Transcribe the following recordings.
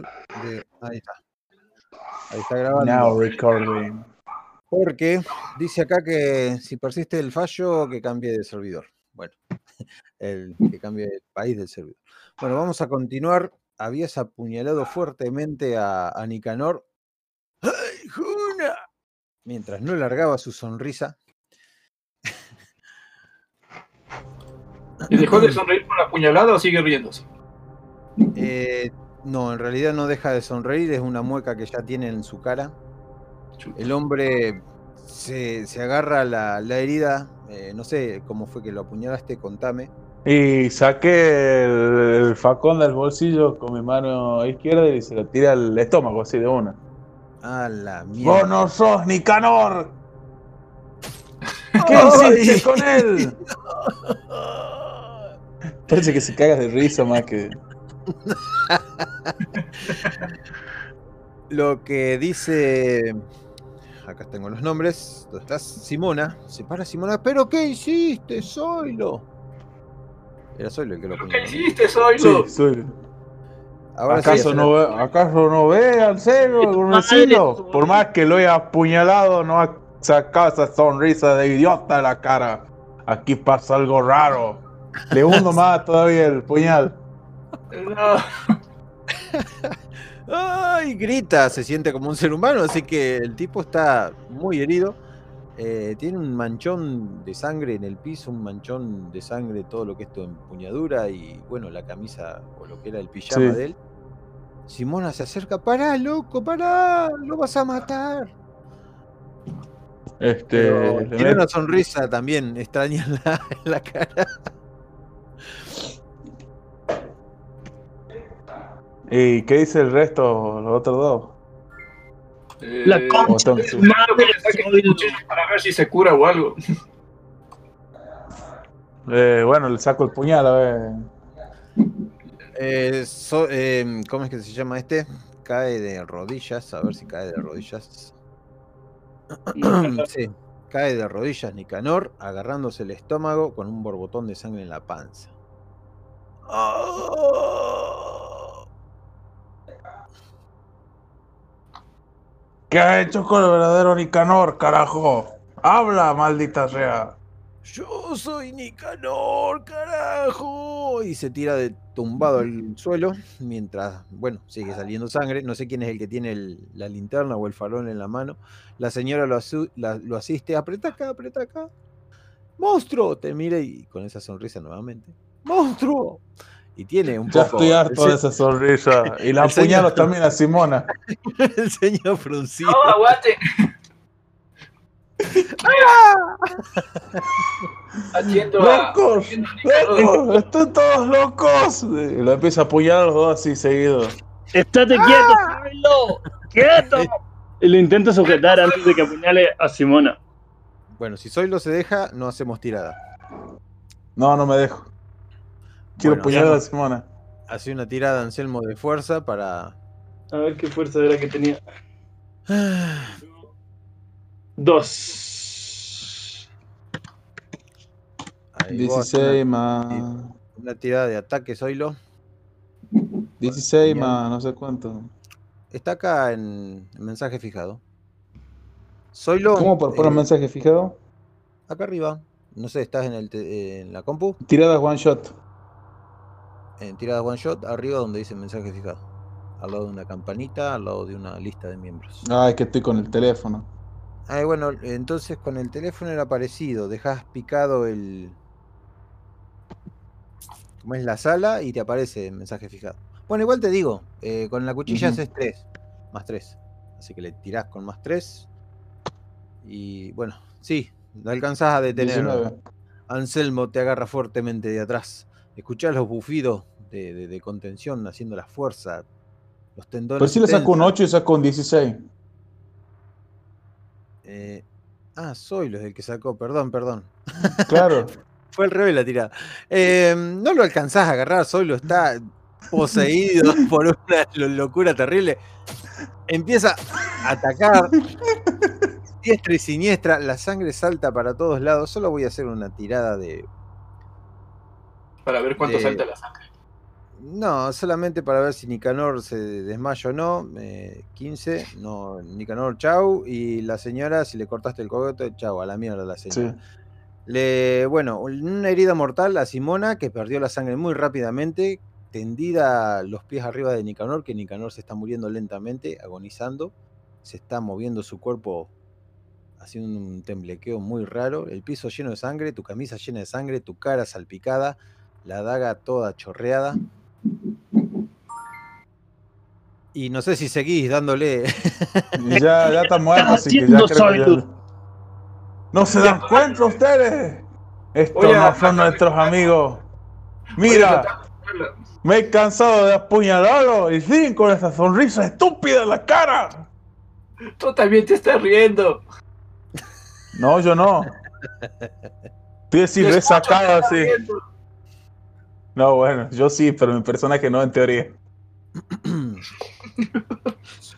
De... Ahí está. Ahí está grabando. Now recording. Porque dice acá que si persiste el fallo, que cambie de servidor. Bueno, el, que cambie el país del servidor. Bueno, vamos a continuar. Habías apuñalado fuertemente a, a Nicanor. ¡Ay, Juna! Mientras no largaba su sonrisa. ¿Y dejó de sonreír por la puñalada o sigue riéndose? Eh, no, en realidad no deja de sonreír, es una mueca que ya tiene en su cara. El hombre se, se agarra la, la herida, eh, no sé cómo fue que lo apuñalaste, contame. Y saqué el, el facón del bolsillo con mi mano izquierda y se lo tira al estómago así de una. A la ¡Vos mierda. no sos Nicanor! ¿Qué Ay. hiciste con él? Parece que se cagas de risa más que. Lo que dice. Acá tengo los nombres. ¿Dónde estás? Simona. Se para Simona. ¿Pero qué hiciste, Zoilo? Era Zoilo el que lo ¿Qué apuñaló. hiciste, Zoilo? Sí, soy. Ahora sí, ¿Acaso, hace no ve, ¿Acaso no ve al cero, vecino? Por más que lo haya apuñalado, no ha sacado esa sonrisa de idiota de la cara. Aquí pasa algo raro. Le hundo más todavía el puñal. No. ¡Ay! Grita, se siente como un ser humano, así que el tipo está muy herido. Eh, tiene un manchón de sangre en el piso, un manchón de sangre, todo lo que es tu empuñadura y bueno, la camisa o lo que era el pijama Sí. de él. Simona se acerca, pará, loco, pará, lo vas a matar. Este. Pero tiene una sonrisa también extraña en la, en la cara. ¿Y qué dice el resto, los otros dos? La Eh, concha de su madre, para ver si se cura o algo. Eh, bueno, le saco el puñal, a ver. Eh, so- em, ¿Cómo es que se llama este? Cae de rodillas, a ver si cae de rodillas. sí, cae de rodillas Nicanor, agarrándose el estómago con un borbotón de sangre en la panza. ¡Oh! ¿Qué ha hecho con el verdadero Nicanor, carajo? Habla, maldita sea. Yo soy Nicanor, carajo. Y se tira de tumbado al suelo mientras, bueno, sigue saliendo sangre. No sé quién es el que tiene la linterna o el farol en la mano. La señora lo, la- lo asiste. Apreta acá, apreta acá. ¡Monstruo! Te mira y con esa sonrisa nuevamente. ¡Monstruo! Y tiene un Ya poco estoy harto el de esa sonrisa. Y la señor- apuñalo también a Simona. el ceño fruncido. No, aguante. Haciendo. ¡Locos! ¡Locos! ¡Están todos locos! Y lo empieza a apuñalar a los dos así seguidos. ¡Estate quieto, Zoilo! ¡Quieto! Y lo intenta sujetar antes de que apuñale a Simona. Bueno, si Zoilo se deja, no hacemos tirada. No, no me dejo. Quiero Bueno, ya a Simona. Hace una tirada Anselmo de fuerza para. A ver qué fuerza era que tenía. Dos. Ahí vos haces 16 una, más. una tirada de ataque, Zoilo. 16 Genial. más, no sé cuánto. Está acá en en mensaje fijado. Zoilo. ¿Cómo por poner eh, mensaje fijado? Acá arriba. No sé, estás en, el te- en la compu. Tiradas one shot. En tirada one shot, arriba donde dice mensaje fijado. Al lado de una campanita, al lado de una lista de miembros. Ay, que estoy con el teléfono. Ah, bueno, entonces con el teléfono era parecido. Dejas picado el. Como es la sala y te aparece mensaje fijado. Bueno, igual te digo, eh, con la cuchilla Ujú. haces 3, más 3. Así que le tirás con más 3. Y bueno, sí, lo alcanzás a detener. 19. Anselmo te agarra fuertemente de atrás. Escuchás los bufidos de, de- de contención haciendo la fuerza. Los tendones. Pero si le saco un tensan. 8 y saco un 16. Eh, ah, soy los del que sacó, perdón, perdón. Claro. Fue al revés la tirada. Eh, no lo alcanzás a agarrar, solo está poseído por una lo- locura terrible. Empieza a atacar. Diestra y siniestra, la sangre salta para todos lados. Solo voy a hacer una tirada de. Para ver cuánto de- salta la sangre. No, solamente para ver si Nicanor se desmaya o no. eh, 15, no, Nicanor, chau. Y la señora, si le cortaste el cogote, chau, a la mierda la señora. Sí. Le, bueno, una herida mortal a Simona, que perdió la sangre muy rápidamente, tendida los pies arriba de Nicanor, que Nicanor se está muriendo lentamente, agonizando. Se está moviendo su cuerpo haciendo un temblequeo muy raro. El piso lleno de sangre, tu camisa llena de sangre, tu cara salpicada, la daga toda chorreada. Y no sé si seguís dándole. Y ya, ya está muerto, así que ya creo que ya-? ¿No se dan cuenta ustedes? Estos Oye, no son nuestros amigos. Mira, me he cansado de apuñalarlo y siguen con esa sonrisa estúpida en la cara. Tú también te estás riendo. No, yo no. Tú decís esa cara así. riendo. No, bueno, yo sí, pero mi personaje no, en teoría.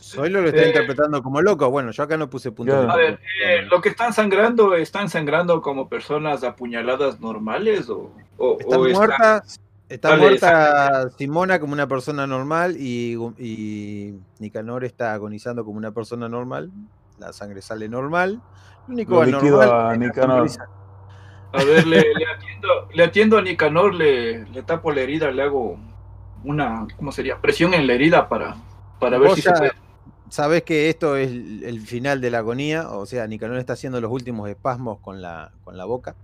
Zoilo lo está Eh. interpretando como loco. Bueno, yo acá no puse punto. De A ver, eh, lo que están sangrando, ¿están sangrando como personas apuñaladas normales o, o, Está o están- muerta, está Dale, muerta Simona como una persona normal y, y Nicanor está agonizando como una persona normal. La sangre sale normal. Lo único Lo líquido anormal a es la Nicanor. A ver, le, le atiendo, le atiendo a Nicanor, le, le tapo la herida, le hago una, ¿cómo sería? Presión en la herida para, para ver si ya se puede. Sabés que esto es el final de la agonía, o sea, Nicanor está haciendo los últimos espasmos con la, con la boca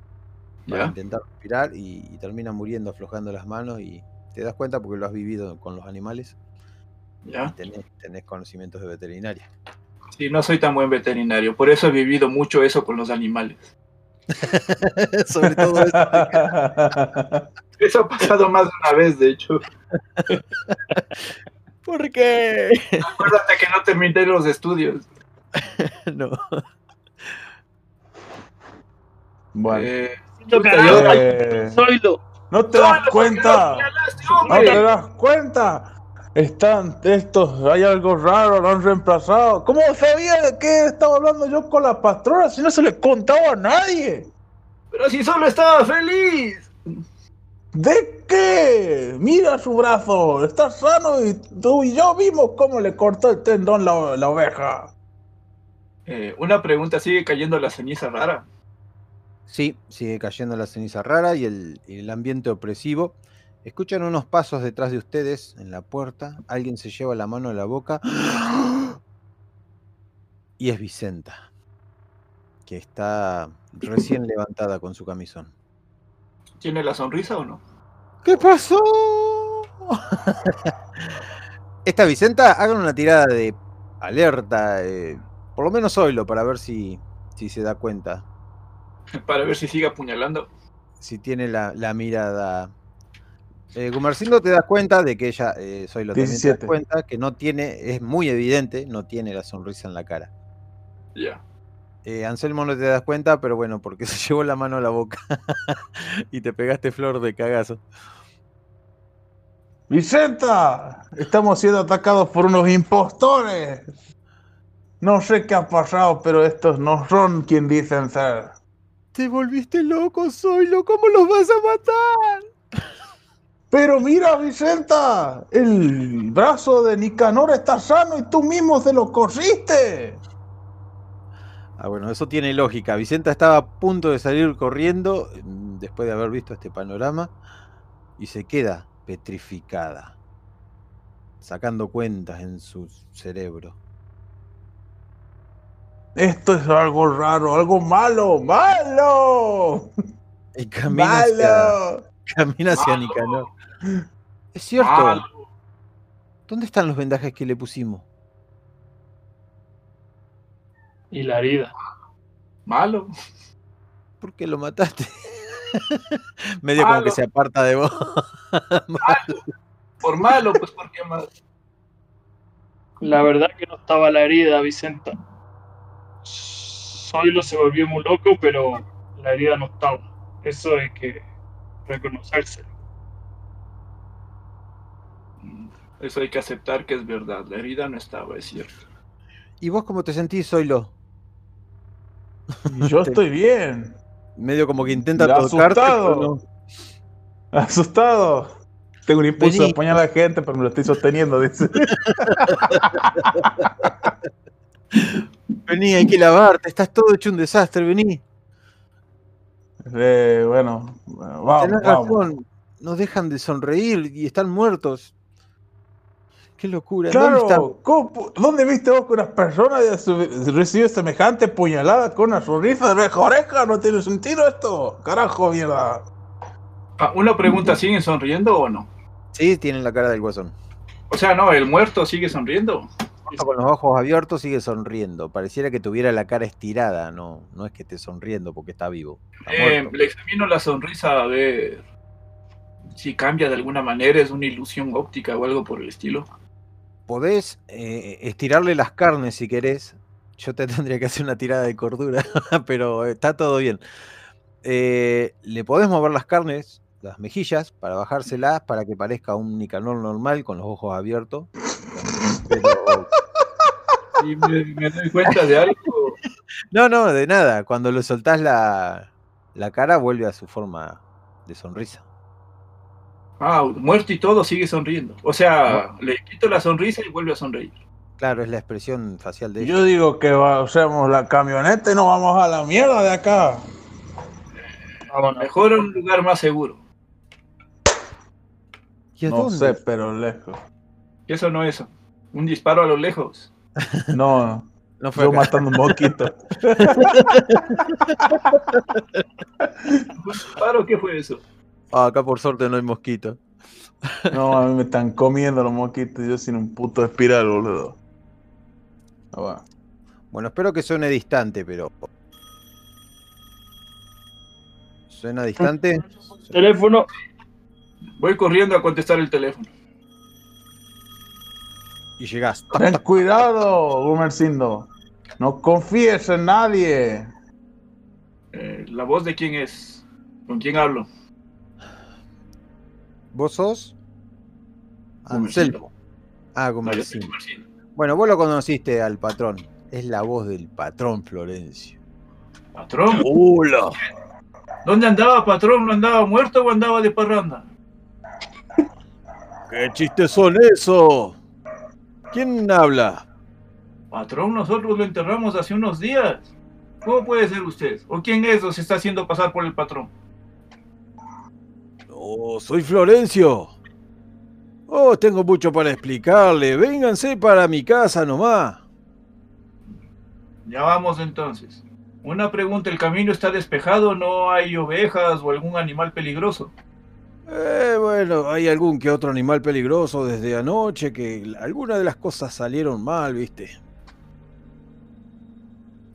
para ¿Ya? intentar respirar y, y termina muriendo aflojando las manos y te das cuenta porque lo has vivido con los animales y ¿Ya? tenés, tenés conocimientos de veterinaria. Sí, no soy tan buen veterinario, por eso he vivido mucho eso con los animales. Sobre todo eso. Eso ha pasado más de una vez, de hecho. ¿Por qué? Acuérdate que no terminé los estudios. no. Bueno, Eh, eh. ¿no te das ¡Zoilo, ¿por qué cuenta? ¿No te das cuenta? Están estos, hay algo raro, lo han reemplazado. ¿Cómo sabía de qué estaba hablando yo con la patrona si no se le contaba a nadie? Pero si solo estaba feliz. ¿De qué? Mira su brazo, está sano y tú y yo vimos cómo le cortó el tendón la, la oveja. Eh, una pregunta, ¿sigue cayendo la ceniza rara? Sí, sigue cayendo la ceniza rara y el, y el ambiente opresivo. Escuchan unos pasos detrás de ustedes en la puerta. Alguien se lleva la mano a la boca. Y es Vicenta, que está recién levantada con su camisón. ¿Tiene la sonrisa o no? ¿Qué pasó? Esta Vicenta, hagan una tirada de alerta, eh, por lo menos oílo, para ver si, si se da cuenta, Para ver si sigue apuñalando. si tiene la, la mirada. Eh, Gumercindo te das cuenta de que ella, eh, Zoilo, también te das 17. cuenta que no tiene, es muy evidente, no tiene la sonrisa en la cara. Ya. Eh, Anselmo no te das cuenta, pero bueno, porque se llevó la mano a la boca y te pegaste flor de cagazo. Vicenta, estamos siendo atacados por unos impostores. No sé qué ha pasado, pero estos no son quien dicen ser. Te volviste loco, Zoilo, ¿cómo los vas a matar? Pero mira, Vicenta, el brazo de Nicanor está sano y tú mismo se lo cosiste. Ah, bueno, eso tiene lógica. Vicenta estaba a punto de salir corriendo mm, después de haber visto este panorama y se queda petrificada, sacando cuentas en su cerebro. Esto es algo raro, algo malo, malo, Y camina hacia, malo. camina hacia. Nicanor. Es cierto. Malo. ¿Dónde están los vendajes que le pusimos? Y la herida. Malo. ¿Por qué lo mataste? Medio como que Malo. se aparta de vos. Por malo, pues ¿por qué más? La verdad que no estaba la herida, Vicenta. Zoilo se volvió muy loco, pero la herida no estaba. Eso hay que reconocérselo. Eso hay que aceptar que es verdad. La herida no estaba, es cierto. ¿Y vos cómo te sentís, Zoilo? Yo estoy bien, Medio como que intenta tocarte, asustado. no. asustado. Tengo un impulso Vení. de apuñalar a la gente, pero me lo estoy sosteniendo, dice. Vení, hay que lavarte, estás todo hecho un desastre, vení. Eh, bueno, vamos, Tenés vamos. razón, nos dejan de sonreír y están muertos. Qué locura. ¿Dónde? Claro, ¿cómo pu- ¿dónde viste vos que una persona recibido semejante puñalada con una sonrisa de oreja a oreja? No tiene sentido esto. Carajo, mierda. Ah, una pregunta, ¿siguen sonriendo o no? Sí, tienen la cara del guasón. O sea, no, el muerto sigue sonriendo. Con los ojos abiertos sigue sonriendo. Pareciera que tuviera la cara estirada. No, no es que esté sonriendo porque está vivo. Está Eh, le examino la sonrisa a ver si cambia de alguna manera, es una ilusión óptica o algo por el estilo. Podés eh, estirarle las carnes si querés. Yo te tendría que hacer una tirada de cordura, pero está todo bien. Eh, le podés mover las carnes, las mejillas, para bajárselas, para que parezca un Nicanor normal con los ojos abiertos. Pero- Y me, me doy cuenta de algo. No, no, de nada. Cuando le soltás la, la cara, vuelve a su forma de sonrisa. Ah, muerto y todo sigue sonriendo. O sea, le quito la sonrisa y vuelve a sonreír. Claro, es la expresión facial de ella. Yo digo que va- usemos la camioneta y nos vamos a la mierda de acá. Vámonos. Mejor en un lugar más seguro. ¿Y a No dónde? sé, pero lejos. Eso no es eso. Un disparo a lo lejos. No, No fue yo acá. matando un mosquito. ¿Un disparo? ¿Qué fue eso? Ah, acá por suerte no hay mosquito. No, a mí me están comiendo los mosquitos yo sin un puto espiral, boludo. Ah, va. Bueno, espero que suene distante, pero. ¿Suena distante? Teléfono. Voy corriendo a contestar el teléfono. Y llegás. Ten cuidado, Gumercindo. No confíes en nadie. Eh, ¿La voz de quién es? ¿Con quién hablo? ¿Vos sos? Anselmo. Ah. Bueno, vos lo conociste al patrón. Es la voz del patrón Florencio. Patrón, ¡Hola! ¿dónde andaba, patrón? ¿No andaba muerto o andaba de parranda? ¿Qué chistes son esos? ¿Quién habla? Patrón, nosotros lo enterramos hace unos días. ¿Cómo puede ser usted? ¿O quién es o se está haciendo pasar por el patrón? Oh, soy Florencio. Oh, tengo mucho para explicarle. Vénganse para mi casa nomás. Ya vamos entonces. Una pregunta, ¿el camino está despejado? ¿No hay ovejas o algún animal peligroso? Eh, bueno, hay algún que otro animal peligroso desde anoche que algunas de las cosas salieron mal, viste.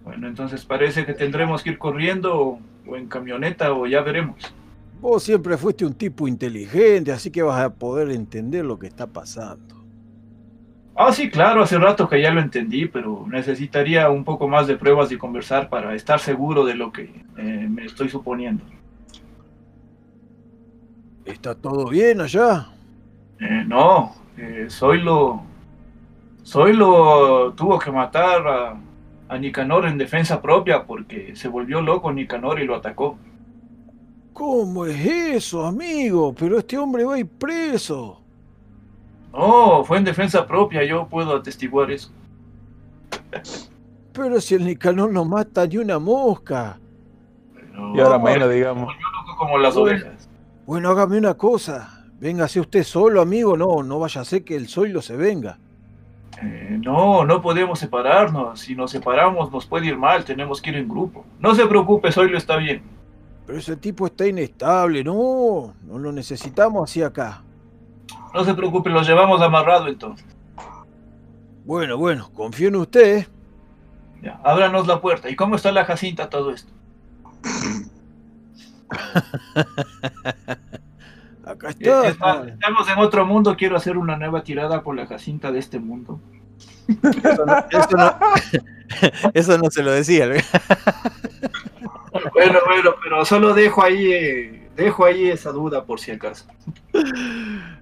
Bueno, entonces parece que tendremos que ir corriendo o, o en camioneta o ya veremos. Vos siempre fuiste un tipo inteligente, así que vas a poder entender lo que está pasando. Ah, sí, claro, hace rato que ya lo entendí, pero necesitaría un poco más de pruebas y conversar para estar seguro de lo que eh, me estoy suponiendo. ¿Está todo bien allá? Eh, no, eh, Zoilo. Zoilo tuvo que matar a, a Nicanor en defensa propia porque se volvió loco Nicanor y lo atacó. ¿Cómo es eso, amigo? Pero este hombre va a ir preso. No, fue en defensa propia, yo puedo atestiguar eso. Pero si el Nicanor no mata ni una mosca. Pero- Y ahora mañana, digamos. loco como las Bueno. ovejas. Bueno, hágame una cosa. Véngase usted solo, amigo. No, no vaya a ser que el Zoilo se venga. Eh, no, no podemos separarnos. Si nos separamos nos puede ir mal, tenemos que ir en grupo. No se preocupe, Zoilo está bien. Pero ese tipo está inestable. No, no lo necesitamos así acá. No se preocupe, los llevamos amarrado entonces. Bueno, bueno, confío en usted. Ya, ábranos la puerta. ¿Y cómo está la Jacinta todo esto? Acá Eh, está. estamos en otro mundo, quiero hacer una nueva tirada por la Jacinta de este mundo. Eso no, eso no- eso no se lo decía. Bueno, bueno, pero solo dejo ahí, eh, dejo ahí esa duda por si acaso.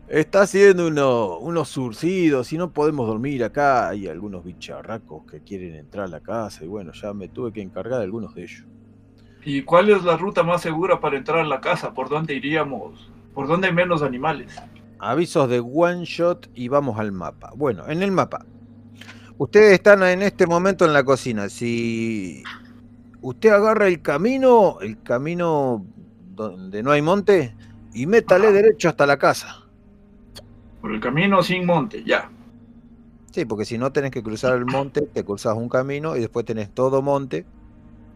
Está haciendo uno- unos surcidos y no podemos dormir acá. Hay algunos bicharracos que quieren entrar a la casa y bueno, ya me tuve que encargar de algunos de ellos. ¿Y cuál es la ruta más segura para entrar a la casa? ¿Por dónde iríamos? ¿Por dónde hay menos animales? avisos de one shot y vamos al mapa. Bueno, en el mapa. Ustedes están en este momento en la cocina. Si usted agarra el camino, el camino donde no hay monte, y métale derecho hasta la casa. Por el camino sin monte, ya. Sí, porque si no tenés que cruzar el monte, te cruzas un camino y después tenés todo monte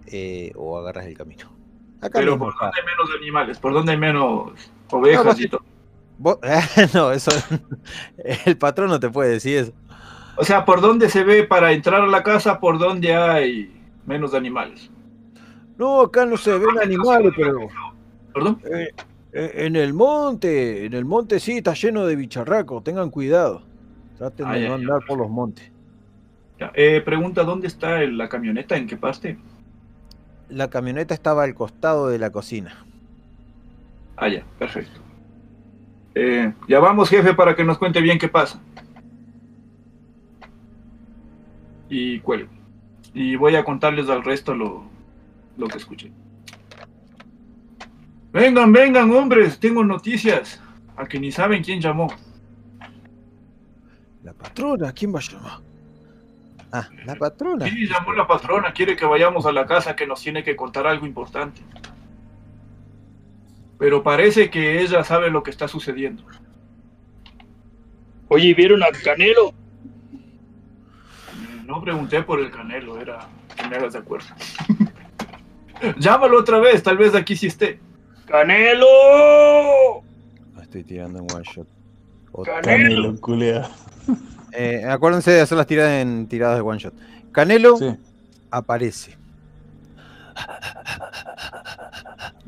eh, o agarras el camino. Acá Pero mismo ¿por dónde hay menos animales? ¿Por dónde hay menos ovejas vos- y todo? Vos- no, eso el patrón no te puede decir eso. O sea, ¿por dónde se ve para entrar a la casa? ¿Por dónde hay menos animales? No, acá no se ven animales, pero ¿Perdón? eh, eh, en el monte, en el monte sí está lleno de bicharracos, tengan cuidado. Traten Ah, de ya, no ya, andar por los montes. Ya, eh, pregunta, ¿dónde está la camioneta? ¿En qué parte? La camioneta estaba al costado de la cocina. Ah, ya, perfecto. Eh, ya vamos, jefe, para que nos cuente bien qué pasa. Y cuelgo. Y voy a contarles al resto lo, lo que escuché. Vengan, vengan, hombres, tengo noticias. A que ni saben quién llamó. La patrona, ¿quién va a llamar? Ah, la patrona. Sí, llamó la patrona, quiere que vayamos a la casa que nos tiene que contar algo importante. Pero parece que ella sabe lo que está sucediendo. Oye, ¿vieron a Canelo? No pregunté por el canelo, era que me hagas de acuerdo. Llámalo otra vez, tal vez aquí sí esté. ¡Canelo! Estoy tirando en one shot. Ot- Canelo. Canelo. Eh, acuérdense de hacer las tiradas en tiradas de one shot. Canelo Sí. aparece.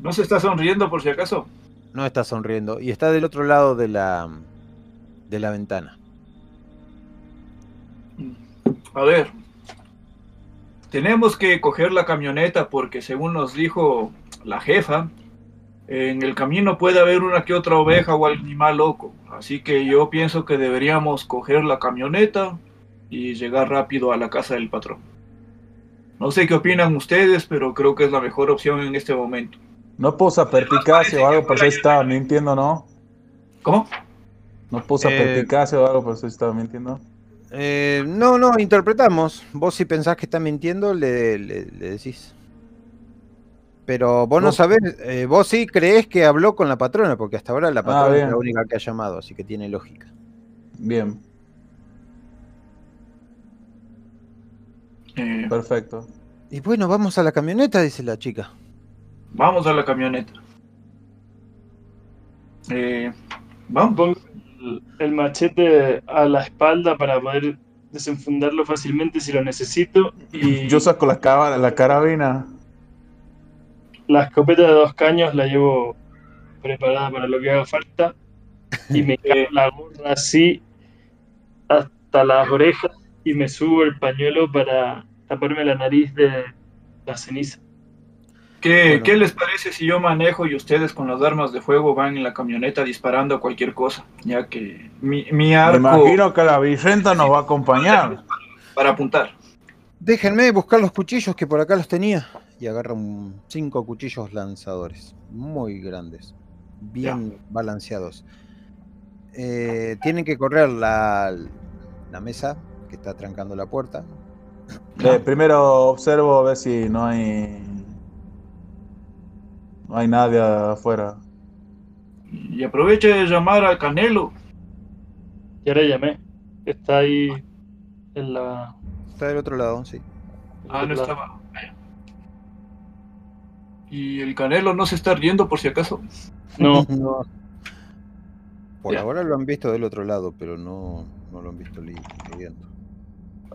¿No se está sonriendo por si acaso? No está sonriendo y está del otro lado de la de la ventana. A ver. Tenemos que coger la camioneta porque según nos dijo la jefa, en el camino puede haber una que otra oveja o animal loco. Así que yo pienso que deberíamos coger la camioneta y llegar rápido a la casa del patrón. No sé qué opinan ustedes, pero creo que es la mejor opción en este momento. No puso perpicacia o algo, por eso estaba mintiendo, ¿no? ¿Cómo? No puso Eh, perpicacia o algo, por eso estaba mintiendo. Eh, no, no, interpretamos. Vos si pensás que está mintiendo, le, le- le decís. Pero vos no Vos- sabés, eh, vos sí creés que habló con la patrona, porque hasta ahora la patrona es Ah, la única que ha llamado, así que tiene lógica. Bien, Eh, perfecto. Y bueno, vamos a la camioneta, dice la chica. vamos a la camioneta. Eh, vamos. El, machete a la espalda para poder desenfundarlo fácilmente si lo necesito. Y Yo saco la, cava- la carabina. la escopeta de dos caños la llevo preparada para lo que haga falta. Y me cago la gorra así hasta las orejas y me subo el pañuelo para taparme la nariz de la ceniza. ¿Qué, Bueno. qué les parece si yo manejo y ustedes con las armas de fuego van en la camioneta disparando a cualquier cosa? Ya que mi, mi Me arco imagino que la Vicenta nos va a acompañar. para apuntar. Déjenme buscar los cuchillos que por acá los tenía. Y agarra un, cinco cuchillos lanzadores, muy grandes, bien balanceados. Eh, tienen que correr la, la mesa que está trancando la puerta. Eh, primero observo a ver si no hay. No hay nadie afuera. Y aproveche de llamar al Canelo. Y ahora llamé. Está ahí en la. Está del otro lado, sí. Ah, no estaba. Y el Canelo no se está riendo por si acaso. No, No. Por Ya. ahora lo han visto del otro lado, pero no, no lo han visto lidiando.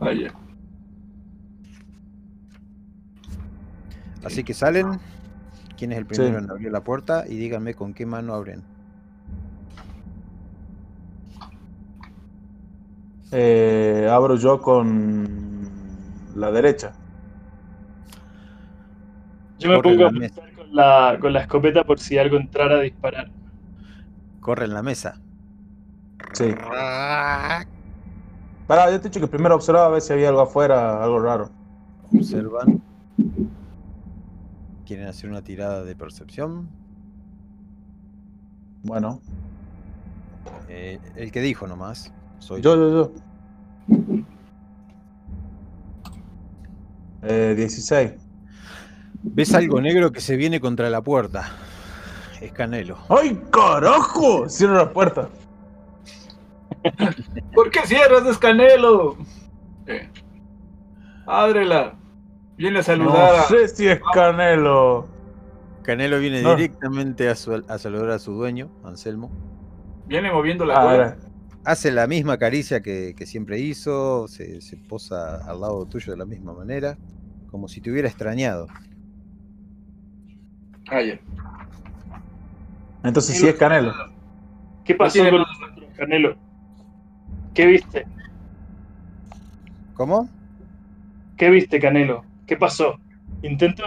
Ah, ya. Así que salen. ¿Quién es el primero Sí. en abrir la puerta? Y díganme con qué mano abren. Eh, abro yo con la derecha. yo me Corre pongo a apuntar con la, con la escopeta por si algo entrara a disparar. Corre en la mesa. Sí. Pará, yo te he dicho que primero observaba a ver si había algo afuera, algo raro. Observan. ¿Quieren hacer una tirada de percepción? Bueno, Eh, el que dijo nomás. Soy Yo, yo, yo. Eh, 16. ¿Ves algo negro que se viene contra la puerta? Es Canelo. ¡Ay, carajo! Cierra la puerta. ¿Por qué cierras, Escanelo? Eh. Ábrela. Viene a saludar No sé si es Canelo. Canelo viene No. directamente a, su- a saludar a su dueño, Anselmo. Viene moviendo la Ah, cola. Hace la misma caricia que, que siempre hizo, se, se posa al lado tuyo de la misma manera, como si te hubiera extrañado. Ah, ya. Entonces sí es Canelo. ¿Qué pasó con nosotros, Canelo? ¿Qué viste? ¿Cómo? ¿Qué viste, Canelo? ¿Qué pasó? Intento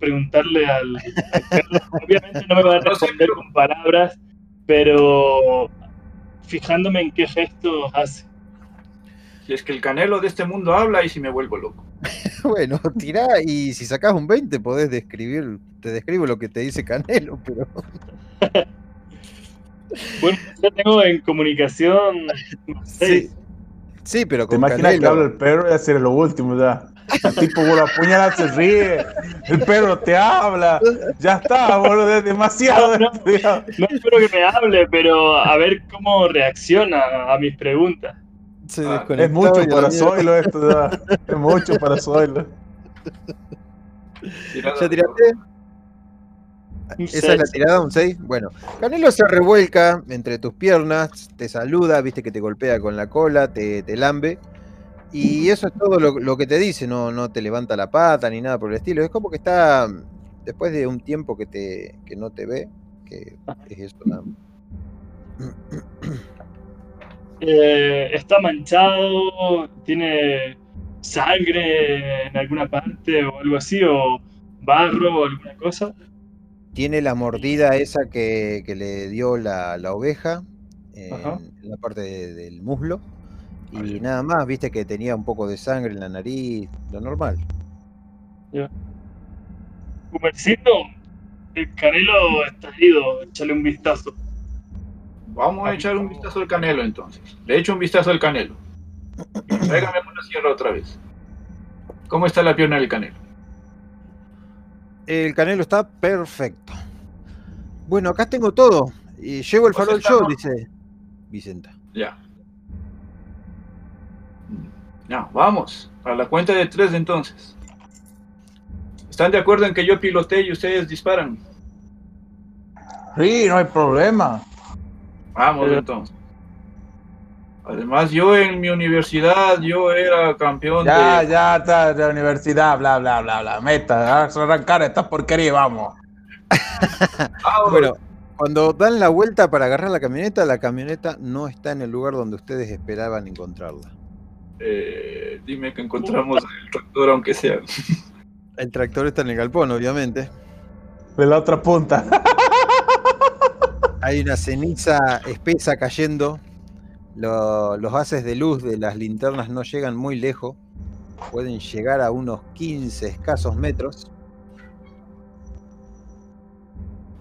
preguntarle al. Obviamente no me va a responder con palabras, pero fijándome en qué gestos hace. Si es que el Canelo de este mundo habla y si me vuelvo loco. Bueno, tirá y si sacás un 20 podés describir, te describo lo que te dice Canelo, pero Bueno, ya tengo en comunicación sí, sí, pero ¿Te con imaginas que habla el perro y hacer lo último ya? El tipo con la puñalada se ríe, el perro te habla, ya está, boludo, es demasiado. No, no. No espero que me hable, pero a ver cómo reacciona a mis preguntas. se Ah, Es mucho para. Zoilo esto ya, es mucho para Zoilo. ¿Ya tiraste? ¿Esa es la tirada? ¿Un 6? Bueno, Canelo se revuelca entre tus piernas, te saluda, viste que te golpea con la cola, te, te lambe. Y eso es todo lo, lo que te dice, no, no te levanta la pata ni nada por el estilo. Es como que está, después de un tiempo que, te, que no te ve, que es eso nada. Eh, está manchado, tiene sangre en alguna parte o algo así, o barro o alguna cosa. Tiene la mordida esa que, que le dio la, la oveja en, la parte de- del muslo. Y Vale. nada más, viste que tenía un poco de sangre en la nariz, lo normal. Gumercito, el Canelo está herido, échale un vistazo. Vamos a echar un vistazo al Canelo entonces. Le echo un vistazo al Canelo. Tráigame una sierra otra vez. ¿Cómo está la pierna del Canelo? El canelo está perfecto. Bueno, acá tengo todo. Y llevo el Pues farol yo, dice Vicenta. Ya. Ya, vamos. A la cuenta de tres entonces. ¿Están de acuerdo en que yo pilotee y ustedes disparan? Sí, no hay problema. Vamos Pero- entonces. Además, yo en mi universidad, yo era campeón Ya, de... ya está de la universidad, bla, bla, bla, bla. Meta, haz arrancar esta porquería vamos. Bueno, cuando dan la vuelta para agarrar la camioneta, la camioneta no está en el lugar donde ustedes esperaban encontrarla. Eh, dime que encontramos el tractor, aunque sea. El tractor está en el galpón, obviamente. De la otra punta. Hay una ceniza espesa cayendo. Lo- los haces de luz de las linternas no llegan muy lejos. Pueden llegar a unos 15 escasos metros.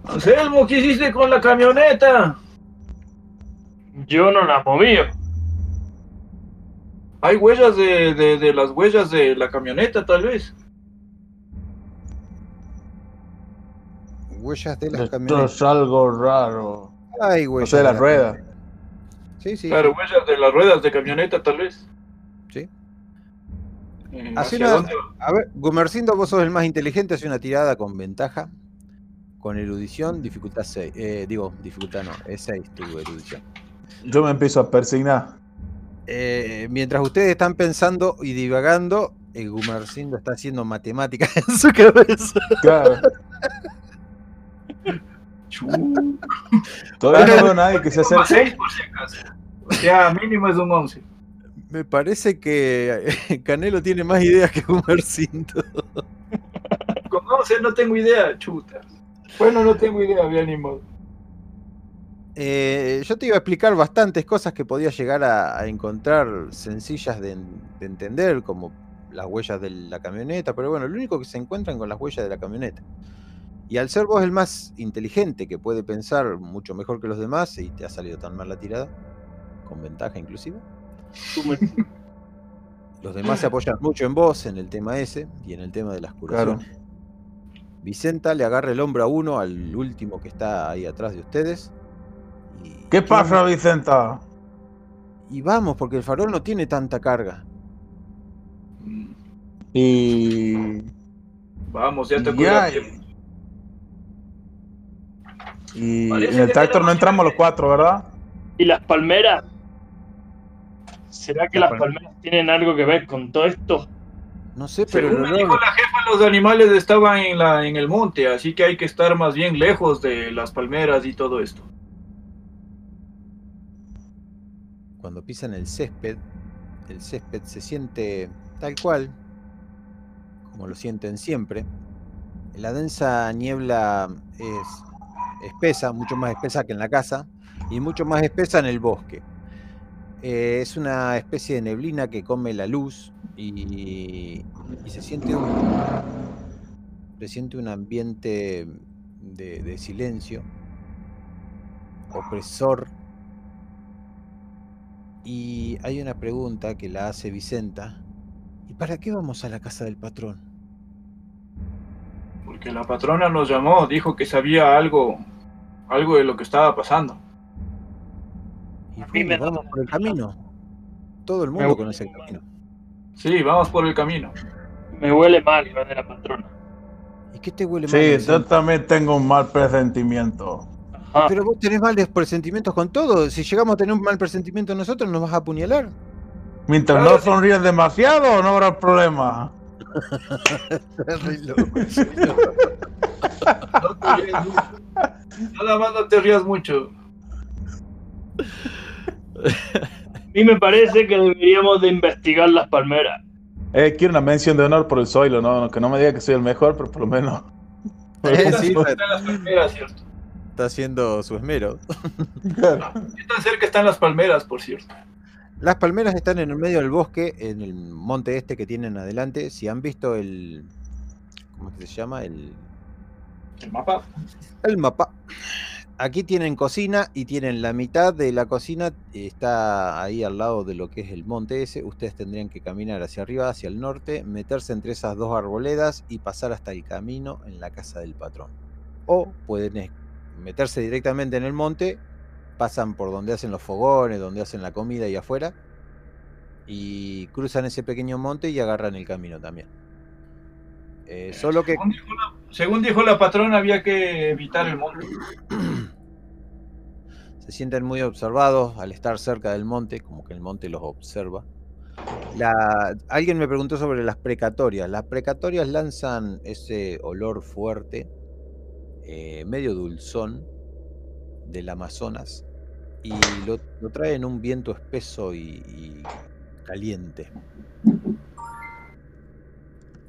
Anselmo, ¿qué hiciste con la camioneta? Yo no la moví. Hay huellas de, de- de las huellas de la camioneta, tal vez. Huellas de las Esto camionetas. es algo raro. Hay O huellas sea, de las ruedas. Sí, sí. Claro, huellas de las ruedas de camioneta, tal vez. Sí. Eh. A ver, Gumercindo, vos sos el más inteligente, hace una tirada con ventaja. Con erudición, dificultad 6. digo, dificultad no, es 6 tu erudición. Yo me empiezo a persignar. Eh, mientras ustedes están pensando y divagando, el Gumercindo está haciendo matemáticas en su cabeza. Claro. Todavía no veo nadie que se acerque. 6 por si acaso. O sea, mínimo es un 11. Me parece que eh, Canelo tiene más ideas que Gumercindo. Con 11 no tengo idea, chuta. Bueno, no tengo idea, bien ni modo. Eh, yo te iba a explicar bastantes cosas que podías llegar a, a encontrar sencillas de, de entender, como las huellas de la camioneta, pero bueno, lo único que se encuentran con las huellas de la camioneta. Y al ser vos el más inteligente, que puede pensar mucho mejor que los demás, y te ha salido tan mal la tirada, con ventaja inclusive, los demás se apoyan mucho en vos, en el tema ese, y en el tema de las Claro. curaciones. Vicenta le agarra el hombro a uno, al último que está ahí atrás de ustedes. ¿Qué pasa, Vicenta? Y vamos, porque el farol no tiene tanta carga. Y. Vamos, ya te y- tiempo. Y Parece en el tractor no entramos los cuatro, ¿verdad? ¿Y las palmeras? ¿Será que Las las palmeras. palmeras tienen algo que ver con todo esto? No sé, pero Según me dijo la jefa, los animales estaban en, la, en el monte, así que hay que estar más bien lejos de las palmeras y todo esto. Cuando pisan el césped, el césped se siente tal cual, como lo sienten siempre. La densa niebla es espesa, mucho más espesa que en la casa, y mucho más espesa en el bosque. Eh, es una especie de neblina que come la luz y, y se siente un, se siente un ambiente de, de silencio, opresor, y hay una pregunta que la hace Vicenta. ¿Y para qué vamos a la casa del patrón? Porque la patrona nos llamó, dijo que sabía algo, algo de lo que estaba pasando. Y A mí me fuimos, vamos la por el camino. Todo el mundo conoce el camino. Sí, vamos por el camino. Me huele mal lo de la patrona. ¿Y qué te huele mal? Sí, yo también tengo un mal presentimiento. Ajá. Pero vos tenés males presentimientos con todo. Si llegamos a tener un mal presentimiento nosotros, nos vas a apuñalar. Mientras Claro, no sí. sonríes demasiado, no habrá problema. No te rías mucho. Nada más no te rías mucho. A mí me parece que deberíamos de investigar las palmeras. Eh, quiero una mención de honor por el Zoilo, ¿no? Que no me diga que soy el mejor, pero por lo menos. Eh, sí, está, están las palmeras, ¿cierto? Está haciendo su esmero. ¿Qué tan cerca están las palmeras, por cierto? Las palmeras están en el medio del bosque, en el monte este que tienen adelante. Si han visto el. ¿Cómo es que se llama? El, El mapa. el mapa. Aquí tienen cocina y tienen la mitad de la cocina está ahí al lado de lo que es el monte ese. Ustedes tendrían que caminar hacia arriba, hacia el norte, meterse entre esas dos arboledas y pasar hasta el camino en la casa del patrón. O pueden meterse directamente en el monte, pasan por donde hacen los fogones, donde hacen la comida y afuera, y cruzan ese pequeño monte y agarran el camino también. Eh, solo que Según dijo, la, según dijo la patrona, había que evitar el monte. se sienten muy observados al estar cerca del monte, como que el monte los observa. La- alguien me preguntó sobre las precatorias. Las precatorias lanzan ese olor fuerte, eh, medio dulzón, del Amazonas, y lo, lo traen un viento espeso y, y caliente,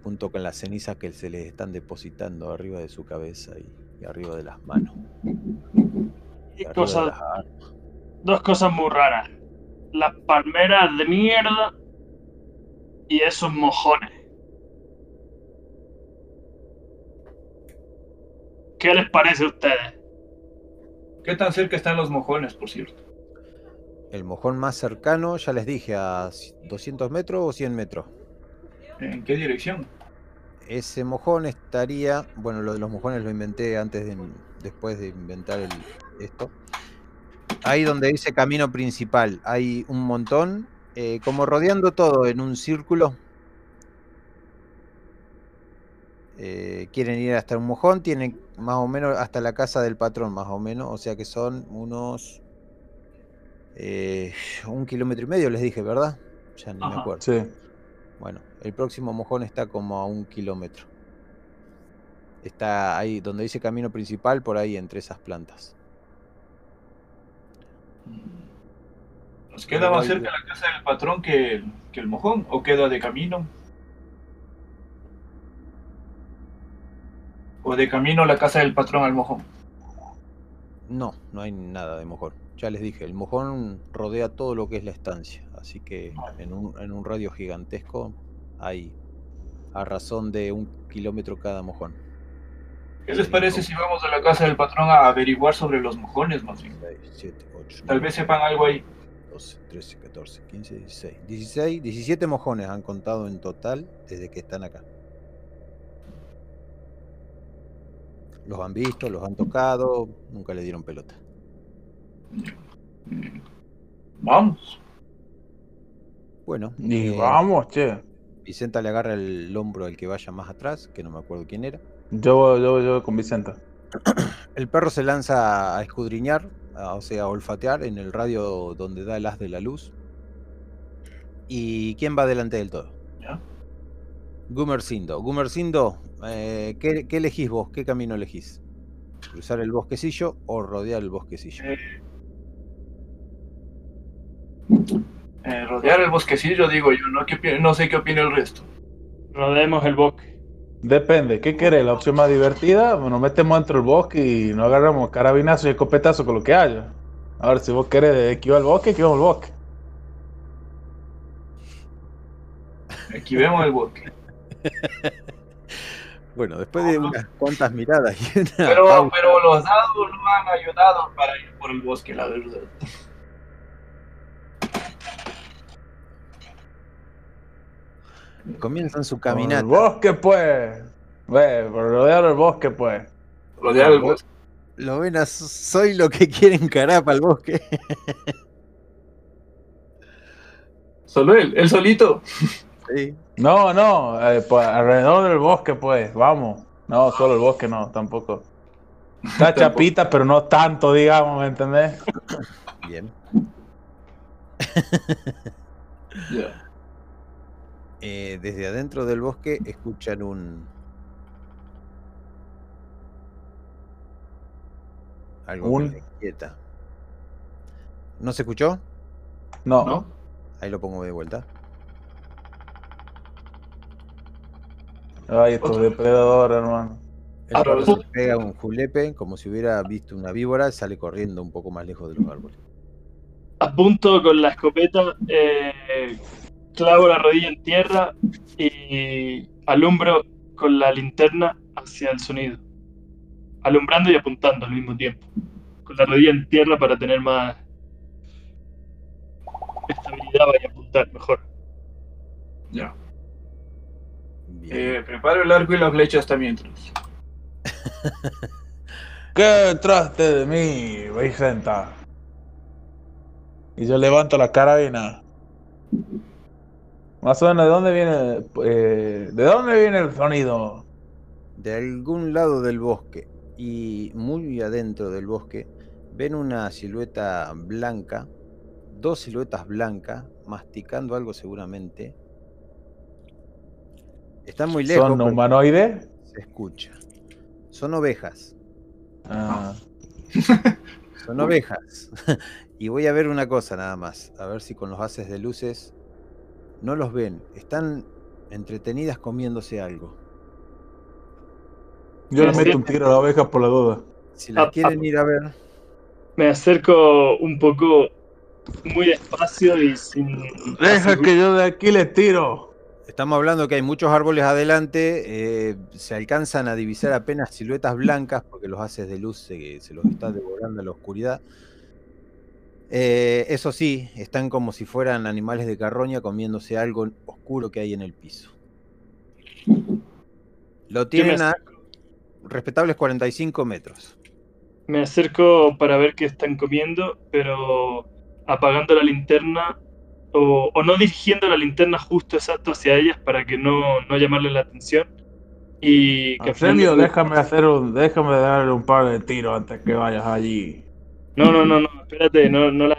junto con las cenizas que se les están depositando arriba de su cabeza y, y arriba de las manos. y cosas, las dos cosas muy raras. Las palmeras de mierda y esos mojones. ¿Qué les parece a ustedes? ¿Qué tan cerca están los mojones, por cierto? El mojón más cercano, ya les dije, a 200 metros o 100 metros. ¿En qué dirección? Ese mojón estaría, bueno, lo de los mojones lo inventé antes de, después de inventar el, esto. Ahí donde dice camino principal, hay un montón, eh, como rodeando todo en un círculo. Eh, quieren ir hasta un mojón, tienen más o menos hasta la casa del patrón, más o menos, o sea que son unos eh, un kilómetro y medio, les dije, ¿verdad? Ya ni me acuerdo. Sí. Bueno, el próximo mojón está como a un kilómetro. Está ahí, donde dice camino principal, por ahí entre esas plantas. ¿Nos queda más cerca la casa del patrón que que el mojón? ¿O queda de camino? ¿O de camino la casa del patrón al mojón? No, no hay nada de mojón. Ya les dije, el mojón rodea todo lo que es la estancia. Así que en un, en un radio gigantesco hay a razón de un kilómetro cada mojón. ¿Qué les parece si vamos a la casa del patrón a averiguar sobre los mojones, más bien? 6, 7, 8, Tal vez sepan algo ahí. 12, 13, 14, 15, 16. 16, 17 mojones han contado en total desde que están acá. Los han visto, los han tocado, nunca le dieron pelota. Vamos. Bueno, Y eh, vamos, che. Vicenta le agarra el hombro al que vaya más atrás, que no me acuerdo quién era. Yo, voy- yo, voy- yo con Vicenta. El perro se lanza a escudriñar, a- o sea, a olfatear en el radio donde da el haz de la luz. ¿Y quién va delante del todo? Gumercindo. Gumercindo, eh, ¿qué, qué elegís vos? ¿Qué camino elegís? ¿Cruzar el bosquecillo o rodear el bosquecillo? Eh, eh, rodear el bosquecillo, digo yo. No, ¿Qué opi- no sé qué opina el resto. Rodeemos el bosque. Depende, ¿qué querés? ¿La opción más divertida? Nos metemos dentro del bosque y nos agarramos carabinazo y escopetazo con lo que haya. Ahora, si vos querés que iba al bosque, que iba al bosque. Aquí vemos el bosque. Bueno, después de unas cuantas miradas y una Pero, pausa, pero los dados no han ayudado para ir por el bosque, la verdad. comienzan su Por El caminata. bosque, pues. Ve, por rodear el bosque, pues. Rodear el bosque. Lo ven a soy lo que quieren encarar para el bosque. Solo él, él solito. Sí. No, no, eh, pues, alrededor del bosque, pues. Vamos. No, solo el bosque no, tampoco. Está chapita, pero no tanto, digamos, ¿me entendés? Bien. Ya. Eh, desde adentro del bosque escuchan un. Algo Un- que. ¿No se escuchó? No. ¿No? Ahí lo pongo de vuelta. Ay, estos depredadores, hermano. El Ah, perro pero- se pega un julepe como si hubiera visto una víbora, sale corriendo un poco más lejos de los árboles. Apunto con la escopeta, eh, clavo la rodilla en tierra y alumbro con la linterna hacia el sonido. Alumbrando y apuntando al mismo tiempo. Con la rodilla en tierra para tener más estabilidad y apuntar mejor. Ya. Bien. Eh, preparo el arco y la flecha hasta mientras. ¿Qué traste de mí, Vicenta? Y yo levanto la carabina. Más o menos, ¿de dónde viene, eh, ¿de dónde viene el sonido? De algún lado del bosque y muy adentro del bosque ven una silueta blanca, dos siluetas blancas, masticando algo seguramente. Están muy lejos, ¿Son humanoides? se escucha. Son ovejas, Ah, son ovejas. y voy a ver una cosa nada más, a ver si con los haces de luces no los ven. Están entretenidas comiéndose algo. yo le meto un tiro a la oveja por la duda. Si las Ah, quieren ah. ir a ver, Me acerco un poco muy despacio y sin... Deja que yo de aquí le tiro. Estamos hablando que hay muchos árboles adelante, eh, se alcanzan a divisar apenas siluetas blancas porque los haces de luz se, se los está devorando la oscuridad. Eh, eso sí, están como si fueran animales de carroña comiéndose algo oscuro que hay en el piso. Lo tienen a respetables 45 metros. Me acerco para ver qué están comiendo, pero apagando la linterna o, o no dirigiendo la linterna justo exacto hacia ellas para que no, no llamarle la atención. Y que al final Arsenio, me- déjame hacer un, déjame darle un par de tiros antes que vayas allí. No, no, no, no, espérate, no, no las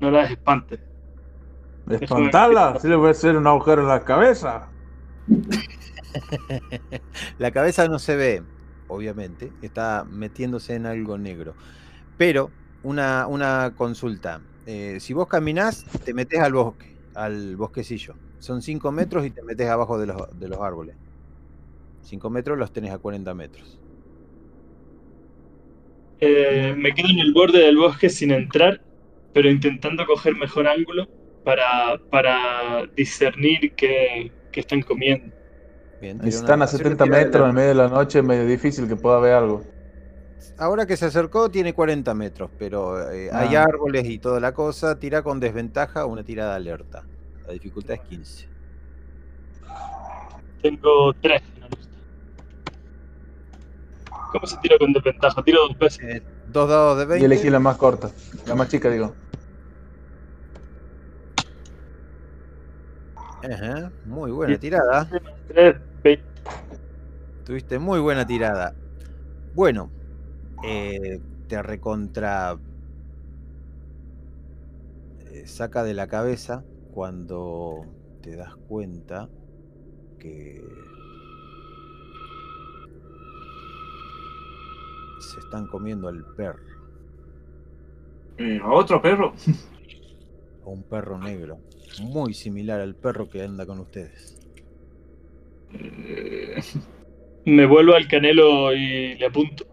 no las espantes. Espantarla, si le voy a hacer un agujero en la cabeza. La cabeza no se ve, obviamente, está metiéndose en algo negro. Pero una, una consulta. Eh, si vos caminás, te metes al bosque, al bosquecillo. Son 5 metros y te metes abajo de los, de los árboles. 5 metros los tenés a 40 metros. Eh, me quedo en el borde del bosque sin entrar, pero intentando coger mejor ángulo para, para discernir qué, qué están comiendo. Bien, Si están a acción, 70 tira de metros en medio de la noche, es medio difícil que pueda ver algo. Ahora que se acercó tiene 40 metros, pero eh, hay Ah. árboles y toda la cosa. Tira con desventaja una tirada alerta. La dificultad es 15. Tengo tres. en la lista. ¿Cómo se tira con desventaja? Tiro dos veces. Eh, dos dados de Y 20. elegí la más corta, la más chica, digo. Ajá, muy buena tirada. Tuviste muy buena tirada. Bueno, eh, te recontra eh, saca de la cabeza cuando te das cuenta que se están comiendo al perro, Eh, a otro perro. a un perro negro, muy similar al perro que anda con ustedes. Me vuelvo al canelo y le apunto.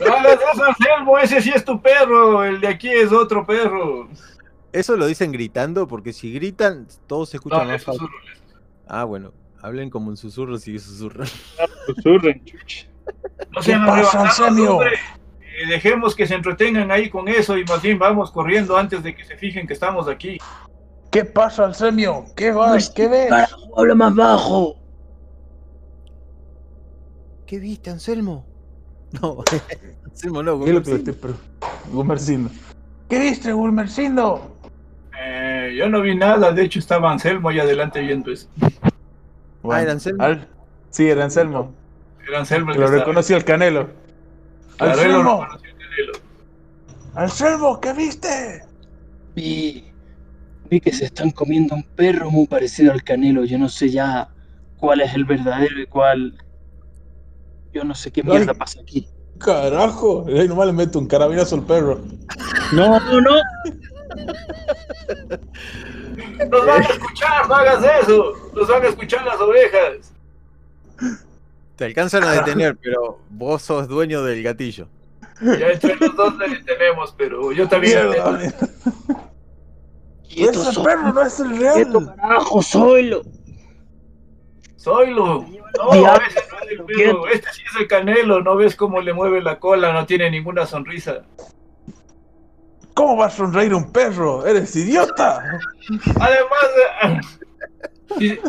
No eso, Anselmo, ese sí es tu perro, el de aquí es otro perro. Eso lo dicen gritando porque si gritan todos se No, escuchan le más fácil. susurro. Ah, bueno, hablen como en susurros y susurran. Susurren. No ¿Qué sean pasa. Eh, dejemos que se entretengan ahí con eso y más bien vamos corriendo antes de que se fijen que estamos aquí. ¿Qué pasa, Arsemio? ¿Qué vas? ¿Qué ves? Habla más bajo. ¿Qué viste, Anselmo? No, Anselmo no, ¿Qué es lo que le Gumersindo. estoy pre- Gumersindo. ¿Qué viste, Gumersindo? Eh, yo no vi nada, de hecho estaba Anselmo ahí adelante viendo eso. Ah, ¿era Anselmo? Al- Sí, era Anselmo. Era Anselmo el que Lo estaba. reconocí al Canelo. Claro, ¡Anselmo! reconoció el Canelo. ¡Anselmo! ¿Qué viste? Vi, vi que se están comiendo un perro muy parecido al canelo. Yo no sé ya cuál es el verdadero y cuál. Yo no sé qué mierda Ay. pasa aquí. Carajo. Ahí nomás le meto un carabinazo al perro. No, no, no. Nos van a escuchar, no hagas eso. Nos van a escuchar las ovejas. Te alcanzan a detener, pero vos sos dueño del gatillo. Ya entre los dos le detenemos, pero yo también. Mierda. Quieto, Ese perro no es el quieto, real. carajo, soylo. Soylo. No, ese no es el perro. Este sí es el canelo. No ves cómo le mueve la cola, no tiene ninguna sonrisa. ¿Cómo va a sonreír un perro? ¡Eres idiota! Además, eh, si,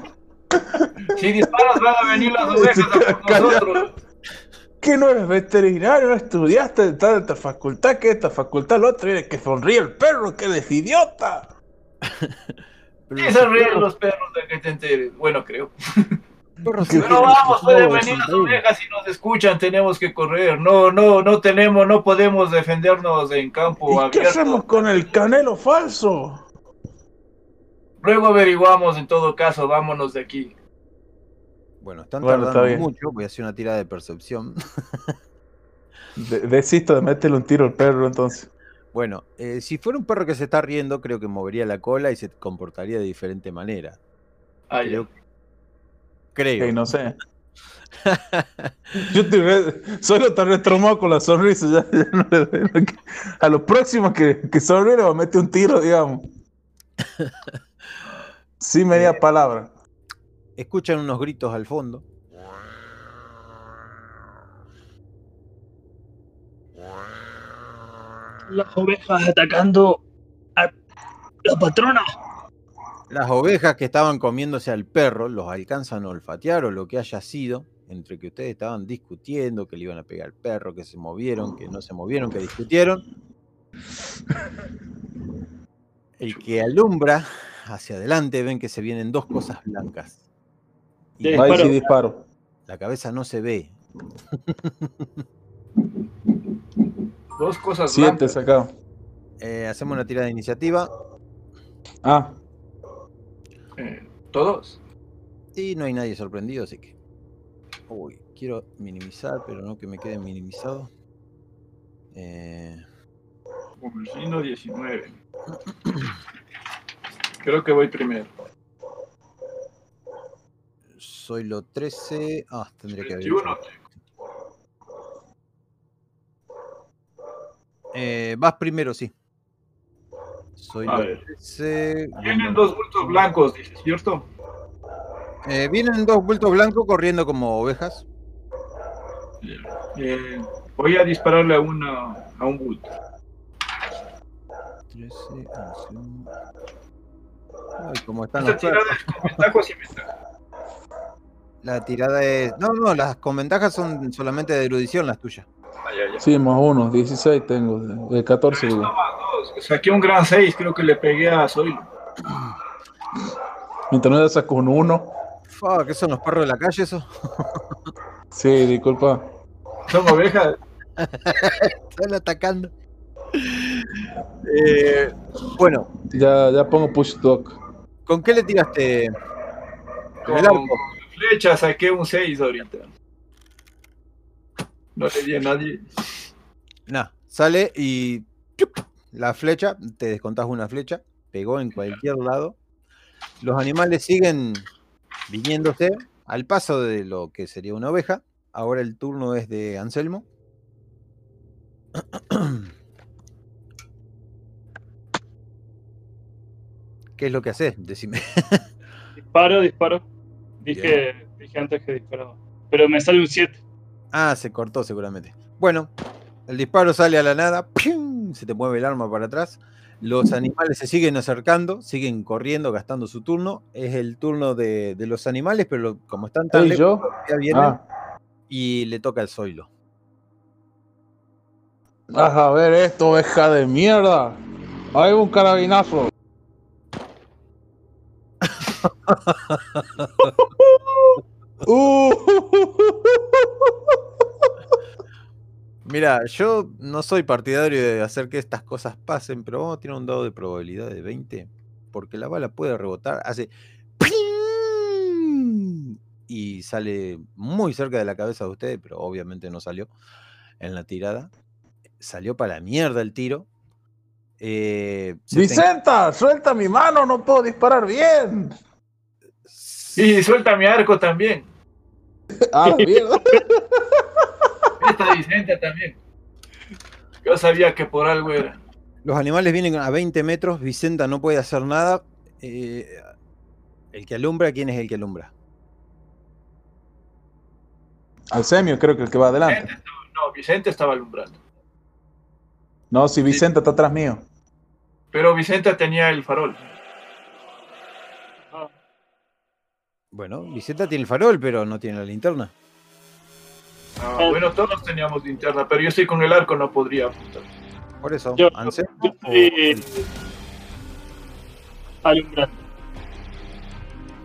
si disparas van a venir las ovejas a por nosotros. ¿Qué no eres veterinario? ¿No estudiaste de tal esta facultad? que esta facultad? Lo otro viene que sonríe el perro, que eres idiota. Pero Sí se ríen perros- los perros de que te enteres. Bueno, creo. Pero vamos, no pueden venir las ovejas y nos escuchan, tenemos que correr. No, no, no tenemos, no podemos defendernos en campo ¿Y qué hacemos con el canelo falso? Luego averiguamos en todo caso, vámonos de aquí. Bueno, están Bueno, tardando mucho. Voy a hacer una tirada de percepción. De- desisto de meterle un tiro al perro entonces. Bueno, eh, si fuera un perro que se está riendo, creo que movería la cola y se comportaría de diferente manera. Ah, ya. Creo. No sé. Yo estoy re- solo está retraumado con la sonrisa. ya- ya no le doy lo que- a los próximos que, que sonríe le va a meter un tiro, digamos. Sin media palabra. Escuchan unos gritos al fondo. Las ovejas atacando a la patrona. Las ovejas que estaban comiéndose al perro los alcanzan a olfatear o lo que haya sido, entre que ustedes estaban discutiendo, que le iban a pegar al perro, que se movieron, que no se movieron, que discutieron. El que alumbra hacia adelante ven que se vienen dos cosas blancas. Y Ahí sí Disparo. disparo. la cabeza no se ve. Dos cosas Siete blancas. sacado. Eh, hacemos una tirada de iniciativa Ah, Eh, ¿Todos? y no hay nadie sorprendido, así que. Uy, quiero minimizar, pero no que me quede minimizado. Eh, Gumersindo 19. Creo que voy primero. soy lo 13. Ah, tendría que haber. 21. Eh, vas primero, sí. Soy A lo ver. 13. Tienen dos bultos blancos, ¿cierto? Eh, vienen dos bultos blancos corriendo como ovejas. Eh, voy a dispararle a, una, a un bulto. 13, 11. Ay, cómo están Esta tirada es con ventaja o sin ventaja. La tirada es. No, no, las con ventajas son solamente de erudición las tuyas. Ah, ya, ya. Sí, más uno, 16 tengo, de, de 14 Esto digo. más dos. Saqué un gran 6, creo que le pegué a Zoilo. Mientras no saco con uno. Fuck, ¿qué son los perros de la calle eso? Sí, disculpa. Son ovejas. Están atacando. Eh, bueno, Ya, ya pongo push dog. ¿con qué le tiraste? Con el Con, arco. con flecha saqué un 6 ahorita. No le di a nadie. Nah, sale y. La flecha, te descontás una flecha, pegó en cualquier lado. Los animales siguen viniéndose al paso de lo que sería una oveja. Ahora el turno es de Anselmo. ¿Qué es lo que haces? Decime. Disparo, disparo. Dije, dije antes que disparaba. Pero me sale un 7. Ah, se cortó seguramente. Bueno, el disparo sale a la nada, ¡pium! se te mueve el arma para atrás. Los animales se siguen acercando, siguen corriendo, gastando su turno. Es el turno de, de los animales, pero como están tan ¿Ey, lejos, ya vienen Ah, y le toca el zoilo. vas a ver esto, oveja de mierda. Hay un carabinazo. Uh. Mira, yo no soy partidario de hacer que estas cosas pasen, pero vamos a tirar un dado de probabilidad de 20, porque la bala puede rebotar, hace ¡ping! y sale muy cerca de la cabeza de ustedes, pero obviamente no salió en la tirada. Salió para la mierda el tiro. Eh, Vicenta, suelta mi mano, no puedo disparar bien. Y suelta mi arco también. Ah, la mierda. Esta Vicenta también. Yo sabía que por algo era. Los animales vienen a 20 metros, Vicenta no puede hacer nada. eh, el que alumbra, ¿quién es el que alumbra? Al semio, creo que el que va adelante. Vicente estaba- no, Vicente estaba alumbrando. No, si Vicenta está atrás mío. Pero Vicente tenía el farol. Bueno, Vicenta tiene el farol, pero no tiene la linterna. Ah, bueno, todos teníamos linterna, pero yo estoy con el arco, no podría apuntar. Por eso, Yo- Anselmo yo o- estoy alumbrando.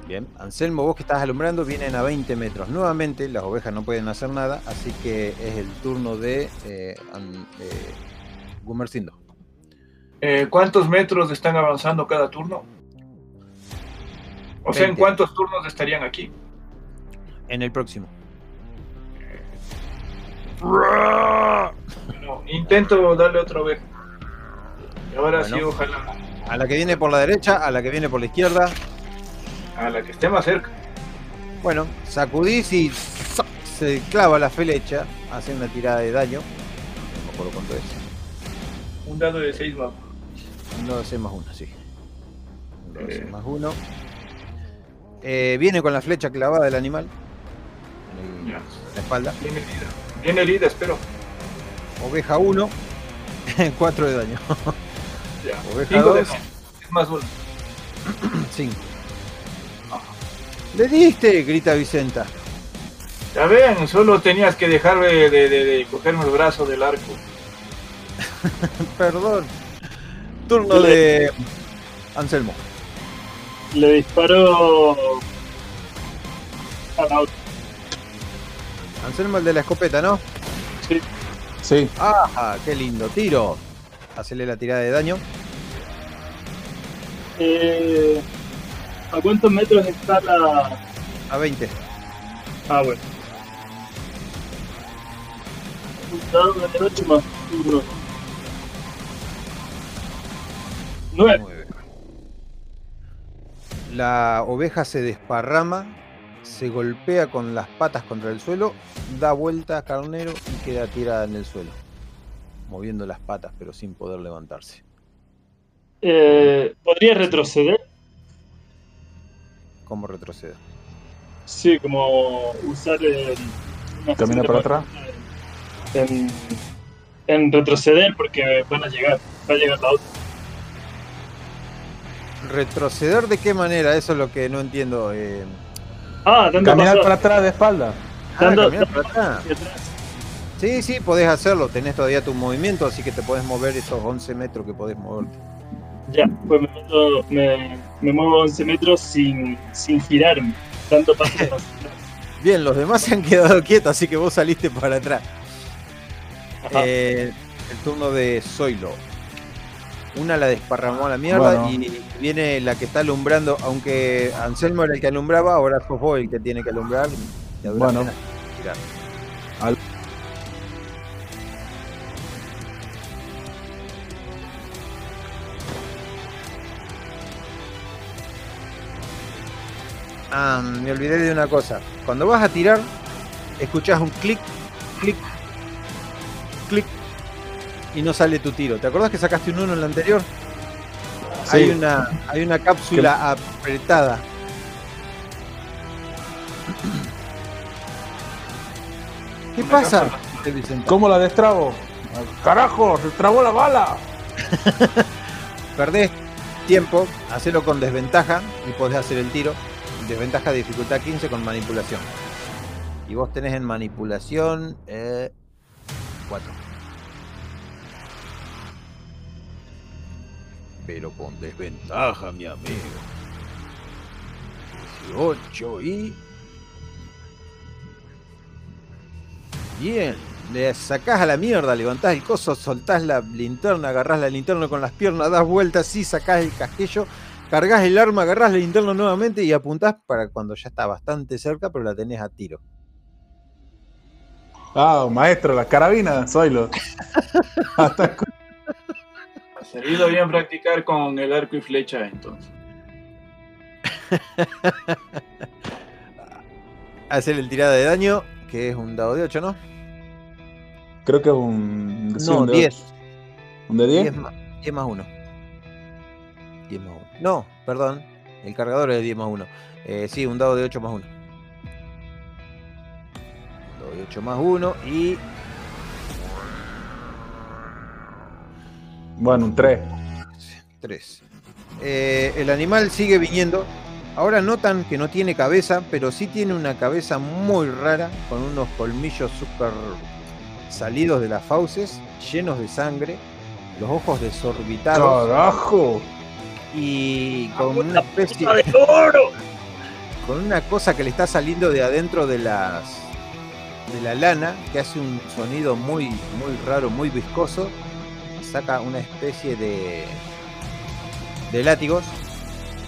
Bien, Anselmo, vos que estás alumbrando, vienen a 20 metros. Nuevamente, las ovejas no pueden hacer nada, así que es el turno de eh, An- eh, Gumercindo. Eh, ¿Cuántos metros están avanzando cada turno? O sea, ¿en 20. cuántos turnos estarían aquí? En el próximo. Bueno, intento darle otra vez. Y ahora sí, Bueno. ojalá A la que viene por la derecha, a la que viene por la izquierda. a la que esté más cerca. Bueno, sacudís y ¡zac! se clava la flecha, hace una tirada de daño. No me acuerdo cuánto es. Un dado de 6 más. Un 12 más 1, sí. Un 12 Eh. más 1. viene con la flecha clavada del animal. En la espalda. Viene Viene herida, espero. Oveja 1, 4 de daño. Ya. Oveja Cinco de 2, daño. Es más uno. 5. ¡Le diste! grita Vicenta. Ya ven, solo tenías que dejar de, de- de- de cogerme el brazo del arco. Perdón. Turno de Anselmo. Le disparo a la otra. Anselmo el de la escopeta, ¿no? Sí. Sí, ¡Ah! ¡Qué lindo! Tiro. Hacele la tirada de daño. Eh, ¿A cuántos metros está la.? A 20. Ah, bueno. Un dado de 8 más 1. 9. Nueve. La oveja se desparrama, se golpea con las patas contra el suelo, da vuelta a carnero y queda tirada en el suelo, moviendo las patas pero sin poder levantarse. Eh, ¿Podría retroceder? ¿Cómo retroceder? Sí, como usar el. Camina para atrás. En, en retroceder porque van a llegar. Va a llegar la otra. ¿Retroceder de qué manera? Eso es lo que no entiendo. eh. Ah, dando Caminar paso para atrás de espalda. Ah, Dando- para atrás. atrás. Sí, sí, podés hacerlo. Tenés todavía tu movimiento, así que te podés mover esos 11 metros que podés moverte. Ya, pues me, meto- me, me muevo 11 metros sin, sin girarme. Dando pasos hacia atrás. Bien, los demás se han quedado quietos, así que vos saliste para atrás. Eh, el turno de Zoilo. Una la desparramó a la mierda Bueno. y viene la que está alumbrando, aunque Anselmo era el que alumbraba, ahora sos vos el que tiene que alumbrar. Bueno. Al- Ah, me olvidé de una cosa. Cuando vas a tirar, escuchás un clic, clic, clic y no sale tu tiro. ¿Te acordás que sacaste un 1 en la anterior? Sí. Hay una hay una cápsula apretada. ¿Qué Una pasa? cápsula. ¿Cómo la destrabo? ¡Carajo! ¡Se trabó la bala! Perdés tiempo, hacelo con desventaja y podés hacer el tiro. Desventaja de dificultad 15 con manipulación. Y vos tenés en manipulación 4. Pero con desventaja, mi amigo. 18 y... Bien, le sacás a la mierda, levantás el coso, soltás la linterna, agarrás la linterna con las piernas, das vueltas, y sacás el casquillo, cargas el arma, agarrás la linterna nuevamente y apuntás para cuando ya está bastante cerca, pero la tenés a tiro. Ah, maestro, la carabina, Zoilo. Hasta servido bien practicar con el arco y flecha entonces. Hacer el tirada de daño, que es un dado de 8, ¿no? Creo que es un. sí, No, un de 10. ocho. ¿Un de 10? 10 más, 10 más 1. 10 más 1. No, perdón. El cargador es de 10 más 1. Eh, sí, un dado de 8 más 1. Dado de 8 más 1 y Bueno, un 3. 3. el animal sigue viniendo. Ahora notan que no tiene cabeza, pero sí tiene una cabeza muy rara, con unos colmillos súper salidos de las fauces, llenos de sangre, los ojos desorbitados ¡Carajo! y con una especie ¡Puta de oro! con una cosa que le está saliendo de adentro de las de la lana que hace un sonido muy muy raro, muy viscoso. Saca una especie de de látigos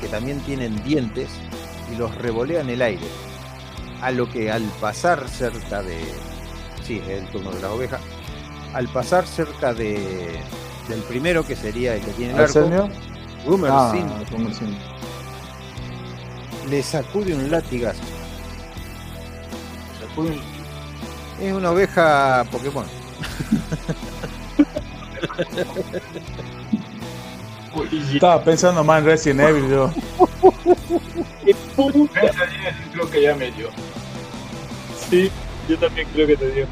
que también tienen dientes y los revolea en el aire. A lo que al pasar cerca de sí, es el turno de las ovejas. Al pasar cerca de del primero que sería el que tiene el arco, Ah, le sacude un latigazo. Sacude un- Es una oveja Pokémon. Estaba pensando más en Resident Evil, yo. creo que ya me dio. Sí, yo también creo que te dio.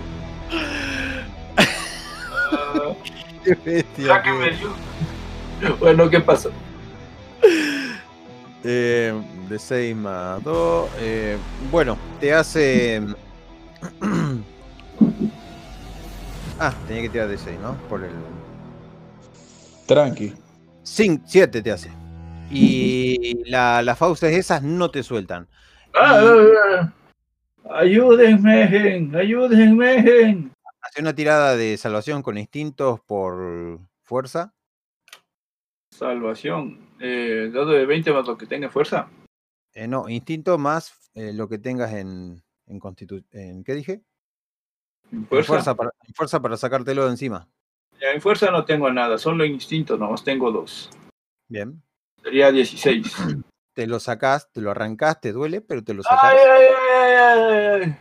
Qué bestia ya que me dio. Bueno, ¿qué pasó? Eh, de 6 más 2. bueno, te hace. ah, tenía que tirar de 6, ¿no? Por el. Tranqui. 7 te hace. Y la- las fauces esas no te sueltan. Ah, ah, ah. ayúdenme, gen, ayúdenme. gen. Hace una tirada de salvación con instintos por fuerza. Salvación. Eh, dado de 20 más lo que tenga fuerza. Eh, no, instinto más eh, lo que tengas en, en constitución. ¿Qué dije? En En fuerza. fuerza, para, en fuerza para sacártelo de encima. Ya, en fuerza no tengo nada, solo en instinto nomás tengo dos. Bien. Sería 16. Te lo sacás, te lo arrancás, te duele, pero te lo sacás. Ay, ay, ay, ay, ay.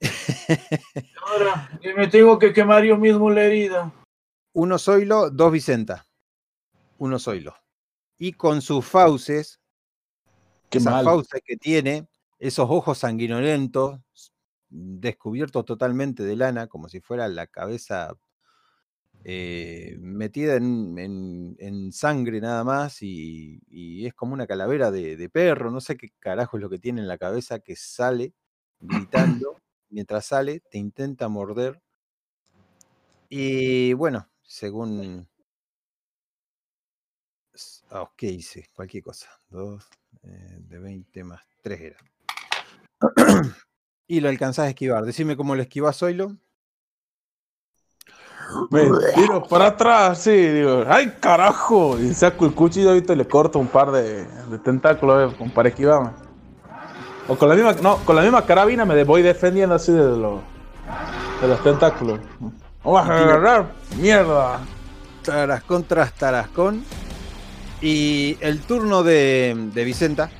Ahora, me tengo que quemar yo mismo la herida. Uno Zoilo, dos Vicenta. uno Zoilo. Y con sus fauces, Qué esas mal. fauces que tiene, esos ojos sanguinolentos, descubiertos totalmente de lana, como si fuera la cabeza eh, metida en, en- en sangre nada más, y, y es como una calavera de, de perro, no sé qué carajo es lo que tiene en la cabeza que sale gritando, mientras sale, te intenta morder. Y bueno, según... Ah, ¿qué hice? Cualquier cosa. 2 de 20 más 3 era. y lo alcanzás a esquivar. Decime cómo lo esquivás, Zoilo. Me tiro para atrás, sí, digo, ¡ay carajo! Y saco el cuchillo ahorita y le corto un par de, de tentáculos eh, para esquivarme. O con la misma, no, con la misma carabina me voy defendiendo así de los, de los tentáculos. ¡Vamos a agarrar! ¡Mierda! Tarascón tras Tarascón. Y el turno de, de Vicenta,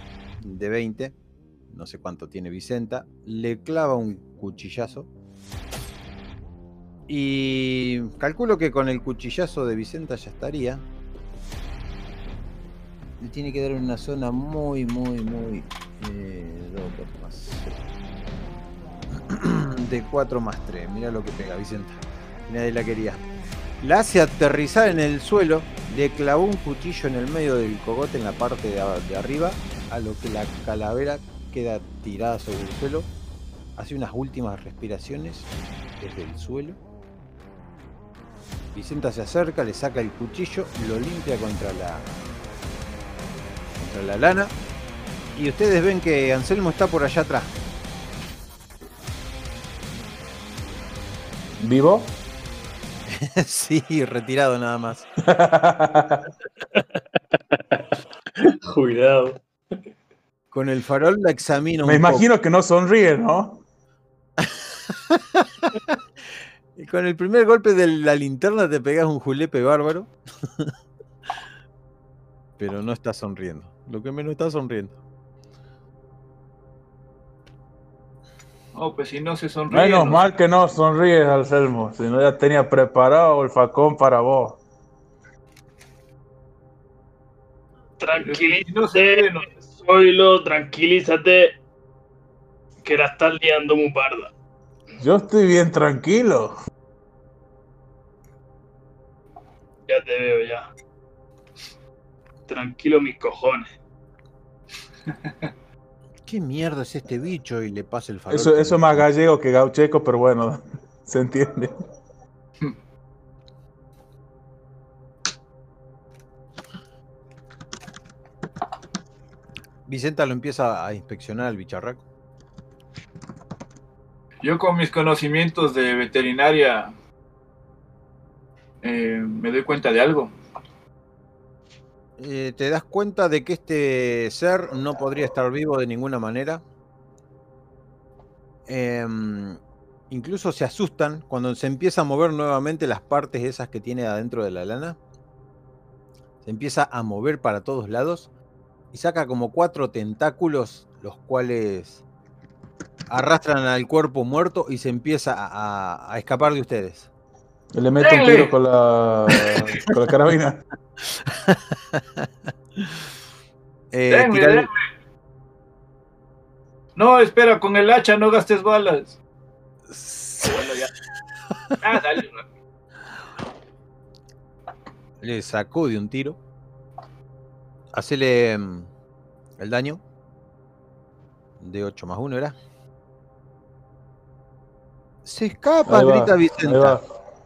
de 20, no sé cuánto tiene Vicenta, le clava un cuchillazo. Y calculo que con el cuchillazo de Vicenta ya estaría. Tiene que dar una zona muy, muy, muy... eh. De 4 más 3. Mira lo que pega Vicenta. Nadie la quería. La hace aterrizar en el suelo, le clavó un cuchillo en el medio del cogote en la parte de arriba, a lo que la calavera queda tirada sobre el suelo, hace unas últimas respiraciones desde el suelo. Vicenta se acerca, le saca el cuchillo, lo limpia contra la contra la lana y ustedes ven que Anselmo está por allá atrás. ¿Vivo? sí, retirado nada más. Cuidado. Con el farol la examina un Me poco. imagino que no sonríe, ¿no? Y con el primer golpe de la linterna te pegas un julepe bárbaro. Pero no está sonriendo. Lo que menos está sonriendo. No, pues si no se sonríe. Menos no- mal que no sonríes, Anselmo. Si no, ya tenía preparado el facón para vos. Tranquilízate, Zoilo, tranquilízate. Que la estás liando muy parda. Yo estoy bien tranquilo. Ya te veo ya. Tranquilo mis cojones. ¿Qué mierda es este bicho? Y le pasa el farol. Eso, eso el- es más gallego que gaucheco, pero bueno, se entiende. Vicenta lo empieza a inspeccionar al bicharraco. Yo con mis conocimientos de veterinaria eh, me doy cuenta de algo. Eh, te das cuenta de que este ser no podría estar vivo de ninguna manera. Em, incluso se asustan cuando se empieza a mover nuevamente las partes esas que tiene adentro de la lana. Se empieza a mover para todos lados y saca como cuatro tentáculos, los cuales arrastran al cuerpo muerto y se empieza a, a- a escapar de ustedes. Y le meto un tiro con la, con la carabina. Eh, Denme, tirale- denme. No, espera, con el hacha no gastes balas. Bueno, ya. Ah, dale. Le sacó de un tiro. Hacele mm, el daño. De 8 más 1 era. Se escapa, Ahí va, grita ahí Vicenta. va.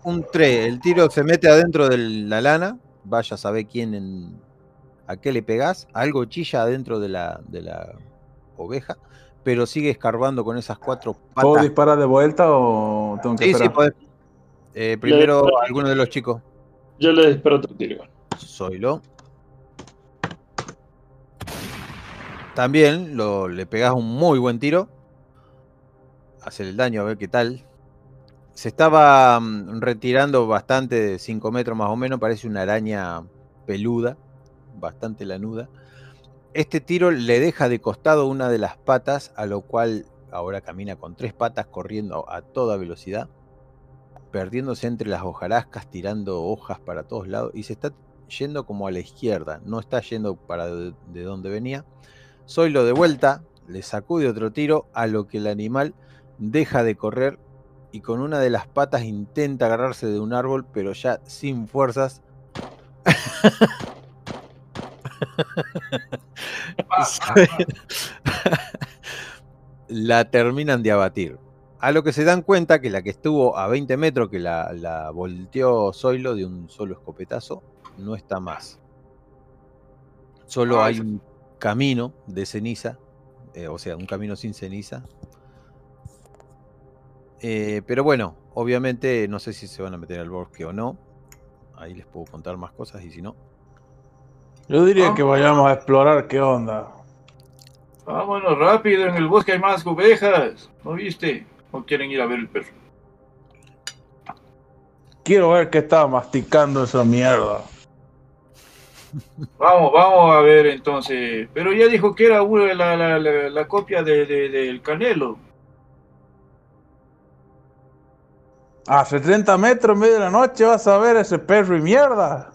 Un 3. El tiro se mete adentro de la lana. Vaya a saber quién en, a qué le pegás. Algo chilla adentro de la, de la oveja. Pero sigue escarbando con esas cuatro ¿Puedo patas. disparar de vuelta o tengo que Sí, sí, esperar? podés. Eh, primero, disparo. alguno de los chicos. Yo le disparo otro tiro. Zoilo. También lo, le pegás un muy buen tiro. Hacer el daño, a ver qué tal. Se estaba mm, retirando bastante de 5 metros más o menos. Parece una araña peluda. Bastante lanuda. Este tiro le deja de costado una de las patas, a lo cual ahora camina con tres patas corriendo a toda velocidad, perdiéndose entre las hojarascas, tirando hojas para todos lados y se está yendo como a la izquierda, no está yendo para de, de donde venía. Zoilo de vuelta, le sacude otro tiro, a lo que el animal deja de correr y con una de las patas intenta agarrarse de un árbol, pero ya sin fuerzas. la terminan de abatir. A lo que se dan cuenta que la que estuvo a 20 metros, que la, la volteó Zoilo de un solo escopetazo, no está más. Solo Ah, hay un camino de ceniza, eh, o sea, un camino sin ceniza. Eh, pero bueno, obviamente no sé si se van a meter al bosque o no. Ahí les puedo contar más cosas y si no. Yo diría Ah. que vayamos a explorar qué onda. Vámonos rápido, en el bosque hay más ovejas. ¿No viste? ¿O quieren ir a ver el perro? Quiero ver qué estaba masticando esa mierda. Vamos, vamos a ver entonces. Pero ya dijo que era una- la, la, la, la copia de, de- del Canelo. A 70 metros en medio de la noche vas a ver ese perro y mierda.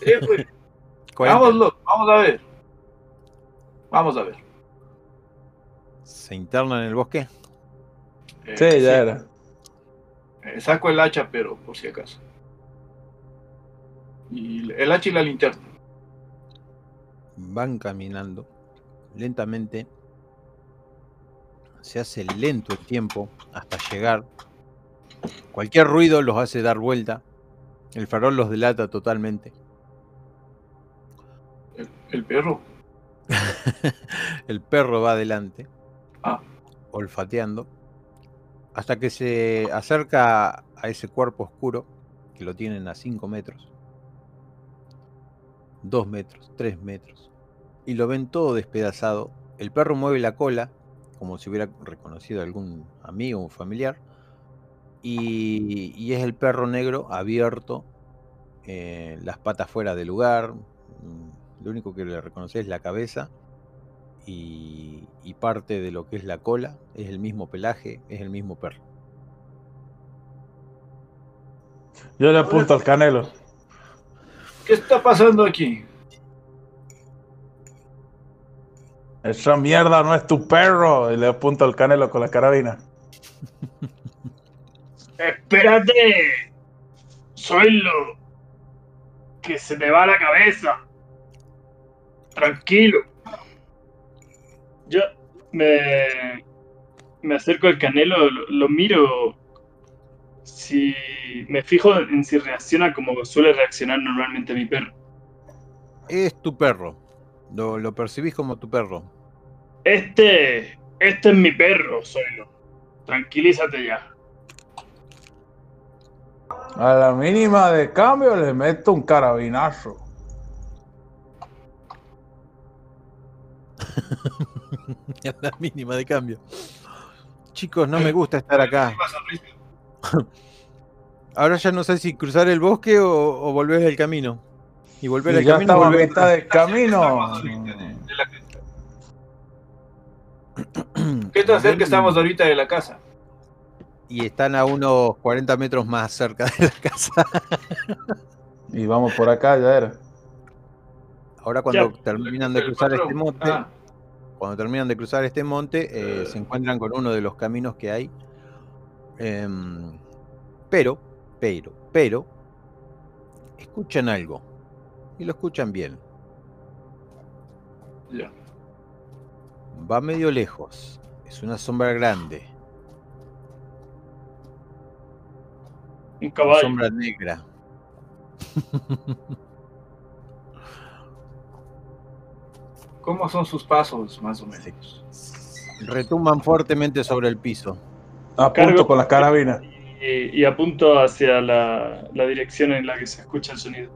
Sí, pues. 40. Vámonos, vamos a ver. Vamos a ver. ¿Se internan en el bosque? Eh, Sí, ya era. Eh, saco el hacha, pero por si acaso. Y el hacha y la linterna. Van caminando lentamente. Se hace lento el tiempo hasta llegar. Cualquier ruido los hace dar vuelta. El farol los delata totalmente. El, el perro. El perro va adelante, Ah. olfateando, hasta que se acerca a ese cuerpo oscuro, que lo tienen a 5 metros, 2 metros, 3 metros, y lo ven todo despedazado. El perro mueve la cola, como si hubiera reconocido a algún amigo o familiar, y, y es el perro negro abierto, eh, las patas fuera del lugar, mm, lo único que le reconoce es la cabeza y, y parte de lo que es la cola, es el mismo pelaje, es el mismo perro. Yo le apunto al canelo. ¿Qué está pasando aquí? Esa mierda no es tu perro. Y le apunto al canelo con la carabina. ¡Espérate! Soylo. Que se te va la cabeza. Tranquilo. Yo me, me acerco al canelo, lo, lo miro. Si me fijo en si reacciona como suele reaccionar normalmente mi perro. Es tu perro, lo, lo percibís como tu perro. Este, este es mi perro, Soylo. Tranquilízate ya. A la mínima de cambio le meto un carabinazo. Es la mínima de cambio. Chicos, no me gusta estar acá. Ahora ya no sé si cruzar el bosque o, o volver al camino. Y volver al ya camino. estaba a volver mitad del camino. ¿Qué tan cerca estamos ahorita de la casa? Y están a unos 40 metros más cerca de la casa. Y vamos por acá, ya era. Ahora cuando Ya. terminan de cruzar patrón. este monte, Ah, cuando terminan de cruzar este monte, eh, se encuentran con uno de los caminos que hay. Em, pero, pero, pero, escuchan algo. Y lo escuchan bien. ya. Va medio lejos. Es una sombra grande. Un caballo. sombra negra. ¿Cómo son sus pasos, más o menos? Retumban fuertemente sobre el piso. Apunto con la carabina. Y, y apunto hacia la, la dirección en la que se escucha el sonido.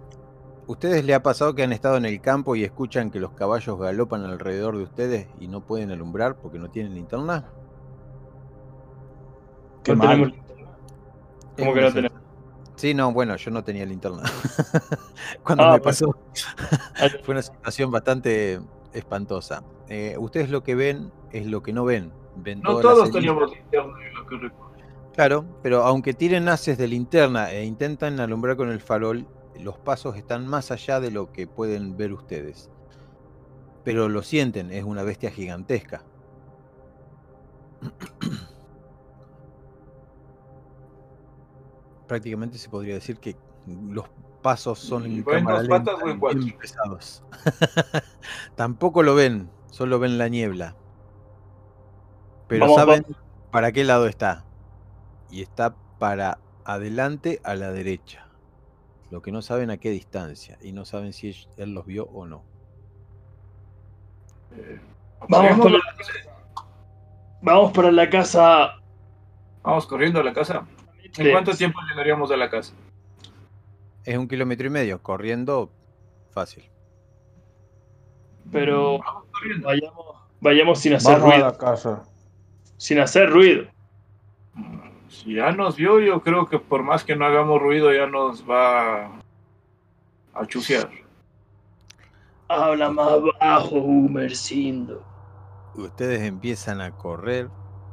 ¿Ustedes le ha pasado que han estado en el campo y escuchan que los caballos galopan alrededor de ustedes y no pueden alumbrar porque no tienen linterna? Qué no mal. tenemos ¿Cómo que no tenemos? Sí, no, bueno, yo no tenía linterna. Cuando Ah, me pues. pasó, fue una situación bastante espantosa. Eh, ustedes lo que ven es lo que no ven. ven No todos teníamos linterna, en lo que recuerdo. Claro, pero aunque tiren haces de linterna e intentan alumbrar con el farol, los pasos están más allá de lo que pueden ver ustedes. Pero lo sienten, es una bestia gigantesca. Prácticamente se podría decir que los pasos son en ¿Va en cámara lenta bien pesados. Tampoco lo ven, solo ven la niebla. Pero Vamos, saben para qué lado está. Y está para adelante a la derecha. Lo que no saben a qué distancia. Y no saben si él- los vio o no. Vamos Apaguemos por la- la, vamos para la casa. Vamos corriendo a la casa. ¿En Sí. cuánto tiempo llegaríamos a la casa? Es un kilómetro y medio. Corriendo, fácil. Pero Vamos corriendo. vayamos, vayamos sin hacer Vamos a ruido. la casa. Sin hacer ruido. Si ya nos vio, yo creo que por más que no hagamos ruido, ya nos va a chusear. Habla más bajo, Humercindo. Ustedes empiezan a correr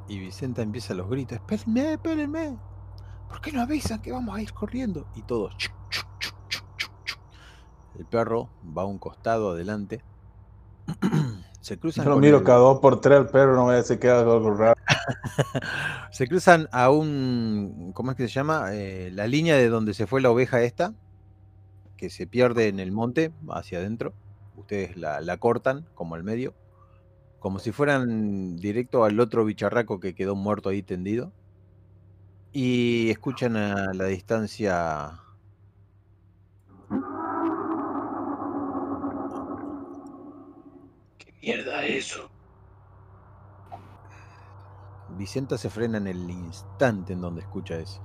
y Vicenta empieza los gritos. Espérenme, espérenme. ¿Por qué no avisan que vamos a ir corriendo? Y todos. chuc, chuc, chuc. El perro va a un costado adelante. Se cruzan, Yo lo miro el- cada dos por tres al perro, no vaya a ser que haga algo raro. se cruzan a un. ¿Cómo es que se llama? Eh, la línea de donde se fue la oveja esta. Que se pierde en el monte hacia adentro. Ustedes la, la cortan como al medio. Como si fueran directo al otro bicharraco que quedó muerto ahí tendido. Y escuchan a la distancia. ¿Qué mierda es eso? Vicenta se frena en el instante en donde escucha eso.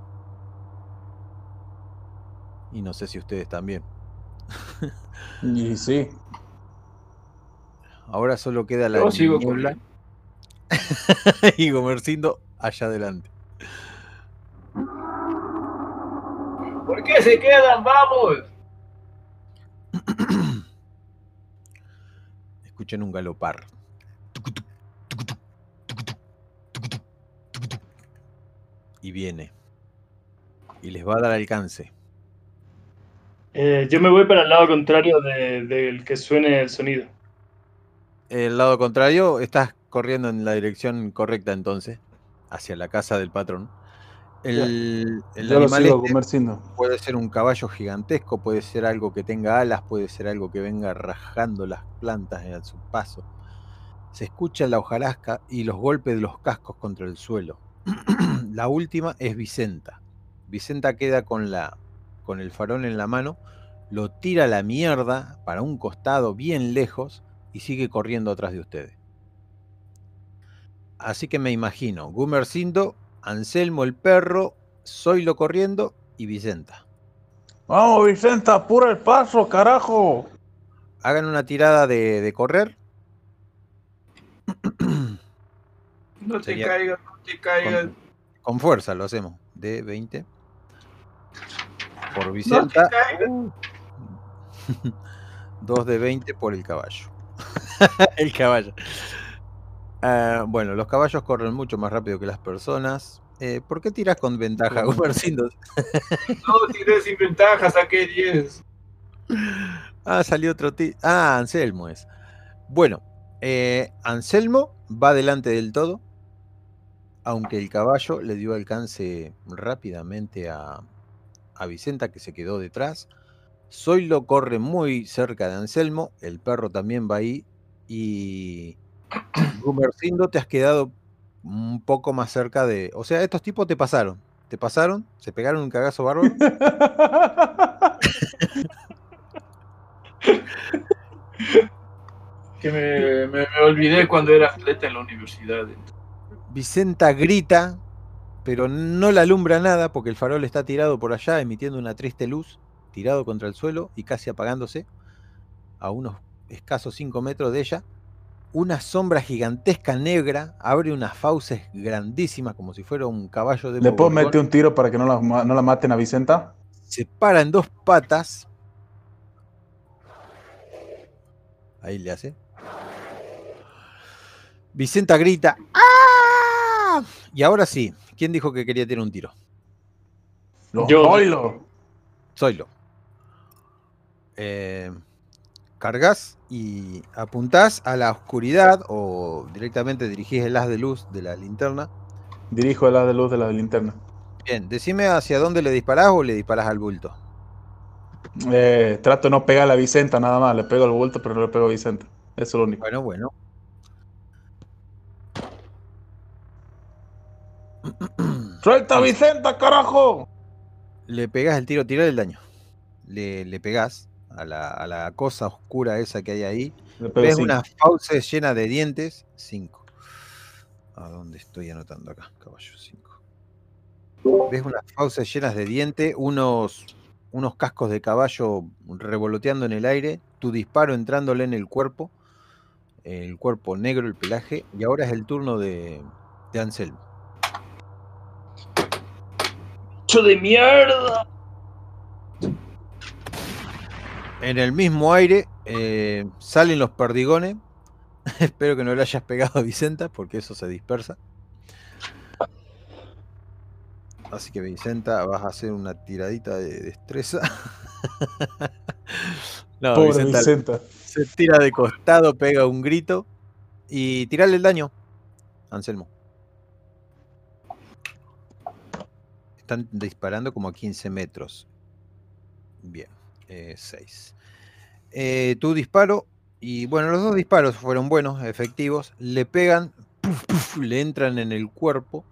Y no sé si ustedes también. Y sí. Ahora solo queda la Yo sigo niebla corriendo. y Gomercindo allá adelante. ¿Por qué se quedan? ¡Vamos! Escuchen un galopar. Y viene. Y les va a dar alcance. Eh, yo me voy para el lado contrario de- del que suene el sonido. El lado contrario, estás corriendo en la dirección correcta entonces, hacia la casa del patrón. El, el Yo lo animal sigo este puede ser un caballo gigantesco, puede ser algo que tenga alas, puede ser algo que venga rajando las plantas a su paso. Se escucha la hojarasca y los golpes de los cascos contra el suelo. la última es Vicenta. Vicenta queda con, la, con el farol en la mano, lo tira a la mierda para un costado bien lejos y sigue corriendo atrás de ustedes. Así que me imagino, Gumercindo, Anselmo el perro, Zoilo corriendo y Vicenta. Vamos, Vicenta, apura el paso, carajo. Hagan una tirada de, de correr. No te caigas, no te caigas. Con, con fuerza lo hacemos. De 20. Por No te Vicenta. caigas. 2 de 20 por el caballo. el caballo. Ah, bueno, los caballos corren mucho más rápido que las personas. Eh, ¿Por qué tiras con ventaja, Gumercindo? No, tiré sin ventaja, saqué 10. Ah, salió otro ti. Ah, Anselmo es. Bueno, eh, Anselmo va delante del todo. Aunque el caballo le dio alcance rápidamente a, a Vicenta, que se quedó detrás. Zoilo corre muy cerca de Anselmo. El perro también va ahí. Y Gumercindo te has quedado un poco más cerca de. O sea, estos tipos te pasaron. Te pasaron, se pegaron un cagazo bárbaro. Que me, me- me olvidé cuando era atleta en la universidad. Vicenta grita, pero no la alumbra nada porque el farol está tirado por allá, emitiendo una triste luz, tirado contra el suelo y casi apagándose, a unos escasos 5 metros de ella. Una sombra gigantesca negra abre unas fauces grandísimas, como si fuera un caballo de ¿Le puedo meter un tiro para que no la, no la maten a Vicenta? Se para en dos patas. Ahí le hace. Vicenta grita. ¡Ah! Y ahora sí, ¿quién dijo que quería tirar un tiro? Los Yo- Zoilo. Zoilo. eh, cargas y apuntás a la oscuridad o directamente dirigís el haz de luz de la linterna. Dirijo el haz de luz de la linterna. Bien, decime hacia dónde le disparás o le disparás al bulto. Eh, trato de no pegar a la Vicenta nada más. Le pego al bulto, pero no le pego a Vicenta. Eso es lo único. Bueno, bueno. ¡Suelta a Vicenta, carajo! Le pegás el tiro, tira el daño. Le, le pegás a la, a la cosa oscura esa que hay ahí. Ves cinco. unas fauces llenas de dientes. 5. ¿A dónde estoy anotando acá? Caballo 5. Ves unas fauces llenas de dientes, unos, unos cascos de caballo revoloteando en el aire, tu disparo entrándole en el cuerpo, el cuerpo negro, el pelaje, y ahora es el turno de, de Anselmo. ¡Bicho de mierda! En el mismo aire eh, salen los perdigones. Espero que no le hayas pegado a Vicenta, porque eso se dispersa. Así que Vicenta, vas a hacer una tiradita de destreza. no, Pobre Vicenta Vicenta. se tira de costado, pega un grito y tirarle el daño. Anselmo. Están disparando como a 15 metros. Bien, 6. tu disparo, y bueno, los dos disparos fueron buenos, efectivos. Le pegan, le entran en el cuerpo,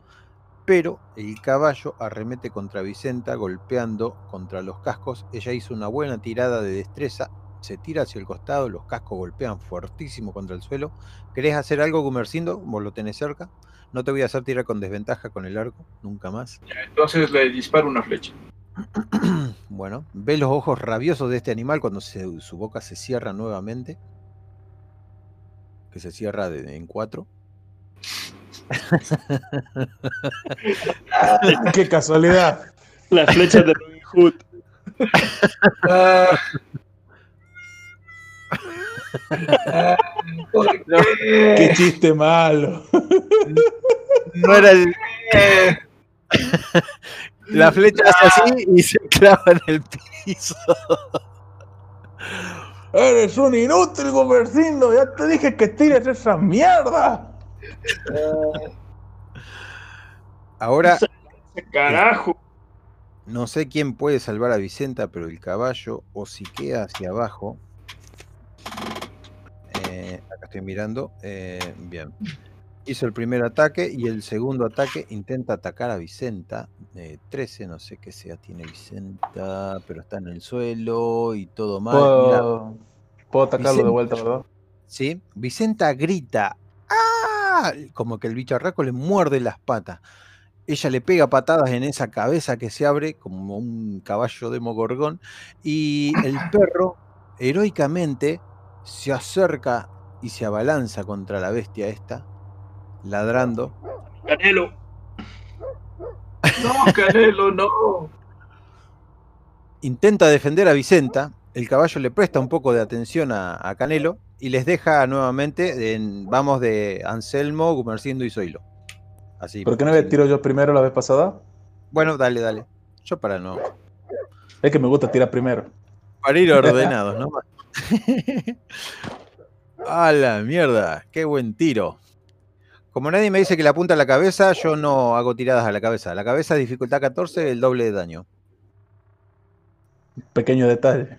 pero el caballo arremete contra Vicenta, golpeando contra los cascos. Ella hizo una buena tirada de destreza, se tira hacia el costado, los cascos golpean fuertísimo contra el suelo. ¿Querés hacer algo, Gumercindo? Vos lo tenés cerca. No te voy a hacer tirar con desventaja con el arco, nunca más. Entonces le disparo una flecha. Bueno, ve los ojos rabiosos de este animal cuando se- su boca se cierra nuevamente. Que se cierra de- en cuatro. ¡Qué casualidad! Las flechas de Robin Hood. Ah. Ah, ¿por No. ¡Qué qué? chiste malo! No era el. La flecha hace así y se clava en el piso. ¡Eres un inútil, Gomercindo! ¡Ya te dije que tires esa mierda! Ahora Carajo. no sé quién puede salvar a Vicenta, pero el caballo o si queda hacia abajo. Eh, acá estoy mirando. eh, bien. Hizo el primer ataque y el segundo ataque intenta atacar a Vicenta. eh, 13, no sé qué sea tiene Vicenta, pero está en el suelo y todo mal. Puedo, puedo atacarlo de vuelta, ¿verdad? ¿sí? Vicenta grita. ¡Ah! Como que el bicharraco le muerde las patas. Ella le pega patadas en esa cabeza que se abre como un caballo de mogorgón. Y el perro, heroicamente, se acerca y se abalanza contra la bestia esta, ladrando. Canelo. No, Canelo, no. Intenta defender a Vicenta. El caballo le presta un poco de atención a, a Canelo y les deja nuevamente en vamos de Anselmo, Gumercindo y Zoilo. Así. ¿Por qué no me sin- tiro yo primero la vez pasada? Bueno, dale, dale. Yo para no. Es que me gusta tirar primero. Para ir ordenados, ¿no? A la mierda, qué buen tiro. Como nadie me dice que le apunta a la cabeza, yo no hago tiradas a la cabeza. La cabeza dificultad 14, el doble de daño. Pequeño detalle.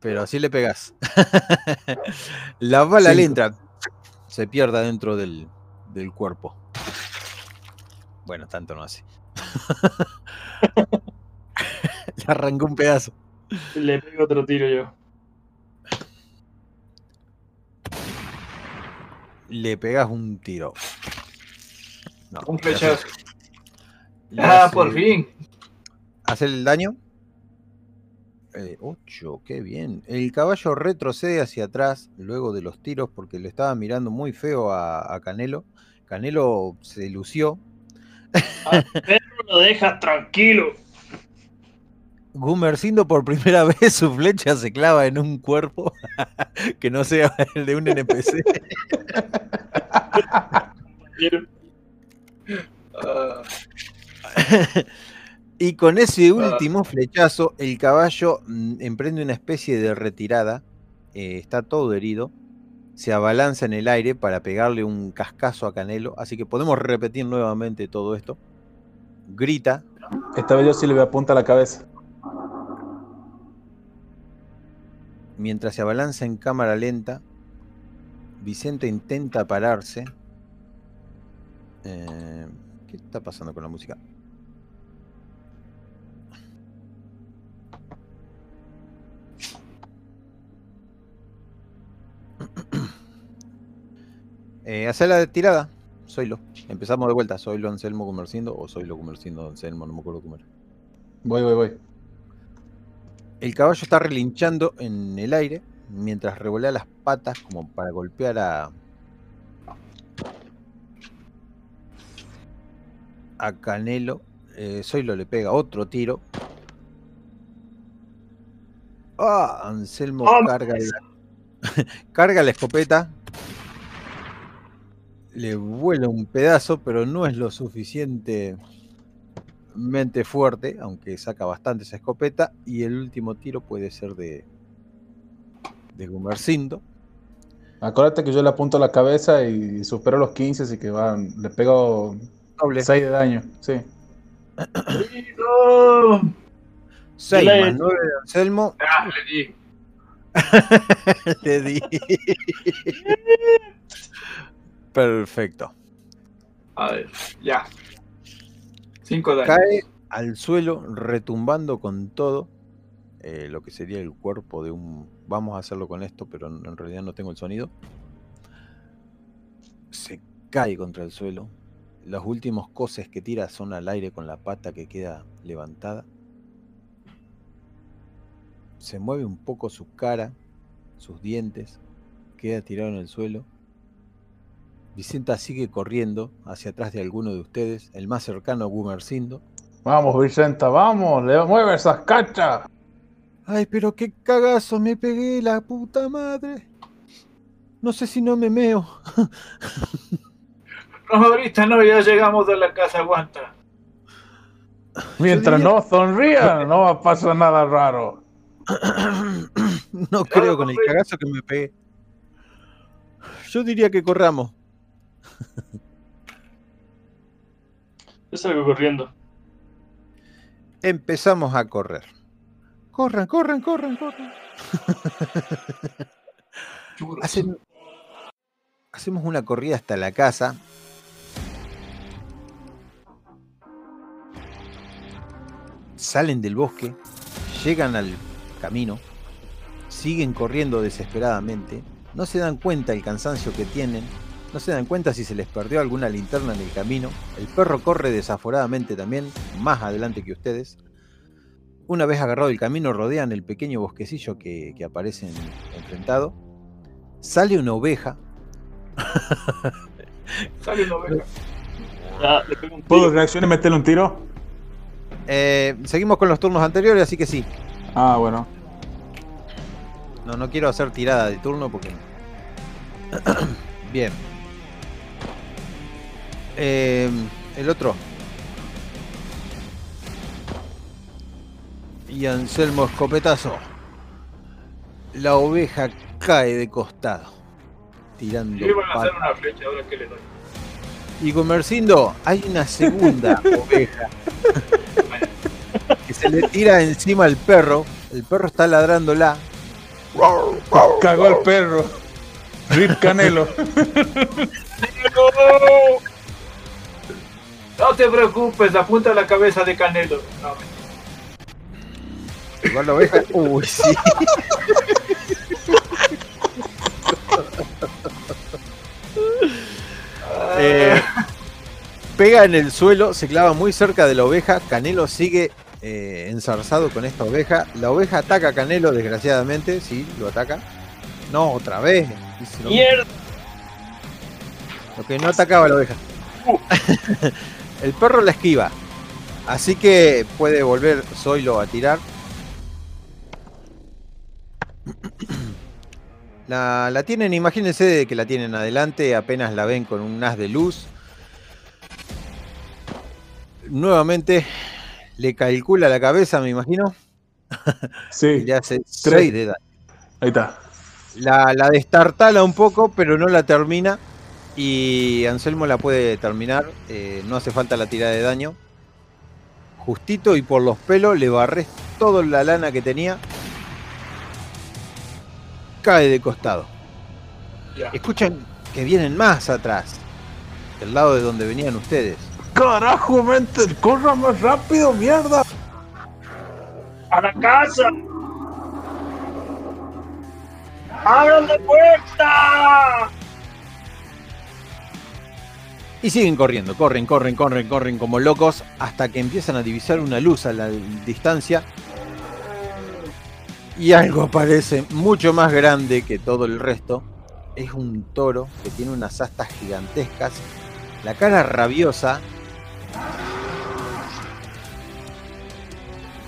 Pero así le pegas. la bala le entra. Se pierda dentro del, del cuerpo. Bueno, tanto no hace. le arrancó un pedazo. Le pego otro tiro yo. Le pegas un tiro. No, Un flechazo. le Ah, por fin. ¿Hace el daño? 8, qué bien. El caballo retrocede hacia atrás luego de los tiros porque le estaba mirando muy feo a, a Canelo. Canelo se lució. Perro lo dejas tranquilo. Gumercindo por primera vez su flecha se clava en un cuerpo que no sea el de un NPC. Ah, Y con ese último flechazo, el caballo mm, emprende una especie de retirada. eh, está todo herido. Se abalanza en el aire para pegarle un cascazo a Canelo. Así que podemos repetir nuevamente todo esto. Grita. Esta vez yo sí le voy a apuntar a la cabeza. Mientras se abalanza en cámara lenta, Vicente intenta pararse. Eh, ¿Qué está pasando con la música? Eh, hacer la tirada. Soylo. Empezamos de vuelta. Soylo Anselmo Comercindo o Soylo Comercindo Anselmo, no me acuerdo cómo era. Voy, voy, voy. El caballo está relinchando en el aire mientras revolea las patas como para golpear a. a Canelo. Eh, Zoilo le pega otro tiro. ¡Ah! Anselmo ¡Oh, carga, la, carga la escopeta. Le vuela un pedazo, pero no es lo suficientemente fuerte, aunque saca bastante esa escopeta. Y el último tiro puede ser de, de Gumercindo. Acuérdate que yo le apunto a la cabeza y supero los 15, así que van, le pego Doble. 6 de daño. Sí. ¡No! 6 le- más 9 de Anselmo. Ah, le di. Le di. Perfecto. A ver, ya. Cae al suelo retumbando con todo eh, lo que sería el cuerpo de un... Vamos a hacerlo con esto, pero en en realidad no tengo el sonido. Se cae contra el suelo. Los últimos coces que tira son al aire con la pata que queda levantada. Se mueve un poco su cara, sus dientes. Queda tirado en el suelo. Vicenta sigue corriendo hacia atrás de alguno de ustedes, el más cercano a Gumercindo. Vamos, Vicenta, vamos, le mueve esas cachas. Ay, pero qué cagazo me pegué, la puta madre. No sé si no me meo. No, ahorita no, ya llegamos de la casa, aguanta. Mientras diría- no sonría, no va a pasar nada raro. no creo con el cagazo que me pegué. Yo diría que corramos. Yo salgo corriendo. Empezamos a correr. Corran, corran, corran, corran. Hacen- hacemos una corrida hasta la casa. Salen del bosque, llegan al camino, siguen corriendo desesperadamente, no se dan cuenta el cansancio que tienen, no se dan cuenta si se les perdió alguna linterna en el camino, el perro corre desaforadamente también, más adelante que ustedes. Una vez agarrado el camino, rodean el pequeño bosquecillo que, que aparece en- enfrentado. Sale una oveja. Sale una oveja. Ah, un ¿Puedo reaccionar y meterle un tiro? Eh, seguimos con los turnos anteriores, así que sí. Ah, bueno. No, no quiero hacer tirada de turno porque. Bien. Eh, el otro. Y Anselmo escopetazo. La oveja cae de costado. Tirando. Yo iba a hacer una flecha, ahora que le doy. Y Comercindo, hay una segunda oveja que se le tira encima al perro. El perro está ladrándola. Cagó el perro. Rip Canelo. No te preocupes, apunta la cabeza de Canelo. No, Igual la oveja. Uy, sí. Eh, pega en el suelo, se clava muy cerca de la oveja. Canelo sigue eh, enzarzado con esta oveja. La oveja ataca a Canelo, desgraciadamente. Sí, lo ataca. No, otra vez. Lo- ¡Mierda! Lo que no atacaba a la oveja. el perro la esquiva. Así que puede volver Zoilo a tirar. La, la tienen, imagínense que la tienen adelante, apenas la ven con un haz de luz. Nuevamente le calcula la cabeza, me imagino, y Sí, le hace 6 de daño. ahí está. La, la destartala un poco, pero no la termina. Y Anselmo la puede terminar. eh, no hace falta la tirada de daño. Justito y por los pelos le barres toda la lana que tenía. Cae de costado. Ya. Escuchan que vienen más atrás. Del lado de donde venían ustedes. Carajo, mente, corra más rápido, mierda. ¡A la casa! ¡Abran la puerta! Y siguen corriendo, corren, corren, corren, corren como locos hasta que empiezan a divisar una luz a la distancia. Y algo aparece mucho más grande que todo el resto. Es un toro que tiene unas astas gigantescas, la cara rabiosa.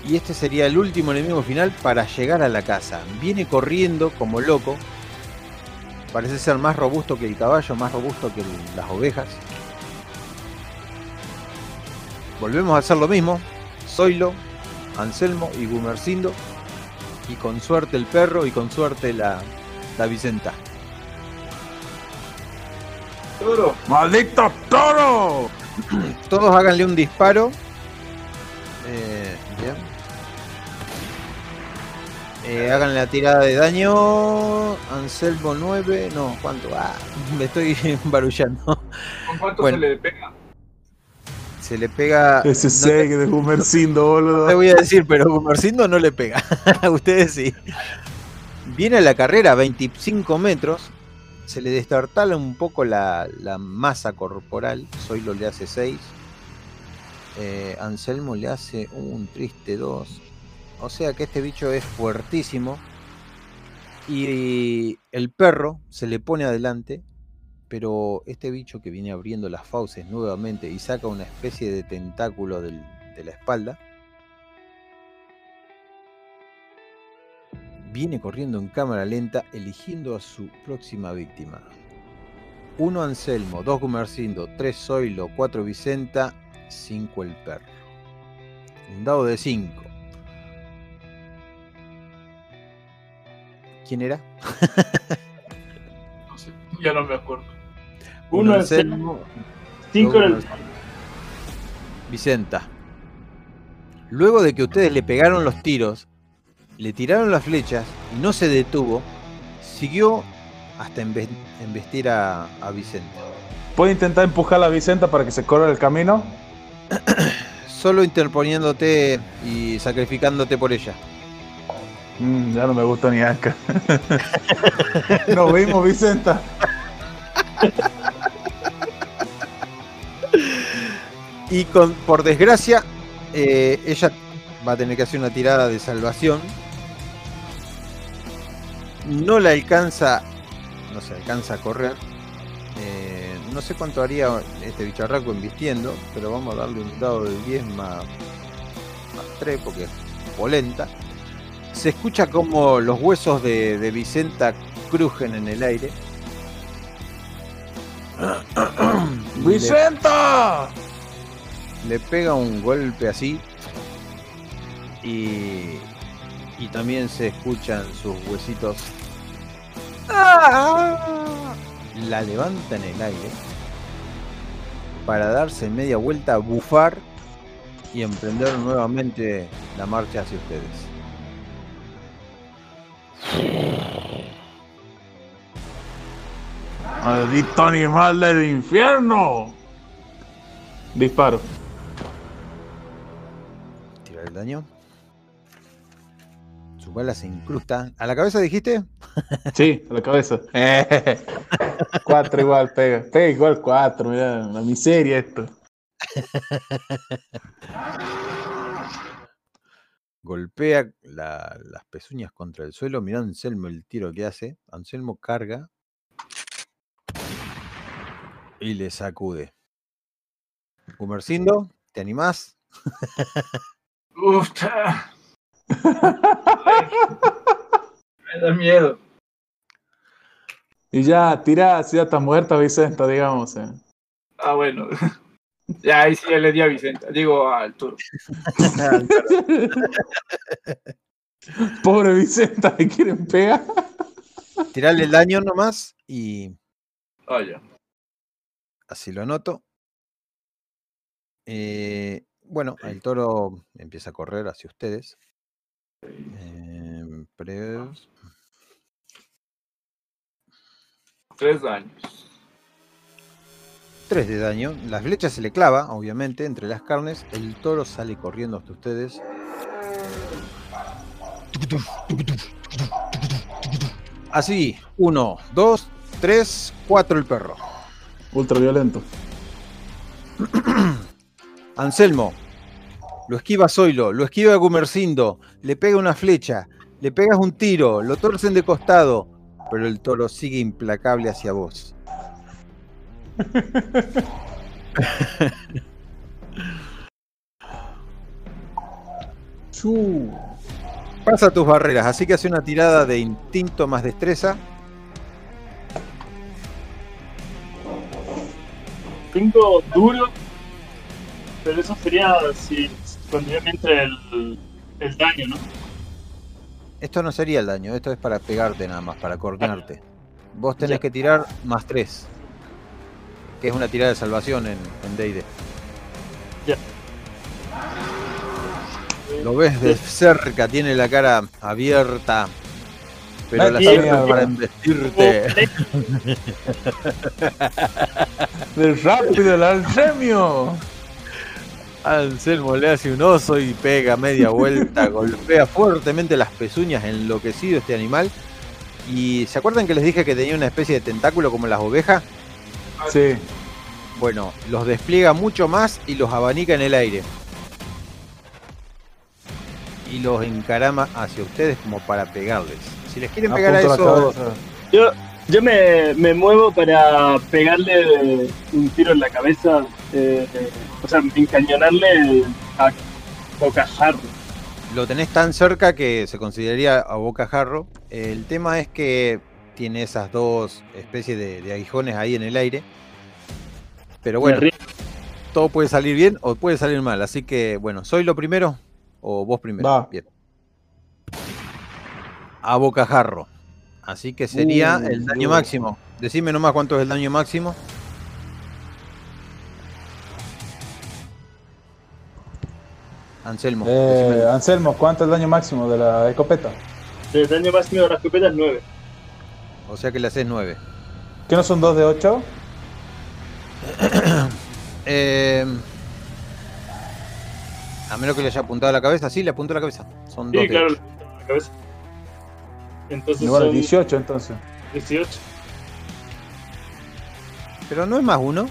Y este sería el último enemigo final para llegar a la casa. Viene corriendo como loco. Parece ser más robusto que el caballo, más robusto que las ovejas. Volvemos a hacer lo mismo. Zoilo, Anselmo y Gumercindo. Y con suerte el perro y con suerte la, la Vicenta. Toro, ¡Maldito toro! Todos háganle un disparo. Eh, bien. Eh, hagan la tirada de daño. Anselmo 9. No, ¿cuánto? Ah, me estoy barullando. ¿con cuánto Bueno. se le pega? Se le pega. Ese no te- 6 de Gumercindo, te boludo. voy a decir, pero Gumercindo no le pega. A ustedes sí. Viene a la carrera a 25 metros. Se le destartala un poco la, la masa corporal. Zoilo le hace 6. Eh, Anselmo le hace un triste 2. O sea que este bicho es fuertísimo. Y el perro se le pone adelante. Pero este bicho que viene abriendo las fauces nuevamente y saca una especie de tentáculo del- de la espalda. Viene corriendo en cámara lenta eligiendo a su próxima víctima. 1 Anselmo, 2 Gumercindo, 3 Zoilo, 4 Vicenta, 5 el perro. Un dado de 5. ¿Quién era? No sé, ya no me acuerdo. Uno Un Anselmo, Cinco en el Vicenta. Luego de que ustedes le pegaron los tiros, le tiraron las flechas y no se detuvo, siguió hasta embe- embestir a, a Vicenta. ¿Puedo intentar empujar a la Vicenta para que se corra el camino? Solo interponiéndote y sacrificándote por ella. Mm, ya no me gusta ni acá. Nos vimos, Vicenta. Y con, por desgracia, eh, ella va a tener que hacer una tirada de salvación. No la alcanza, no se alcanza a correr. Eh, no sé cuánto haría este bicharraco embistiendo, pero vamos a darle un dado de 10 más, más 3 porque es polenta. Se escucha como los huesos de, Vicenta crujen en el aire. ¡Vicenta! Le pega un golpe así y, y también se escuchan sus huesitos. ¡Ah! La levanta en el aire para darse media vuelta, bufar y emprender nuevamente la marcha hacia ustedes. ¡Maldito animal del infierno! Disparo. El daño. Su bala se incrusta. ¿A la cabeza dijiste? Sí, a la cabeza. cuatro igual pega. Pega igual cuatro, mira, la miseria esto. golpea la- las pezuñas contra el suelo. Mirá Anselmo el tiro que hace. Anselmo carga y le sacude. Gumercindo, ¿te animás? Uf. Me da miedo. Y ya, tira, si ya está muerta Vicenta, digamos. eh. Ah, bueno. Ya, ahí sí ya le di a Vicente. Digo, al toro. Pobre Vicenta, le quieren pegar. Tirarle el daño nomás y ya. así lo anoto. Eh, bueno, el toro empieza a correr hacia ustedes. Pre- Tres daños. 3 de daño. La flecha se le clava, obviamente, entre las carnes. El toro sale corriendo hasta ustedes. Así, 1, 2, 3, 4 el perro. Ultraviolento. Anselmo, lo esquiva Zoilo, lo esquiva Gumercindo, le pega una flecha, le pegas un tiro, lo torcen de costado, pero el toro sigue implacable hacia vos. Chu. Pasa tus barreras, así que hace una tirada de instinto más destreza. Tengo duro, pero eso sería si cuando me entre el, el daño, ¿no? Esto no sería el daño, esto es para pegarte nada más, para coordinarte. Vos tenés Ya. que tirar más 3, que es una tirada de salvación en en D&D. Ya. Lo ves de cerca, tiene la cara abierta, pero la cierra mierda. para embestirte. ¡Del rápido, el alcemio! Anselmo le hace un oso y pega media vuelta, golpea fuertemente las pezuñas, enloquecido este animal. Y ¿se acuerdan que les dije que tenía una especie de tentáculo como las ovejas? Sí. Bueno, los despliega mucho más y los abanica en el aire. Y los encarama hacia ustedes como para pegarles. Si les quieren pegar a eso. Yo, yo me, me muevo para pegarle un tiro en la cabeza, eh, o sea, encañonarle a bocajarro. lo tenés tan cerca que se consideraría a bocajarro. El tema es que tiene esas dos especies de, de aguijones ahí en el aire. Pero bueno, todo puede salir bien o puede salir mal. Así que, bueno, ¿soy lo primero o vos primero? Va. Bien. A bocajarro. Así que sería Uh, el daño uh. máximo. Decime nomás cuánto es el daño máximo. Anselmo. Eh. Anselmo, ¿cuánto es el daño máximo de la escopeta? El daño máximo de la escopeta es 9. O sea que le haces 9. ¿Qué no son dos de 8? Eh, a menos que le haya apuntado a la cabeza, sí, le apuntó a la cabeza. Son dos. Sí, de claro, ocho. la cabeza. Entonces Igual son 18 entonces. 18. Pero no es más uno.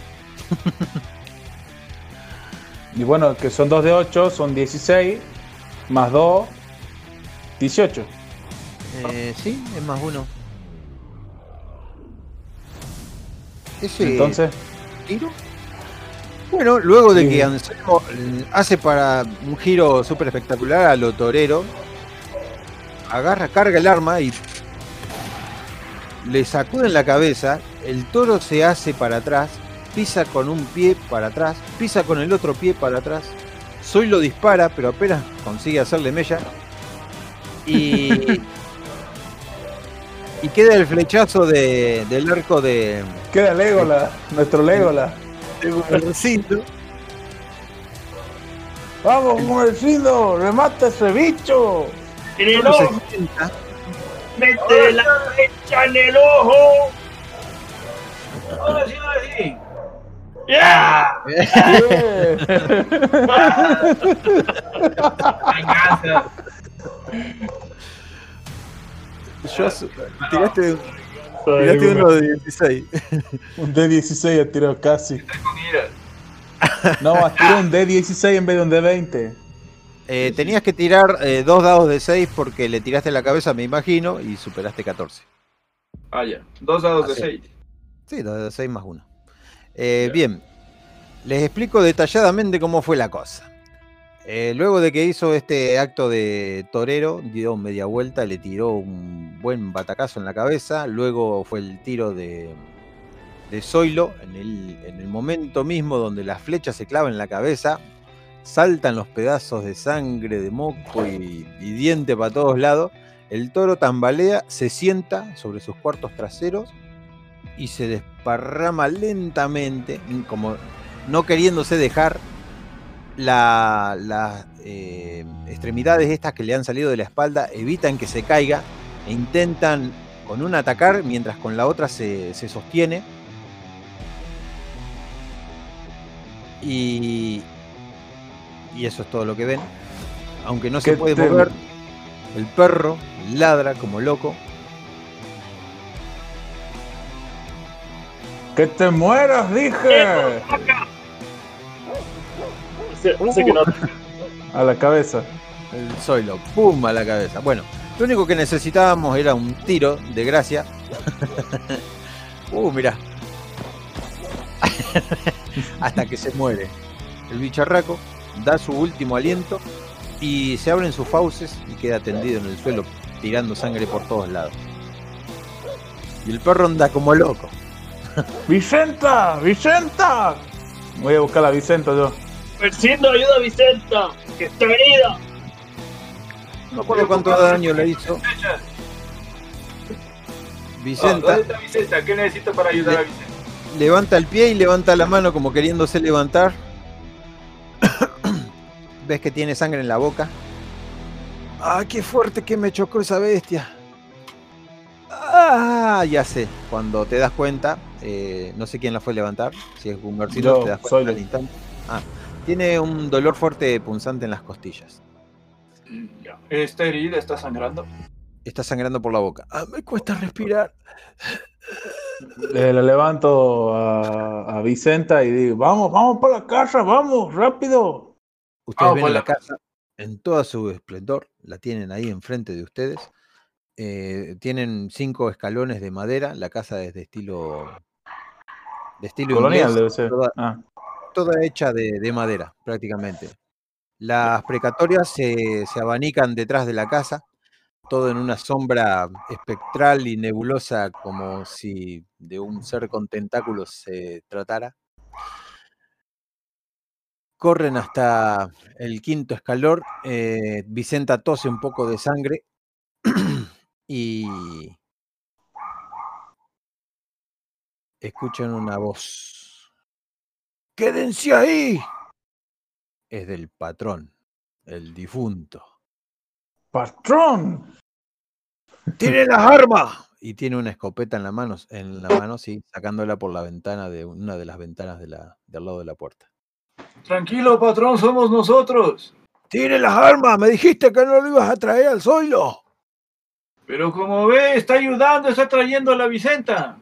Y bueno, que son 2 de 8, son 16, más 2, 18. Eh, sí, es más uno. Ese Entonces, tiro. Bueno, luego de Sí. que Anselmo hace para un giro súper espectacular a lo torero, agarra, carga el arma y le sacude en la cabeza, el toro se hace para atrás, pisa con un pie para atrás, pisa con el otro pie para atrás, Soy lo dispara, pero apenas consigue hacerle mella y, y queda el flechazo de- del arco de, Queda Legola, nuestro Legola. Gumercindo. ¡Vamos, Gumercindo! ¡Remata ese bicho! ¡En el se ojo! ¡Mete la flecha en el ojo! Ahora sí, ahora sí. ¡Ya! Venganza. Yo tiraste, tiraste uno de 16. Un D16 ha tirado casi. No, has tirado un D16 en vez de un D20. Eh, tenías que tirar eh, dos dados de 6 porque le tiraste la cabeza, me imagino, y superaste 14. Ah, ya. Dos dados de Así. seis. Sí, dos de 6 más 1. Eh, bien, les explico detalladamente cómo fue la cosa. Luego de que hizo este acto de torero, dio media vuelta, le tiró un buen batacazo en la cabeza. Luego fue el tiro de, de Zoilo, en el, en el momento mismo donde la flecha se clava en la cabeza, saltan los pedazos de sangre, de moco y, diente para todos lados. El toro tambalea, se sienta sobre sus cuartos traseros y se desparrama lentamente, como no queriéndose dejar la- las eh, extremidades estas que le han salido de la espalda, evitan que se caiga e intentan con una atacar mientras con la otra se, se sostiene. Y, y eso es todo lo que ven. Aunque no se ¿Qué puede te- mover, el perro ladra como loco. ¡Que te mueras, dije! Que no. A la cabeza. El Zoilo, pum a la cabeza. Bueno, lo único que necesitábamos era un tiro de gracia. uh, mirá. Hasta que se muere. El bicharraco da su último aliento y se abren sus fauces y queda tendido en el suelo tirando sangre por todos lados. Y el perro anda como loco. ¡Vicenta! ¡Vicenta! Voy a buscar a Vicenta yo. Persino, ayuda a Vicenta, que está herida. No acuerdo cuánto daño le hizo. Vicenta. ¿Dónde está Vicenta? ¿Qué necesito para ayudar a Vicenta? levanta el pie y levanta la mano como queriéndose levantar. Ves que tiene sangre en la boca. ¡Ah, qué fuerte que me chocó esa bestia! ¡Ah! Ya sé. Cuando te das cuenta, eh, no sé quién la fue a levantar. Si es Gungarcino, Yo, te das cuenta soy al instante. Ah, tiene un dolor fuerte punzante en las costillas. Ya. Esta herida está sangrando. Está sangrando por la boca. Ah, me cuesta respirar. Le, le levanto a, a Vicenta y digo, vamos, vamos para la casa, vamos, rápido. Ustedes ven la la- casa en toda su esplendor, la tienen ahí enfrente de ustedes. Eh, tienen cinco escalones de madera, la casa es de estilo de estilo Colonial inglés, debe ser. toda, Ah, toda hecha de, de madera, prácticamente. Las precatorias se, se abanican detrás de la casa, todo en una sombra espectral y nebulosa, como si de un ser con tentáculos se tratara. Corren hasta el quinto escalón. eh, Vicenta tose un poco de sangre y escuchan una voz. ¡Quédense ahí! Es del patrón, el difunto. ¡Patrón! ¡Tiene las armas! Y tiene una escopeta en la mano, en la mano, sí, sacándola por la ventana de una de las ventanas de la, del lado de la puerta. Tranquilo, patrón, somos nosotros. ¡Tiene las armas! ¡Me dijiste que no lo ibas a traer al Zoilo! Pero como ve, está ayudando, está trayendo a la Vicenta.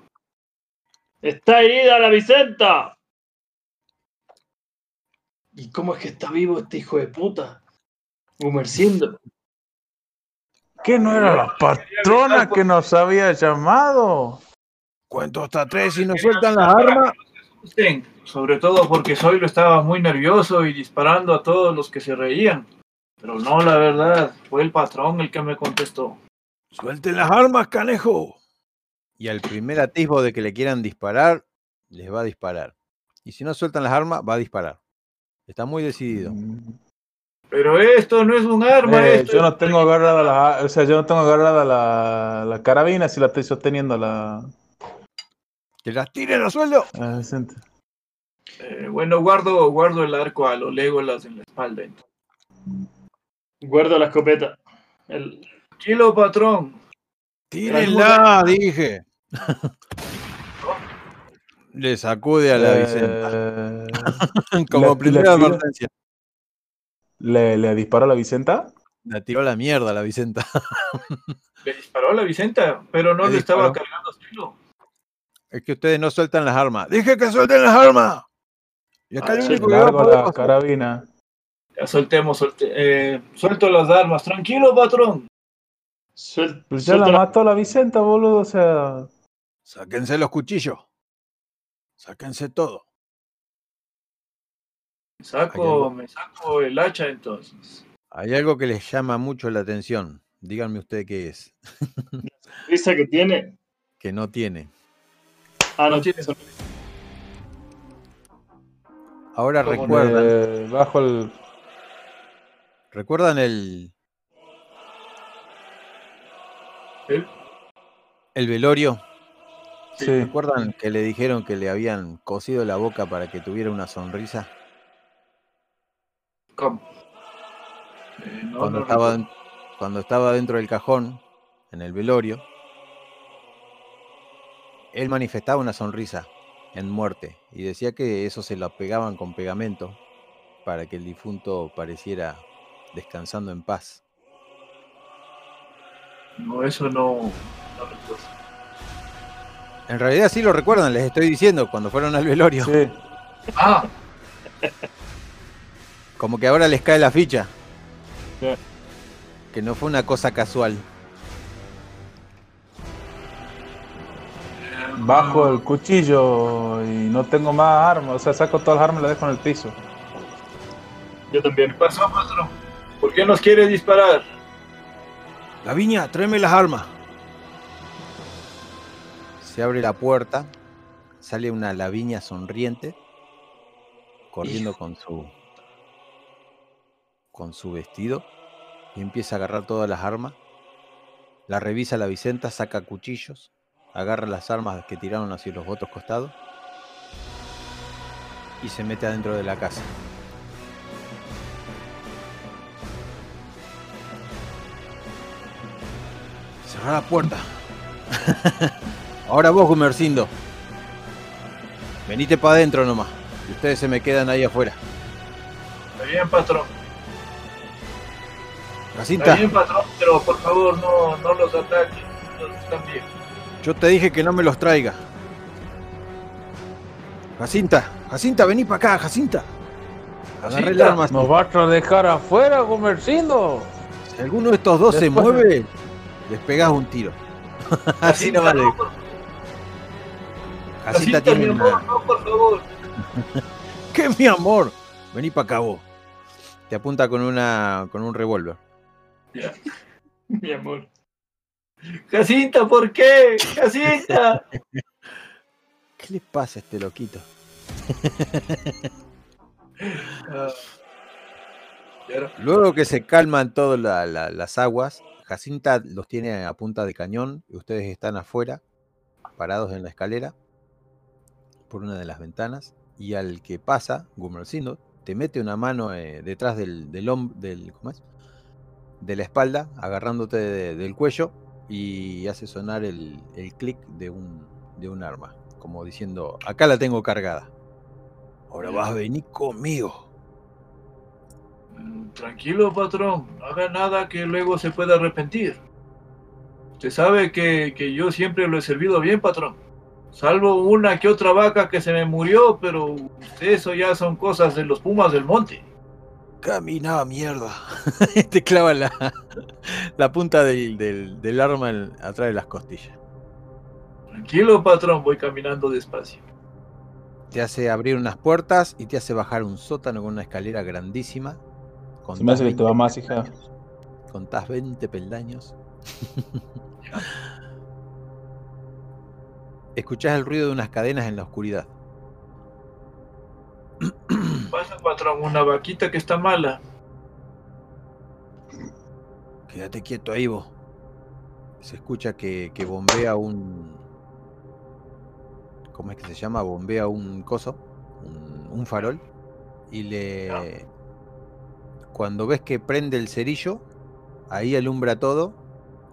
Está herida la Vicenta. ¿Y cómo es que está vivo este hijo de puta? Gumerciendo. ¿Qué no era la patrona que nos había llamado? Cuento hasta tres y nos sueltan las armas. Sobre todo porque Zoilo estaba muy nervioso y disparando a todos los que se reían. Pero no, la verdad, fue el patrón el que me contestó. ¡Suelten las armas, canejo! Y al primer atisbo de que le quieran disparar, les va a disparar. Y si no sueltan las armas, va a disparar. Está muy decidido. Pero esto no es un arma, Eh, esto yo es- no tengo agarrada la, o sea, yo no tengo agarrada la, la carabina si la estoy sosteniendo la, ¡Que las tiren a sueldo! a Vicenta. Eh, bueno, guardo, guardo el arco a lo Legolas en la espalda. entonces. Guardo la escopeta. El... Tranquilo, patrón. ¡Tírenla! Dije. Le sacude a la Vicenta. Eh, Como le- primera tira- advertencia. ¿le, ¿Le disparó a la Vicenta? La tiró a la mierda la Vicenta. Le disparó a la Vicenta, pero no Le le, estaba cargando Zoilo. Es que ustedes no sueltan las armas. ¡Dije que suelten las armas! Y acá Ah, el único que va a la pasar- carabina. Ya soltemos, solte- eh, suelto las armas. Tranquilo, patrón. Suel... Pues ya la la- mató la Vicenta, boludo, o sea... Sáquense los cuchillos. Sáquense todo. Me saco, me saco el hacha entonces. Hay algo que les llama mucho la atención. Díganme usted qué es. risa que tiene. Que no tiene. Ah, no tiene. sonrisa. Ahora recuerdan, Eh, bajo el. ¿recuerdan el, ¿Él? el velorio? Sí. ¿Recuerdan que le dijeron que le habían cosido la boca para que tuviera una sonrisa? ¿Cómo? Eh, no, cuando, no estaba, cuando estaba dentro del cajón, en el velorio, él manifestaba una sonrisa en muerte y decía que eso se lo pegaban con pegamento para que el difunto pareciera descansando en paz. No, eso no, no recuerdo. En realidad sí lo recuerdan, les estoy diciendo, cuando fueron al velorio. Sí. Ah, Como que ahora les cae la ficha. Sí. Que no fue una cosa casual. Bajo el cuchillo y no tengo más armas. O sea, saco todas las armas y las dejo en el piso. Yo también. ¿qué pasó? ¿Por qué nos quiere disparar? La viña, tráeme las armas. Se abre la puerta, sale una laviña sonriente, corriendo con su con su vestido y empieza a agarrar todas las armas. La revisa la Vicenta, saca cuchillos, agarra las armas que tiraron hacia los otros costados y se mete adentro de la casa. Cerrar la puerta. Ahora vos, Gumercindo. Venite para adentro nomás. Y ustedes se me quedan ahí afuera. Está bien, patrón. Jacinta, Está bien, patrón, pero por favor no, no los ataques. Están bien. Yo te dije que no me los traiga. Jacinta, Jacinta, vení para acá, Jacinta. Agarré el arma. ¿Nos vas a dejar afuera, Comercindo? Si alguno de estos dos se mueve, les pegás un tiro. Así no vale. Jacinta Jacinta, tiene mi una... amor, no, por favor. ¿Qué mi amor? Vení para acá vos. Te apunta con una con un revólver. Ya. Mi amor. Jacinta, ¿por qué? Jacinta. ¿Qué le pasa a este loquito? Luego que se calman todas la- la- las aguas, Jacinta los tiene a punta de cañón y ustedes están afuera, parados en la escalera, por una de las ventanas, y al que pasa, Gumercindo, te mete una mano eh, detrás del, del, del- ¿cómo es? de la espalda, agarrándote de- del cuello, y hace sonar el, el clic de un, de un arma, como diciendo, acá la tengo cargada. Ahora vas a venir conmigo. mm, Tranquilo, patrón. No haga nada que luego se pueda arrepentir. Usted sabe que, que yo siempre lo he servido bien, patrón. Salvo una que otra vaca que se me murió, pero eso ya son cosas de los pumas del monte. Camina, mierda. Te clava la, la punta del, del- del arma en- atrás de las costillas. Tranquilo, patrón, voy caminando despacio. Te hace abrir unas puertas y te hace bajar un sótano con una escalera grandísima. Se me hace que te va 20 más, hija. peldaños. Contás 20 peldaños. Escuchás el ruido de unas cadenas en la oscuridad. Pasa, patrón, una vaquita que está mala. Quédate quieto ahí vos. Se escucha que, que bombea un. ¿Cómo es que se llama? Bombea un coso, un, un farol. Y le. Cuando ves que prende el cerillo, ahí alumbra todo.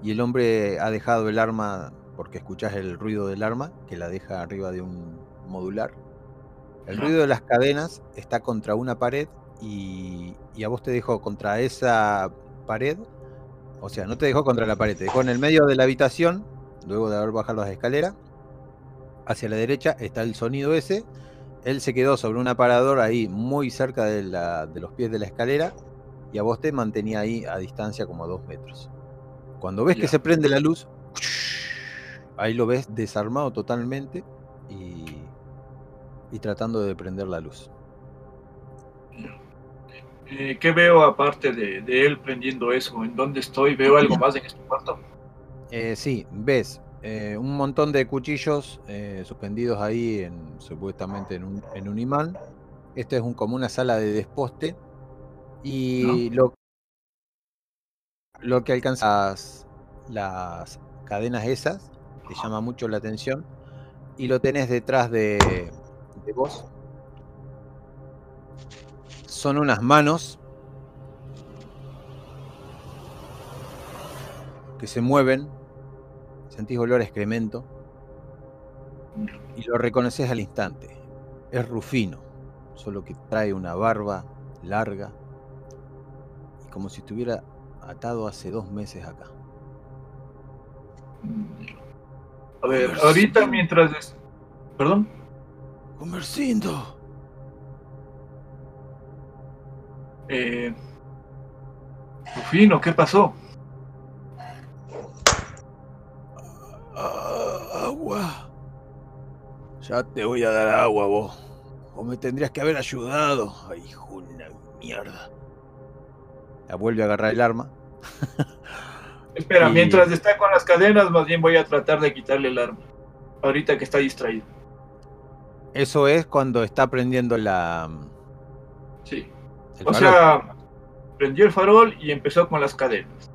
Y el hombre ha dejado el arma, porque escuchás el ruido del arma, que la deja arriba de un modular. El ruido de las cadenas está contra una pared y, y a vos te dejó contra esa pared. O sea, no te dejó contra la pared, te dejó en el medio de la habitación, luego de haber bajado las escaleras. Hacia la derecha está el sonido ese. Él se quedó sobre un aparador ahí muy cerca de, la- de los pies de la escalera y a vos te mantenía ahí a distancia como a dos metros. Cuando ves que se prende la luz, ahí lo ves desarmado totalmente y, y tratando de prender la luz. Eh, ¿Qué veo aparte de, de él prendiendo eso? ¿En dónde estoy? ¿Veo algo más en este cuarto? Eh, sí, ves eh, un montón de cuchillos suspendidos ahí, en, supuestamente en un, en un imán, Esto es un, como una sala de desposte. Y lo, lo que alcanzas las cadenas esas, te llama mucho la atención. Y lo tenés detrás de, de vos. Son unas manos que se mueven. Sentís olor a excremento. Y lo reconoces al instante. Es Rufino, solo que trae una barba larga y como si estuviera atado hace dos meses acá. A ver, ahorita mientras... es- Perdón. Comercindo. Eh... Rufino, ¿qué pasó? Ah, agua. Ya te voy a dar agua vos. O me tendrías que haber ayudado. Ay, hijo de una mierda. La vuelve a agarrar el arma. Espera, Y- mientras está con las cadenas, más bien voy a tratar de quitarle el arma. Ahorita que está distraído. Eso es cuando está prendiendo la. Sí. el O farol. sea, prendió el farol y empezó con las cadenas.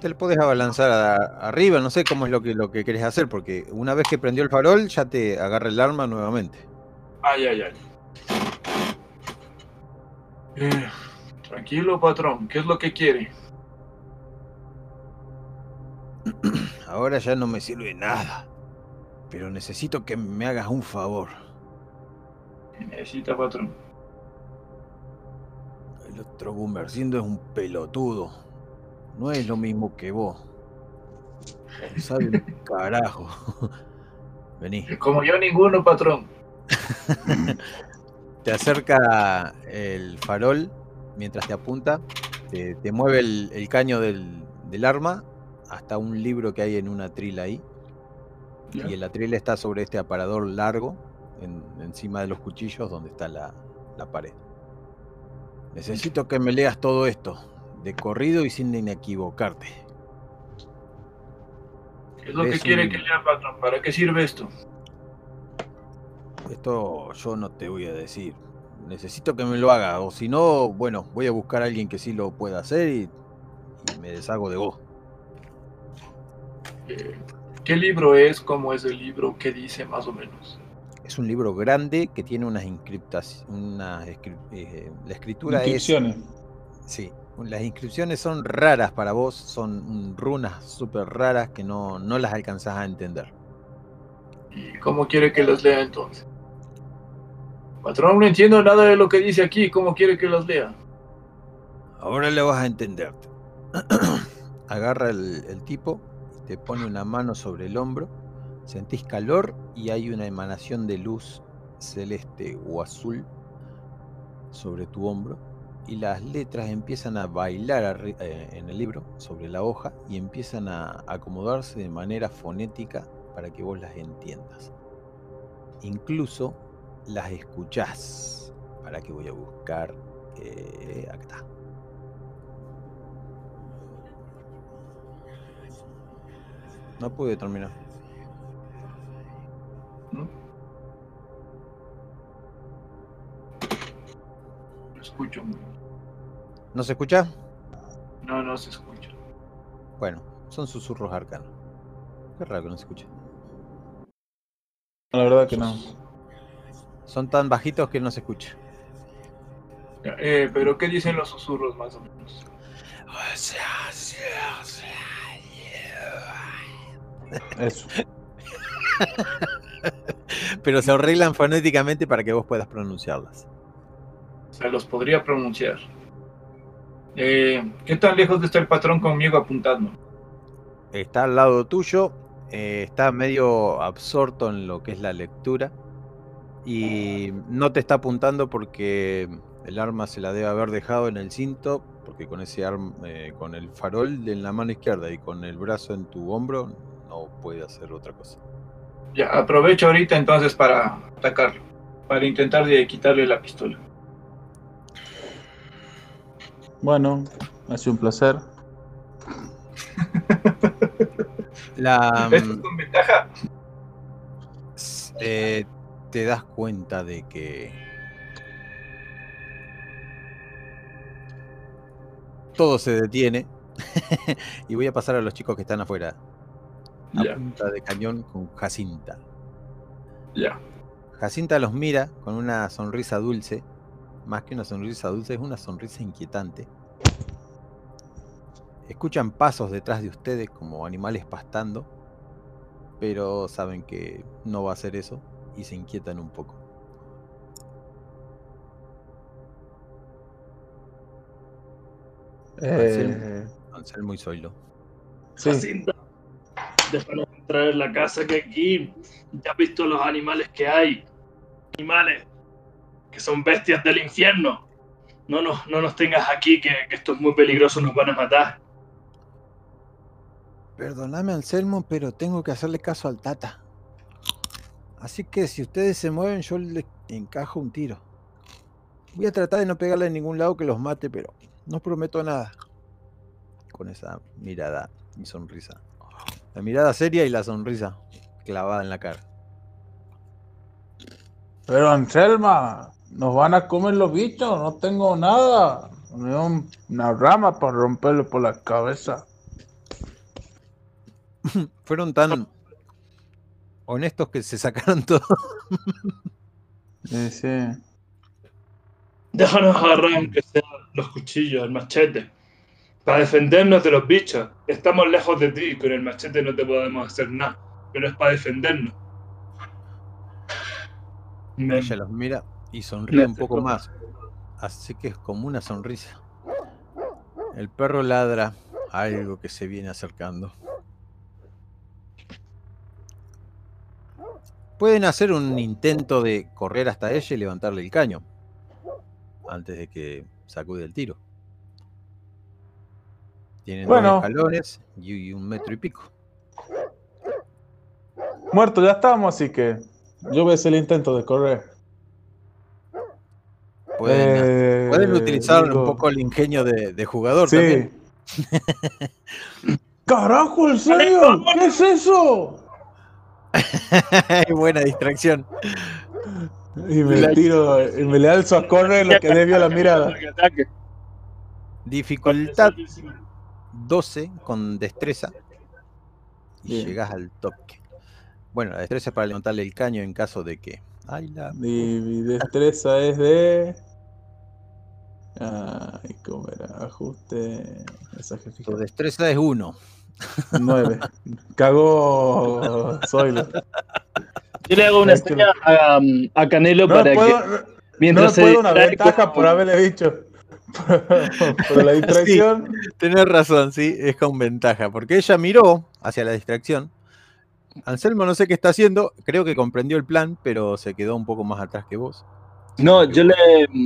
Te lo podés abalanzar a- arriba, no sé cómo es lo que, lo que querés hacer, porque una vez que prendió el farol ya te agarra el arma nuevamente. Ay, ay, ay. Eh, tranquilo, patrón. ¿Qué es lo que quiere? Ahora ya no me sirve nada. Pero necesito que me hagas un favor. ¿Qué necesita, patrón? El otro Gumercindo es un pelotudo. No es lo mismo que vos. No sabe un carajo. Vení. Como yo, ninguno, patrón. Te acerca el farol mientras te apunta. Te, te mueve el, el caño del, del arma hasta un libro que hay en una trila ahí. Ya. Y el atril está sobre este aparador largo, en- encima de los cuchillos, donde está la, la pared. Necesito que me leas todo esto, de corrido y sin equivocarte. ¿Qué es lo que quiere un- que lea, patrón? ¿Para qué sirve esto? Esto yo no te voy a decir. Necesito que me lo haga, o si no, bueno, voy a buscar a alguien que sí lo pueda hacer y, y me deshago de vos. Eh, ¿Qué libro es? ¿Cómo es el libro? ¿Qué dice más o menos? Es un libro grande que tiene unas inscriptas, unas eh, la escritura es Inscripciones. Sí, las inscripciones son raras para vos, son runas súper raras que no, no las alcanzás a entender. ¿Y cómo quiere que las lea entonces? Patrón, no entiendo nada de lo que dice aquí. ¿Cómo quiere que las lea? Ahora le vas a entender. Agarra el, el tipo, te pone una mano sobre el hombro, sentís calor y hay una emanación de luz celeste o azul sobre tu hombro y las letras empiezan a bailar eh, en el libro sobre la hoja y empiezan a acomodarse de manera fonética para que vos las entiendas. Incluso las escuchás. Para que voy a buscar. eh, acá está. No pude terminar. ¿No? Lo escucho. ¿No se escucha? No, no se escucha. Bueno, son susurros arcanos. Qué raro que no se escuche. La verdad que no. Son tan bajitos que no se escucha. Eh, pero ¿qué dicen los susurros más o menos? Eso. Pero se arreglan fonéticamente para que vos puedas pronunciarlas. O sea, los podría pronunciar. Eh, ¿Qué tan lejos está el patrón conmigo apuntando? Está al lado tuyo, eh, está medio absorto en lo que es la lectura y no te está apuntando porque el arma se la debe haber dejado en el cinto, porque con ese arma, con el farol en la mano izquierda y con el brazo en tu hombro no puede hacer otra cosa. Ya, aprovecho ahorita entonces para atacarlo, para intentar quitarle la pistola. Bueno, ha sido un placer. la, ¿Esto ventaja? Eh, te das cuenta de que todo se detiene. y voy a pasar a los chicos que están afuera. A punta de cañón con Jacinta. ya. Jacinta los mira con una sonrisa dulce. Más que una sonrisa dulce, es una sonrisa inquietante. Escuchan pasos detrás de ustedes como animales pastando. Pero saben que no va a ser eso y se inquietan un poco. Eh, Anselmo y Zoilo. sí. Déjanos entrar en la casa que aquí ya has visto los animales que hay. Animales que son bestias del infierno. No nos, no nos tengas aquí, que, esto es muy peligroso, nos van a matar. Perdóname, Anselmo, pero tengo que hacerle caso al Tata. Así que si ustedes se mueven, yo les encajo un tiro. Voy a tratar de no pegarle en ningún lado que los mate, pero no prometo nada. Con esa mirada y sonrisa. La mirada seria y la sonrisa clavada en la cara. Pero Anselma, nos van a comer los bichos, no tengo nada. Ni un- una rama para romperle por la cabeza. Fueron tan honestos que se sacaron todo. Sí, sí. Déjanos agarrar aunque sea los cuchillos, el machete. Para defendernos de los bichos. Estamos lejos de ti, con el machete no te podemos hacer nada. Pero es para defendernos. Me- Ella los mira y sonríe un poco más. Así que es como una sonrisa. El perro ladra a algo que se viene acercando. Pueden hacer un intento de correr hasta ella y levantarle el caño. Antes de que sacude el tiro. Tienen Bueno. dos escalones y un metro y pico. Muerto, ya estamos, así que yo voy a hacer el intento de correr. Pueden, Eh, pueden utilizar digo, un poco el ingenio de, de jugador Sí. también. ¡Carajo, en serio! ¿Qué es eso? Buena distracción. Y me tiro, y me le alzo a correr lo que desvió la mirada. Dificultad 12 con destreza. Y Bien. llegas al toque. Bueno, la destreza es para levantarle el caño en caso de que. Ay, la... Mi, mi destreza es de. Ay, ¿cómo era? Ajuste. Mensaje Tu destreza es 1. 9. Cagó Zoilo. Yo le hago una Es que señal a, a Canelo No para puedo, que no mientras me se puedo una ventaja con- por haberle dicho. Por la distracción. Tenés razón, sí, es con ventaja. Porque ella miró hacia la distracción. Anselmo no sé qué está haciendo. Creo que comprendió el plan, pero se quedó un poco más atrás que vos. No, yo le,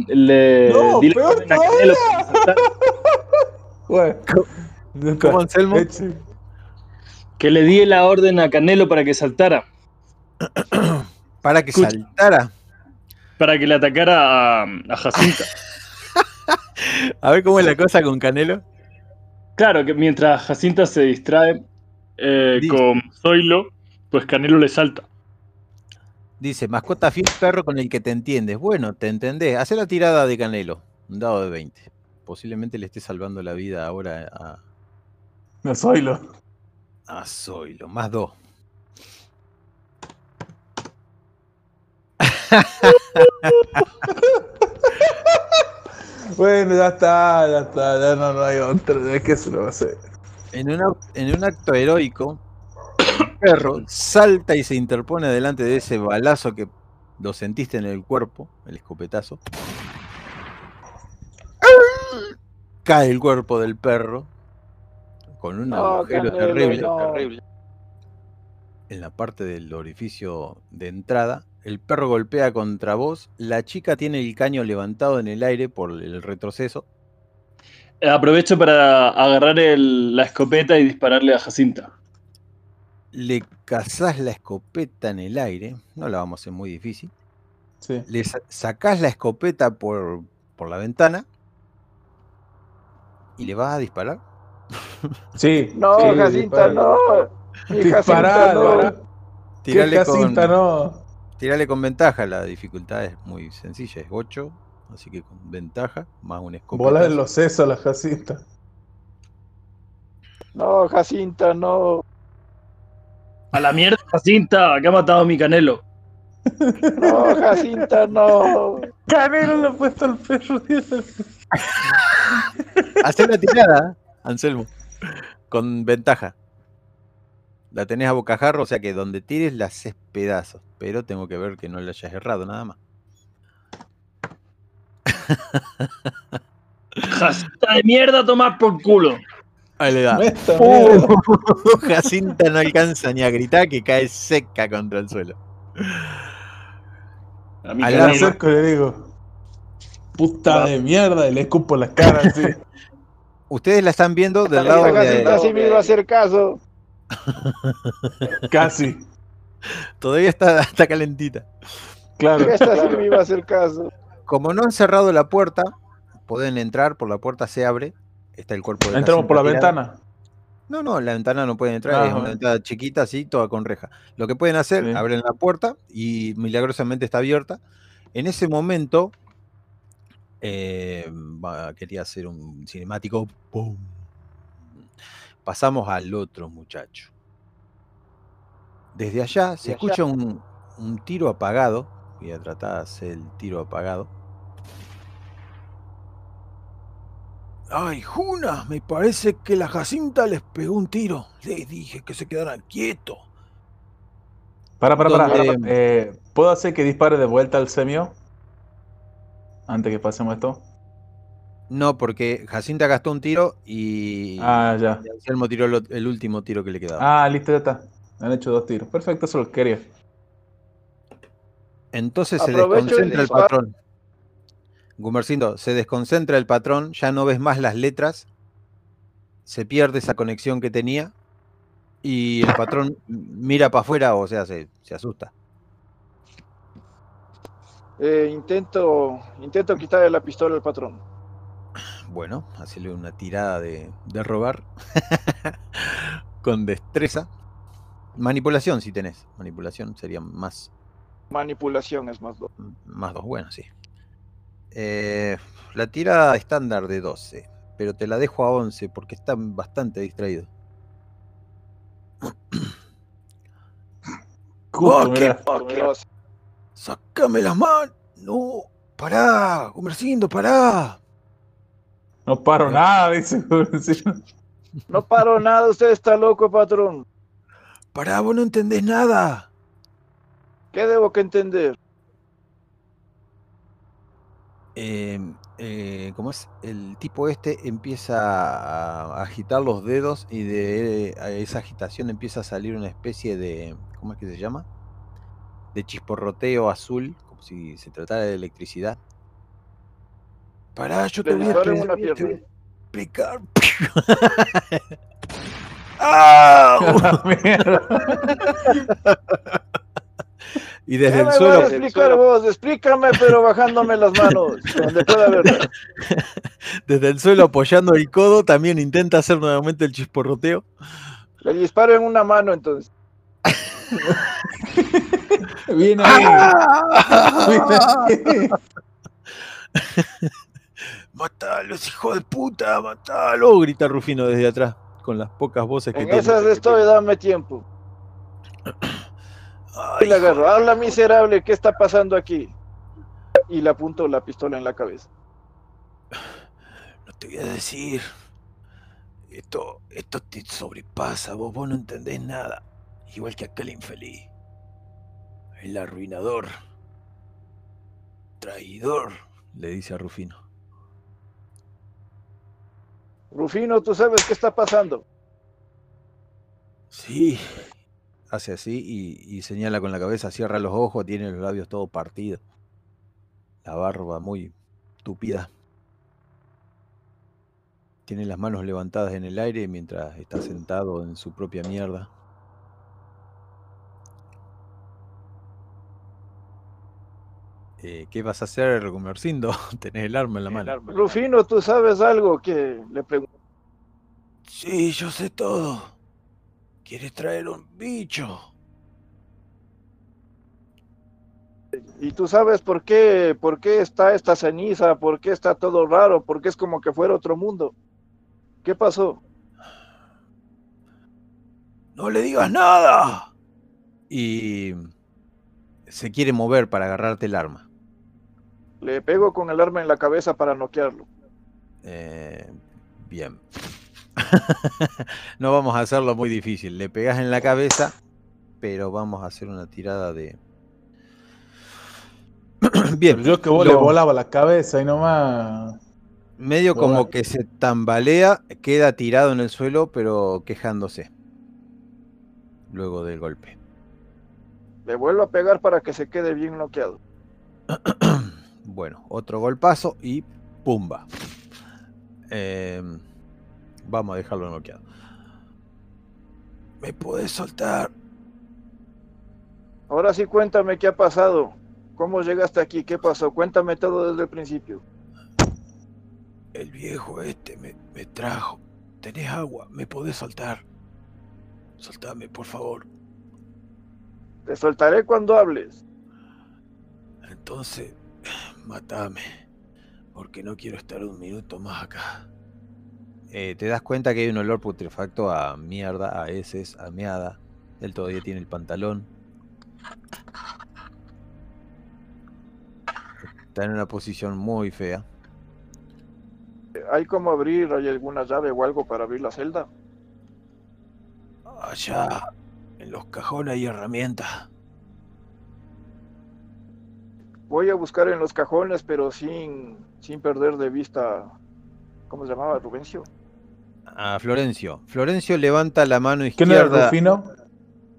le No, di la peor orden a Canelo para que. Bueno. ¿Cómo, Anselmo? Eche. que le di la orden a Canelo para que saltara, Para que Escucha. saltara. para que le atacara a, a Jacinta. A ver cómo es la cosa con Canelo. Claro, que mientras Jacinta se distrae eh, con Zoilo, pues Canelo le salta. Dice, mascota fiel perro con el que te entiendes. Bueno, te entendés. Hace la tirada de Canelo. Un dado de 20. Posiblemente le esté salvando la vida ahora a, No soy lo. a Zoilo. Más 2. Bueno, ya está, ya está, ya no, no hay otra. Es que se lo va a hacer. En, una- en un acto heroico, el perro salta y se interpone delante de ese balazo que lo sentiste en el cuerpo, el escopetazo. Cae el cuerpo del perro con un agujero terrible. en la parte del orificio de entrada. El perro golpea contra vos. La chica tiene el caño levantado en el aire por el retroceso. Eh, Aprovecho para agarrar el- la escopeta y dispararle a Jacinta. Le cazás la escopeta en el aire. No la vamos a hacer muy difícil. Sí. Le sa- sacás la escopeta por, por la ventana. Y le vas a disparar. Sí. No, sí, Jacinta, dispara. no. Dispará, Jacinta, no. ¿Qué Tirale Jacinta con, no? Tirale con ventaja. La dificultad es muy sencilla. Es 8. Así que con ventaja. Más un escopeta. Volar en los sesos a la Jacinta. No, Jacinta, no. A la mierda, Jacinta, que ha matado a mi canelo. No, Jacinta, no. Canelo le ha puesto el perro. Hacer la tirada, Anselmo. Con ventaja. La tenés a bocajarro, o sea que donde tires la haces pedazos. Pero tengo que ver que no le hayas errado nada más. Jacinta de mierda, tomar por culo. Ahí le da. ¡Uh! Jacinta no alcanza ni a gritar que cae seca contra el suelo. A mi Al y le digo, puta de mierda, y le escupo la cara así. Ustedes la están viendo del lado Jacinta de. sí me iba a hacer caso. Casi, Todavía está, está calentita. claro. Esta sí me iba a hacer caso. Como no han cerrado la puerta, pueden entrar, por la puerta se abre. Está el cuerpo de Entramos por la ventana. No, no, la ventana no pueden entrar, Ah, es una bueno. ventana chiquita así, toda con reja. Lo que pueden hacer, Sí. abren la puerta y milagrosamente está abierta. En ese momento, eh, quería hacer un cinemático. ¡pum! Pasamos al otro muchacho. Desde allá se escucha un, un tiro apagado. Voy a tratar de hacer el tiro apagado. Ay, Juna, me parece que la Jacinta les pegó un tiro. Les dije que se quedaran quietos. Para, para, para. Eh, ¿Puedo hacer que dispare de vuelta al semio? Antes que pasemos esto. No, porque Jacinta gastó un tiro y, Ah, ya. y Anselmo tiró el, el último tiro que le quedaba. Ah, listo, ya está. Han hecho dos tiros. Perfecto, eso lo quería. Entonces se aprovecho desconcentra el patrón. Gumercindo, se desconcentra el patrón, ya no ves más las letras, se pierde esa conexión que tenía y el patrón mira para afuera, o sea, se, se asusta. Eh, intento, intento quitarle la pistola al patrón. Bueno, hacerle una tirada de, de robar con destreza. Manipulación si tenés. Manipulación sería más, Manipulación es más dos. más dos. Bueno, sí. Eh, la tirada estándar de 12, pero te la dejo a 11 porque está bastante distraído. Oh. ¡Sácame las manos! ¡No! ¡Pará! ¡Gumercindo, pará! No paro nada, dice. No paro nada, usted está loco, patrón. ¡Pará! ¡Vos no entendés nada! ¿Qué debo que entender? eh, eh, ¿cómo es? El tipo este empieza a agitar los dedos y de esa agitación empieza a salir una especie de, ¿cómo es que se llama? De chisporroteo azul, como si se tratara de electricidad. Pará, yo te voy a explicar. Mierda. Y desde ¿Qué el suelo, explicar vos? Explícame, pero bajándome las manos, donde pueda verlo. desde el suelo apoyando el codo, también intenta hacer nuevamente el chisporroteo. Le disparo en una mano, entonces. Viene ahí. Viene ahí. ¡Matalos, hijo de puta! ¡Matalo! Grita Rufino desde atrás, con las pocas voces que En esas estoy, dame tiempo. Ay, Y le hijo agarro. Habla miserable, ¿qué está pasando aquí? Y le apunto la pistola en la cabeza. No te voy a decir. Esto, esto te sobrepasa, vos, vos no entendés nada. Igual que aquel infeliz. El arruinador. Traidor, le dice a Rufino. Rufino, ¿tú sabes qué está pasando? Sí. Hace así y, y señala con la cabeza, cierra los ojos, tiene los labios todo partidos. La barba muy tupida. Tiene las manos levantadas en el aire mientras está sentado en su propia mierda. Eh, ¿Qué vas a hacer, Gumercindo? Tenés el arma en la mano. Rufino, ¿tú sabes algo? Que le pregunto. Sí, yo sé todo. ¿Quieres traer un bicho? ¿Y tú sabes por qué, por qué está esta ceniza? ¿Por qué está todo raro? ¿Por qué es como que fuera otro mundo? ¿Qué pasó? no le digas nada. Y se quiere mover para agarrarte el arma. Le pego con el arma en la cabeza para noquearlo. Eh, bien. no vamos a hacerlo muy difícil. Le pegas en la cabeza, pero vamos a hacer una tirada de. bien. Yo que vos le volaba la cabeza y nomás. Medio como que se tambalea, queda tirado en el suelo, pero quejándose. Luego del golpe. Le vuelvo a pegar para que se quede bien noqueado. Bueno, otro golpazo y pumba. Eh, vamos a dejarlo noqueado. ¿Me puedes soltar? Ahora sí cuéntame qué ha pasado. ¿Cómo llegaste aquí? ¿Qué pasó? Cuéntame todo desde el principio. El viejo este me, me trajo. ¿Tenés agua? ¿Me podés soltar? Soltame, por favor. Te soltaré cuando hables. Entonces, matame. Porque no quiero estar un minuto más acá. Eh, te das cuenta que hay un olor putrefacto a mierda, a heces, a meada. Él todavía tiene el pantalón. Está en una posición muy fea. ¿Hay como abrir? ¿Hay alguna llave o algo para abrir la celda? Allá, en los cajones hay herramientas. Voy a buscar en los cajones, pero sin, sin perder de vista. ¿Cómo se llamaba? Rubencio. A Florencio. Florencio levanta la mano ¿Quién era izquierda. Rufino?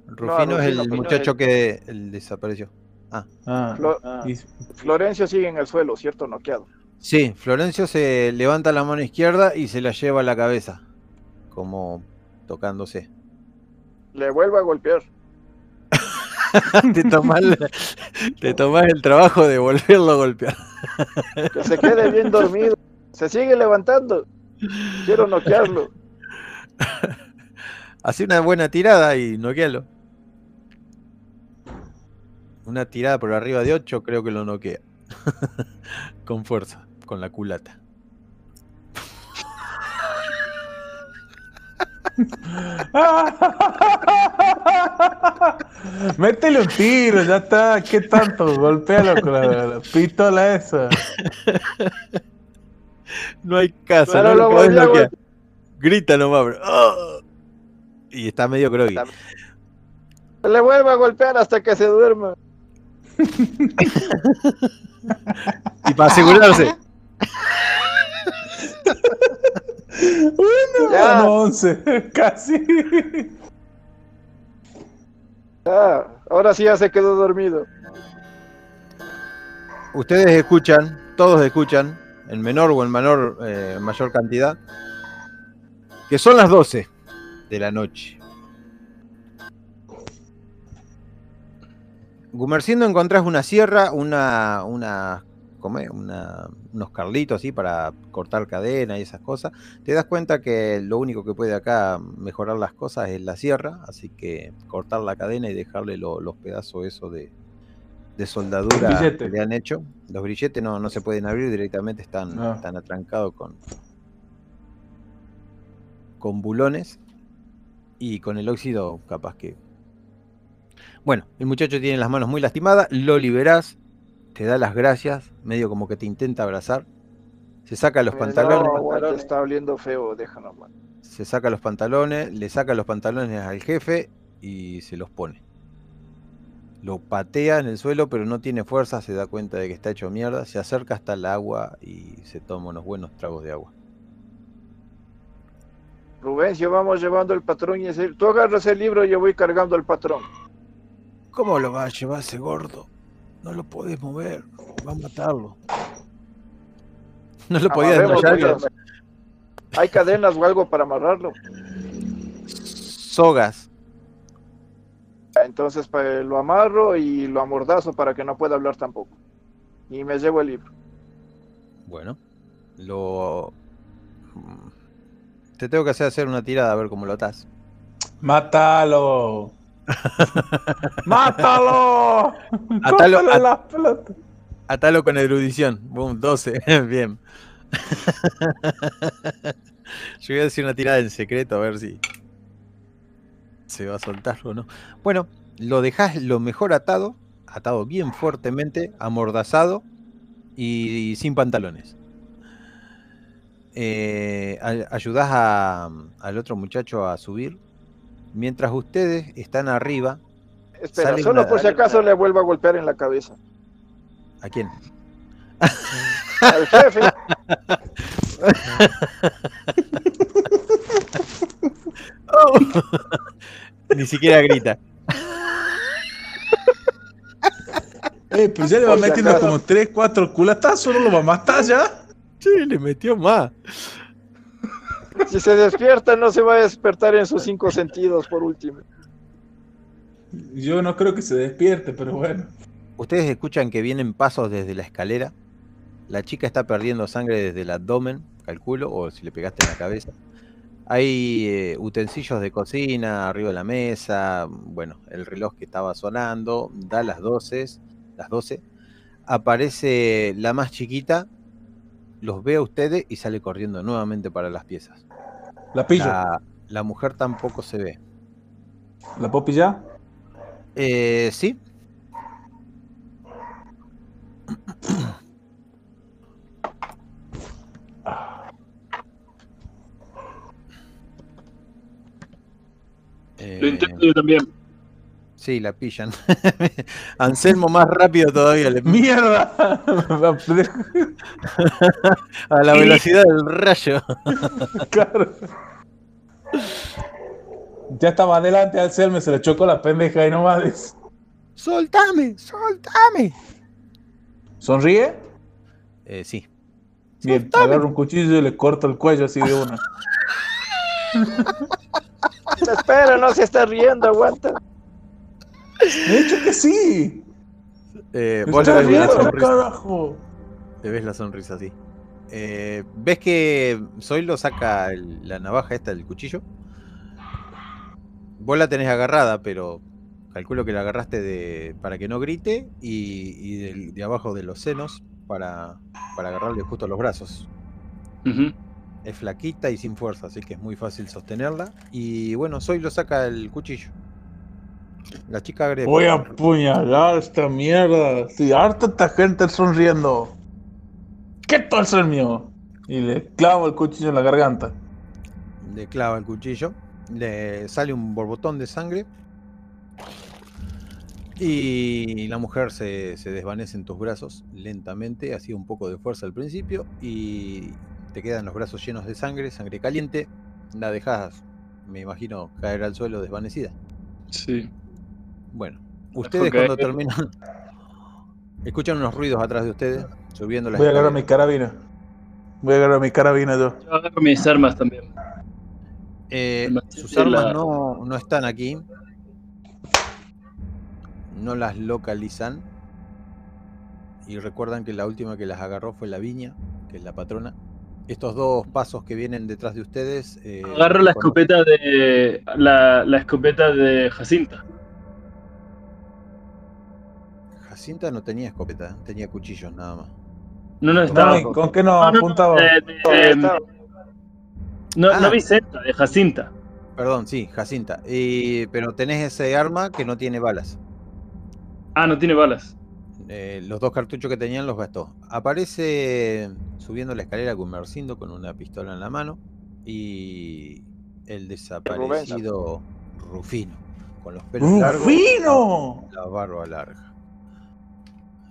Rufino es Rufino, el muchacho el- que el desapareció. Ah, Flo- y- Florencio sigue en el suelo, ¿cierto? Noqueado. Sí, Florencio se levanta la mano izquierda y se la lleva a la cabeza, como tocándose. Le vuelvo a golpear. te, tomás, la- te tomás el trabajo de volverlo a golpear. Que se quede bien dormido. Se sigue levantando. Quiero noquearlo. Hace una buena tirada y noquealo. Una tirada por arriba de 8 creo que lo noquea. con fuerza, con la culata. Métele un tiro, ya está. ¿Qué tanto? Golpéalo con la, la pistola esa. No hay caso, Pero no lo lo noquear. Grita nomás, bro. ¡Ah! Y está medio groggy. Le vuelvo a golpear hasta que se duerma. Y para asegurarse. Ya. Bueno, 11, casi. Ah, ahora sí ya se quedó dormido. Ustedes escuchan, todos escuchan, en menor o en menor, eh, mayor cantidad, que son las 12 de la noche. Gumerciendo encontrás una sierra, una, una, ¿cómo es? Una- unos carlitos así para cortar cadena y esas cosas. Te das cuenta que lo único que puede acá mejorar las cosas es la sierra, así que cortar la cadena y dejarle lo- los pedazos esos de, de soldadura que le han hecho. Los grilletes no, no se pueden abrir directamente, están, Ah. están atrancados con, con bulones y con el óxido capaz que... Bueno, el muchacho tiene las manos muy lastimadas, lo liberás, te da las gracias, medio como que te intenta abrazar, se saca los pantalones, No, está oliendo feo, déjalo. man. se saca los pantalones, le saca los pantalones al jefe y se los pone. Lo patea en el suelo, pero no tiene fuerza, se da cuenta de que está hecho mierda, se acerca hasta el agua y se toma unos buenos tragos de agua. Rubencio, vamos llevando el patrón y ese... Tú agarras el libro y yo voy cargando el patrón. ¿Cómo lo va a llevar ese gordo? No lo podés mover, va a matarlo. No lo podía desmayar. ¿Hay cadenas o algo para amarrarlo? Sogas. Entonces pa- lo amarro y lo amordazo para que no pueda hablar tampoco. Y me llevo el libro. Bueno, lo. Te tengo que hacer hacer una tirada a ver cómo lo atás. Mátalo. ¡Mátalo! Atalo- at- las pelotas. Atalo con erudición. Boom, 12. Bien. Yo voy a decir una tirada en secreto a ver si. se va a soltar o no. Bueno, lo dejas lo mejor atado, atado bien fuertemente, amordazado y, sin pantalones. Eh, ayudás a- al otro muchacho a subir. Mientras ustedes están arriba, Espera, solo por si acaso le vuelvo a golpear en la cabeza. ¿a quién? Al jefe. Ni siquiera grita. Eh, pero ya le va metiendo como 3, 4 culatazos, no lo va a matar ya. Sí, le metió más. Si se despierta, no se va a despertar en sus cinco sentidos, por último. Yo no creo que se despierte, pero bueno. Ustedes escuchan que vienen pasos desde la escalera. La chica está perdiendo sangre desde el abdomen, calculo, o si le pegaste en la cabeza. Hay eh, utensilios de cocina arriba de la mesa. Bueno, el reloj que estaba sonando da las 12, las 12. Aparece la más chiquita, los ve a ustedes y sale corriendo nuevamente para las piezas. La pillo. La, La, la mujer tampoco se ve. puedo pillar? Eh, sí, Lo intento yo también. Sí, la pillan. Anselmo más rápido todavía. Le... ¡Mierda! A la velocidad del rayo. claro. Ya estaba adelante al Selme, se le chocó la pendeja y nomás. dice. ¡Soltame! ¡Soltame! ¿Sonríe? Eh, sí. Bien, Soltame. agarro un cuchillo y le corto el cuello así de una. Espera, no se está riendo, aguanta. De hecho que sí. Eh, vos le está ves la sonrisa. carajo. Le ves la sonrisa así. Eh, ¿Ves que Zoilo saca el- la navaja esta del cuchillo? Vos la tenés agarrada, pero calculo que la agarraste de, para que no grite y, de abajo de los senos para, para agarrarle justo los brazos. Es flaquita y sin fuerza, así que es muy fácil sostenerla. Y bueno, Zoilo saca el cuchillo. La chica agrega. Voy a apuñalar esta mierda. Estoy harta esta gente sonriendo. ¿Qué tal es el mío? Y le clavo el cuchillo en la garganta. Le clava el cuchillo. Le sale un borbotón de sangre. Y la mujer se, se desvanece en tus brazos lentamente. Hacía un poco de fuerza al principio. Y te quedan los brazos llenos de sangre, sangre caliente. La dejas, me imagino, caer al suelo desvanecida. Sí. Bueno, ustedes cuando terminan. Escuchan unos ruidos atrás de ustedes, subiendo la Voy a agarrar mi carabina. Voy a agarrar mi carabina yo. Yo agarro mis armas también. Eh, sus armas la- no, no están aquí. No las localizan. Y recuerdan que la última que las agarró fue la viña, que es la patrona. Estos dos pasos que vienen detrás de ustedes. eh, Agarro la escopeta de. La, la escopeta de Jacinta. Jacinta no tenía escopeta, tenía cuchillos nada más. No, no estaba. ¿Con qué nos No, no, no, apuntaba? em, está. no, Ah. no Vicenta, de Jacinta. Perdón, sí, Jacinta. Y- pero tenés ese arma que no tiene balas. Ah, no tiene balas. Eh, los dos cartuchos que tenían los gastó. Aparece subiendo la escalera Gumercindo con una pistola en la mano y el desaparecido Rufino con los pelos largos, ¡Rufino! la barba larga.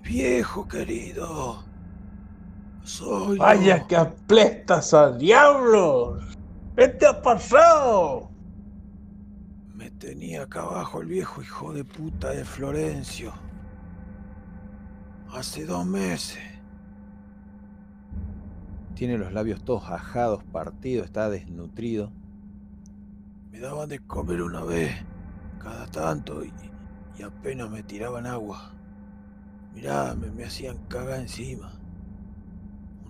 Viejo querido, soy yo. ¡Vaya que aplestas al diablo! ¿Qué te ha pasado? Me tenía acá abajo el viejo hijo de puta de Florencio. Hace dos meses. Tiene los labios todos ajados, partidos, está desnutrido. Me daban de comer una vez, cada tanto, y, y apenas me tiraban agua. Mirá, me, me hacían cagar encima.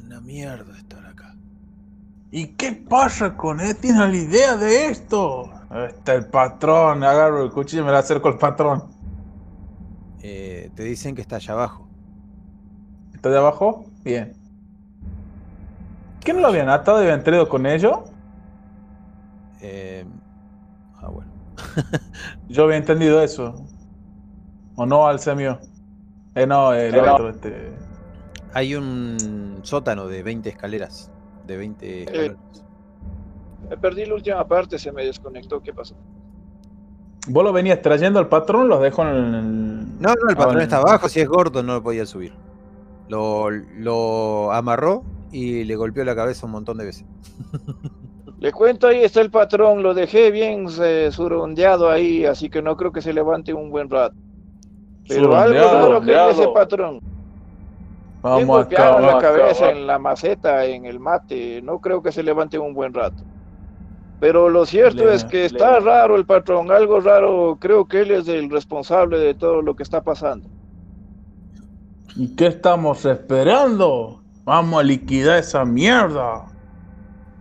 Una mierda estar acá. ¿Y qué pasa con él? ¿Tienes la idea de esto? Está el patrón, agarro el cuchillo y me lo acerco al patrón. Eh, te dicen que está allá abajo. ¿Está de abajo? Bien. ¿Qué no lo habían atado y habían traído con ellos? Eh, ah, bueno. Yo había entendido eso. ¿O no, Alcemio? Eh, no, el Pero- otro, este. Hay un sótano de 20 escaleras. De 20 escalones. Me perdí la última parte, se me desconectó. ¿Qué pasó? ¿Vos lo venías trayendo al patrón? ¿Los dejo en el.? No, no, el patrón bueno. está abajo. Si es gordo, no lo podía subir. Lo, lo amarró y le golpeó la cabeza un montón de veces. Le cuento, ahí está el patrón, lo dejé bien eh, surondeado ahí, así que no creo que se levante un buen rato. Pero algo raro que es ese patrón. Vamos a golpeado la cabeza en la maceta, en el mate, no creo que se levante un buen rato. Pero lo cierto Le- es que está raro el patrón, algo raro, creo que él es el responsable de todo lo que está pasando. ¿Y qué estamos esperando? Vamos a liquidar esa mierda.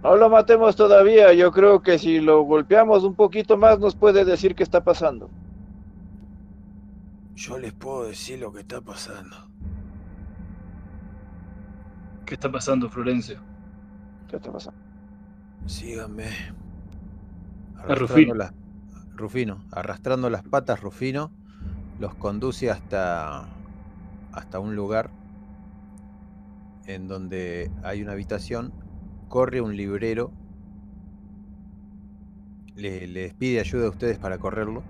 No lo matemos todavía, yo creo que si lo golpeamos un poquito más nos puede decir qué está pasando. Yo les puedo decir lo que está pasando. ¿Qué está pasando, Florencio? ¿Qué está pasando? Síganme. A Rufino. Arrastrando las- Rufino, arrastrando las patas, Rufino los conduce hasta, hasta un lugar en donde hay una habitación, corre un librero, le- les pide ayuda a ustedes para correrlo,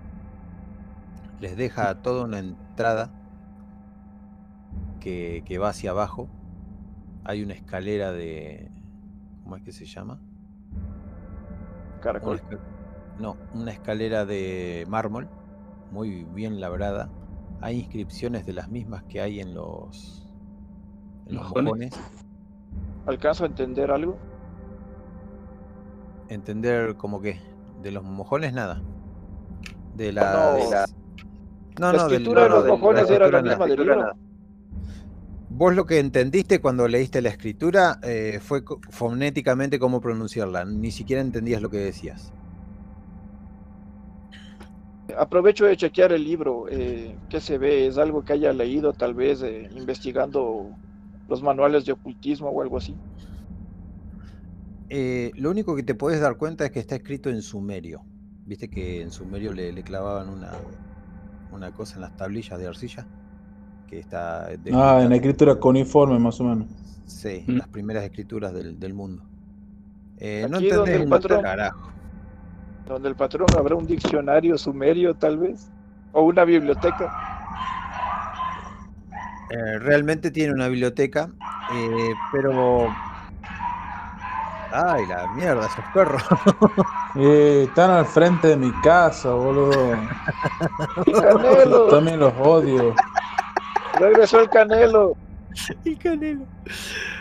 les deja toda una entrada que, que va hacia abajo, hay una escalera de... ¿Cómo es que se llama? Caracol. No, una escalera de mármol, muy bien labrada. Hay inscripciones de las mismas que hay en los, en los ¿Mojones? ¿Alcanzo a entender algo? Entender como que de los mojones nada. De No, las... No, la no, del- escritura de no, los de la mojones era la misma del libro. Vos lo que entendiste cuando leíste la escritura eh, fue fonéticamente cómo pronunciarla. Ni siquiera entendías lo que decías. Aprovecho de chequear el libro. Eh, ¿Qué se ve? ¿Es algo que haya leído tal vez eh, investigando los manuales de ocultismo o algo así? Eh, lo único que te puedes dar cuenta es que está escrito en sumerio. Viste que en sumerio le, le clavaban una, una cosa en las tablillas de arcilla. Que está. Ah, en escritura cuniforme, más o menos. Sí, Mm. las primeras escrituras del, del mundo. Eh, no Aquí donde entendés el un patrón- carajo. Donde el patrón habrá un diccionario sumerio tal vez. O una biblioteca. Eh, realmente tiene una biblioteca, eh, pero. Ay, la mierda, esos perros. Eh, están al frente de mi casa, boludo. Canelo, También los odio. regresó el Canelo. El canelo.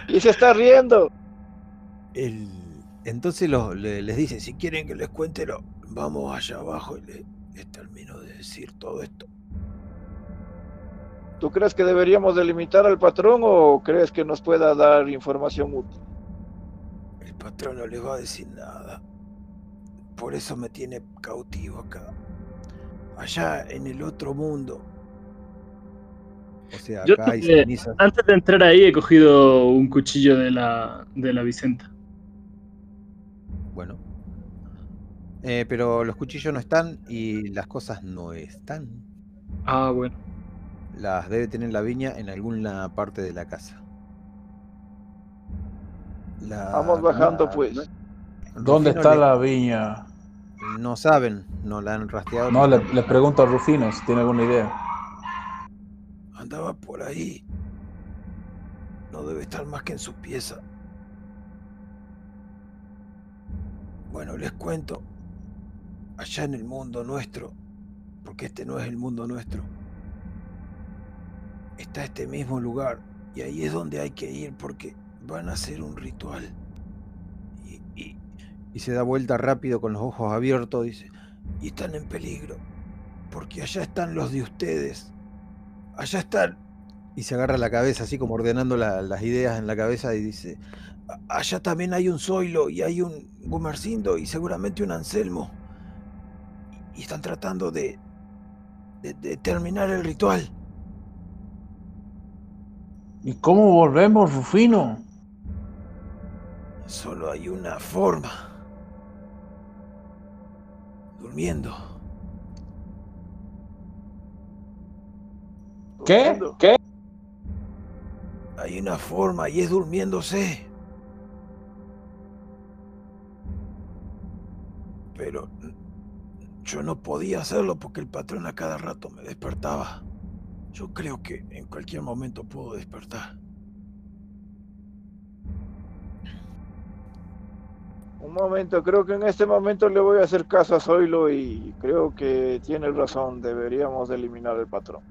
Y se está riendo. El- Entonces los- le- les dice, si quieren que les cuente, lo- vamos allá abajo y le- les termino de decir todo esto. ¿Tú crees que deberíamos delimitar al patrón o crees que nos pueda dar información útil? El patrón no les va a decir nada. Por eso me tiene cautivo acá. Allá en el otro mundo. O sea, Yo acá hay cenizas. Antes de entrar ahí he cogido un cuchillo de la, de la Vicenta. Bueno. Eh, pero los cuchillos no están y las cosas no están. Ah, bueno. Las debe tener la viña en alguna parte de la casa. La- Vamos bajando la- pues. ¿Dónde Rufino está le- la viña? No saben, no la han rastreado. No, le, nunca. le pregunto a Rufino si tiene alguna idea. Andaba por ahí. No debe estar más que en su pieza. Bueno, les cuento. Allá en el mundo nuestro, porque este no es el mundo nuestro, está este mismo lugar. Y ahí es donde hay que ir porque van a hacer un ritual. Y, y- se da vuelta rápido con los ojos abiertos, dice. Y están en peligro. Porque allá están los de ustedes. Allá están y se agarra la cabeza así como ordenando la- las ideas en la cabeza y dice, "A- allá también hay un Zoilo y hay un Gumercindo y seguramente un Anselmo. Y, y están tratando de, de, de terminar el ritual. ¿Y cómo volvemos, Rufino? Solo hay una forma. Durmiendo. ¿Qué? ¿Qué? Hay una forma y es durmiéndose. Pero yo no podía hacerlo porque el patrón a cada rato me despertaba. Yo creo que en cualquier momento puedo despertar. Un momento, creo que en este momento le voy a hacer caso a Zoilo y creo que tiene razón, deberíamos de eliminar el patrón.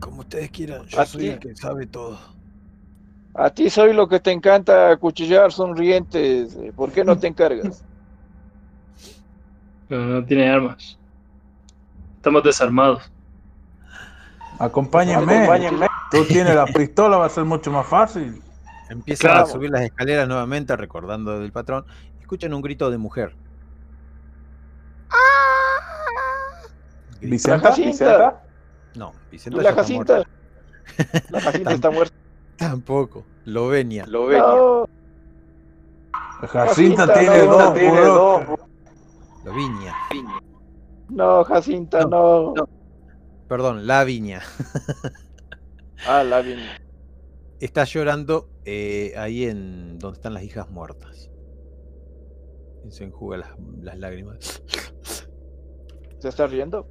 Como ustedes quieran, yo ¿A soy ti? el que sabe todo. A ti Zoilo que te encanta acuchillar sonrientes, eh, ¿por qué no te encargas? Pero no tiene armas. Estamos desarmados. Acompáñenme. Acompáñenme. Tú tienes la pistola, va a ser mucho más fácil. Empiezan Claro. a subir las escaleras nuevamente, recordando del patrón. Escuchan un grito de mujer. Grita- ¿Vicenta? No, ¿Y Vicenta la está Jacinta? muerta. La Jacinta está muerta. Tampoco. Lovenia. Lo ve. No, Jacinta Jacinta, tiene no, dos, tiene puro. Loviña. no, Jacinta, no. Perdón, la viña. Ah, la vi. Está llorando eh, ahí en donde están las hijas muertas. Y se enjuga las, las lágrimas. ¿Se está riendo?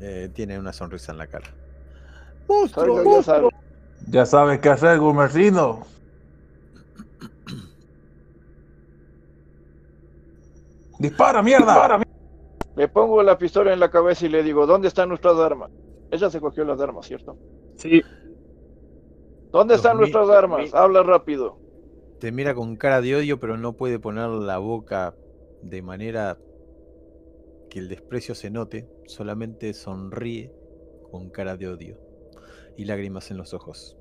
Eh, tiene una sonrisa en la cara. Ya sabe. Ya sabes qué hacer, Gumercindo. Dispara, mierda. Le pongo la pistola en la cabeza y le digo, ¿dónde están nuestras armas? Ella se cogió las armas, ¿cierto? Sí, ¿Dónde Los están nuestras armas? Habla rápido. Te mira con cara de odio, pero no puede poner la boca de manera que el desprecio se note. Solamente sonríe con cara de odio y lágrimas en los ojos.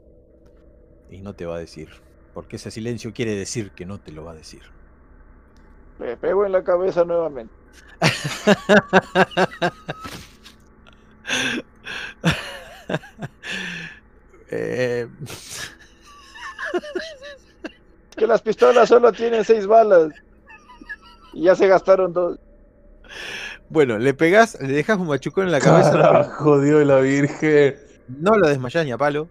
Y no te va a decir, porque ese silencio quiere decir que no te lo va a decir. Le pego en la cabeza nuevamente. Eh, Que las pistolas solo tienen seis balas. Y ya se gastaron dos. bueno, le pegas, le dejas un machucón en la cabeza, Carajo, Dios de la Virgen. no lo desmayas ni a palo.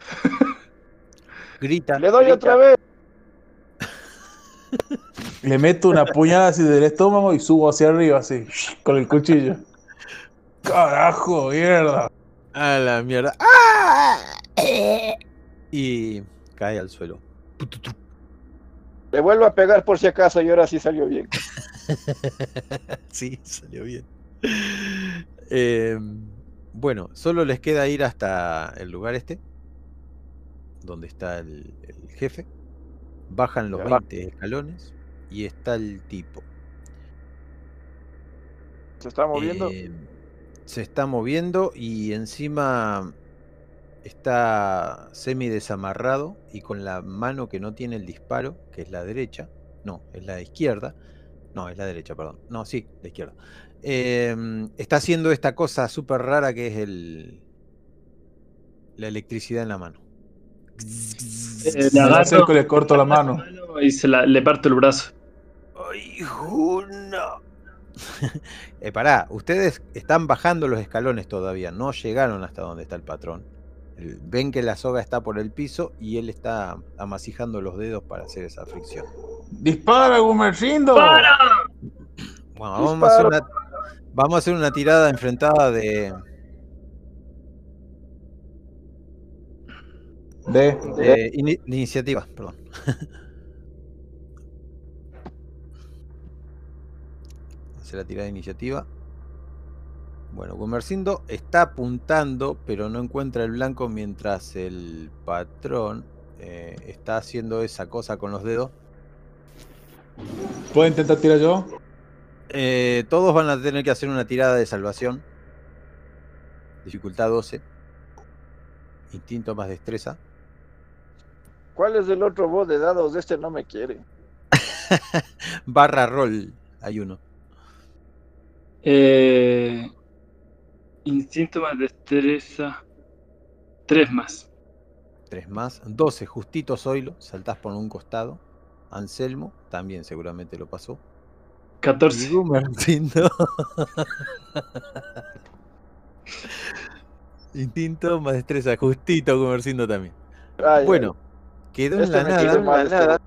Grita. Le doy grita. otra vez. Le meto una puñada así del estómago y subo hacia arriba, así, con el cuchillo. Carajo, mierda. A la mierda. ¡Ah! Y cae al suelo. Le vuelvo a pegar por si acaso y ahora sí salió bien. sí, salió bien. Eh, bueno, solo les queda ir hasta el lugar este, donde está el, el jefe. Bajan los Ya. 20 escalones y está el tipo. Se está moviendo. Eh, se está moviendo y encima está semi desamarrado y con la mano que no tiene el disparo, que es la derecha, no, es la izquierda, no, es la derecha, perdón, no, sí, la izquierda. em, está haciendo esta cosa súper rara que es el la electricidad en la mano. eh, le la agarro acerco y le corto la mano. y se la, le parto el brazo. ¡Ay, Juna! eh, pará, ustedes están bajando los escalones todavía, no llegaron hasta donde está el patrón. El- Ven que la soga está por el piso y él está amasijando los dedos para hacer esa fricción. ¡Dispara, Gumercindo! ¡Para! Bueno, vamos a, hacer una, vamos a hacer una tirada enfrentada de, De, de de iniciativa. Perdón. Hacer la tirada de iniciativa. Bueno, Gumercindo está apuntando, pero no encuentra el blanco mientras el patrón eh, está haciendo esa cosa con los dedos. ¿Puedo intentar tirar yo? Eh, todos van a tener que hacer una tirada de salvación. Dificultad 12. Instinto más destreza. ¿Cuál es el otro bot de dados? Este no me quiere. Barra roll. Hay uno. Eh, instinto más destreza. Tres más. 3 más. 12. Justito Zoilo. Saltás por un costado. Anselmo. También seguramente lo pasó. Y 14. Gumercindo. Instinto más destreza, justito conversindo también. Ay, Bueno, quedó en la me nada. quedó en la nada.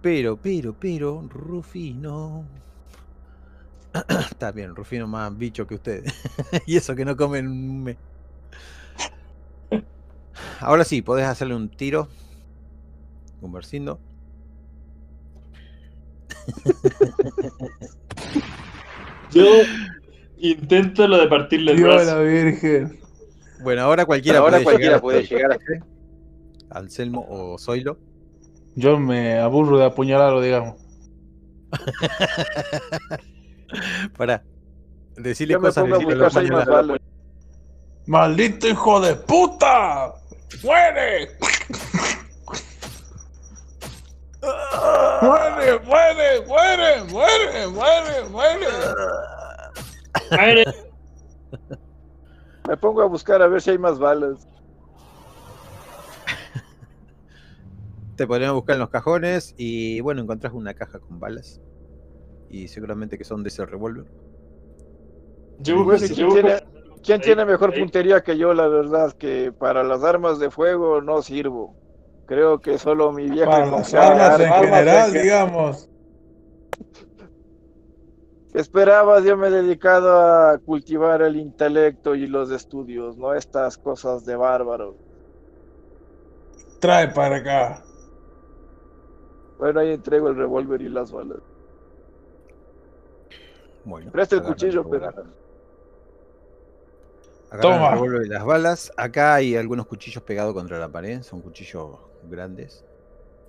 Pero, pero, pero, Rufino. Está bien, Rufino más bicho que ustedes. y eso que no comen un mes. Ahora sí, podés hacerle un tiro. Conversindo. Yo intento lo de partirle el Dios brazo. la Virgen. Bueno, ahora cualquiera, Ahora puede, cualquiera llegar puede llegar este, Anselmo o Zoilo. Yo me aburro de apuñalarlo, digamos. Para decirle Yo cosas a decirle lo buscar seis más apuñalás. balas. ¡Maldito hijo de puta! ¡Muere! ¡Muere, muere, muere, muere, muere, muere! Muere. Me pongo a buscar a ver si hay más balas. Te podrían buscar en los cajones y bueno, encontrás una caja con balas. Y seguramente que son de ese revólver. Yo Pues, ¿quién yo tiene- ¿Quién ahí, tiene mejor puntería que yo? La verdad que para las armas de fuego no sirvo. Creo que solo mi viejo Para las armas en general, que- digamos. Esperabas, yo me he dedicado a cultivar el intelecto y los estudios, no estas cosas de bárbaro. Trae para acá. Bueno, ahí entrego el revólver y las balas. Bueno. Presta el cuchillo, pero Toma. el las balas. Acá hay algunos cuchillos pegados contra la pared. Son cuchillos grandes.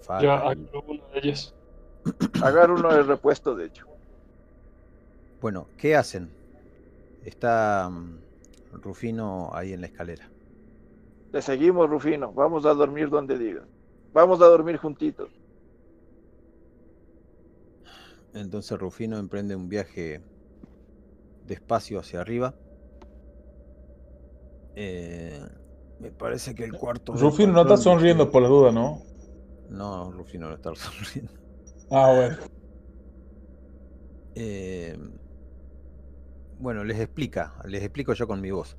Faca y- agarro uno de ellos. agarro uno de repuesto, de hecho. Bueno, ¿qué hacen? Está mm, Rufino ahí en la escalera. Le seguimos, Rufino. Vamos a dormir donde diga. Vamos a dormir juntitos. Entonces Rufino emprende un viaje despacio hacia arriba. Eh, me parece que el cuarto. del Rufino no está sonriendo por la duda, ¿no? No, Rufino no está sonriendo. Ah, bueno. Eh, bueno, les explica, les explico yo con mi voz.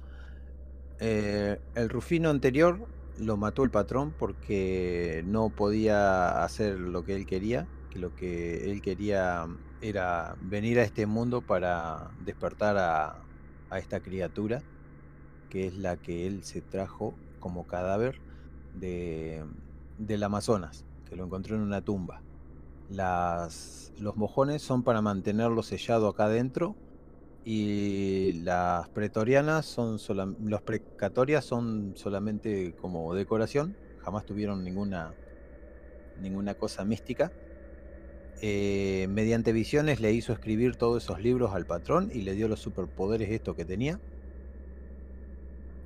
Eh, el Rufino anterior lo mató el patrón porque no podía hacer lo que él quería, que lo que él quería era venir a este mundo para despertar a, esta criatura, que es la que él se trajo como cadáver de, del Amazonas, que lo encontró en una tumba. Las, los mojones son para mantenerlo sellado acá adentro y las pretorianas son los son solamente como decoración, jamás tuvieron ninguna ninguna cosa mística. Eh, mediante visiones le hizo escribir todos esos libros al patrón y le dio los superpoderes esto que tenía.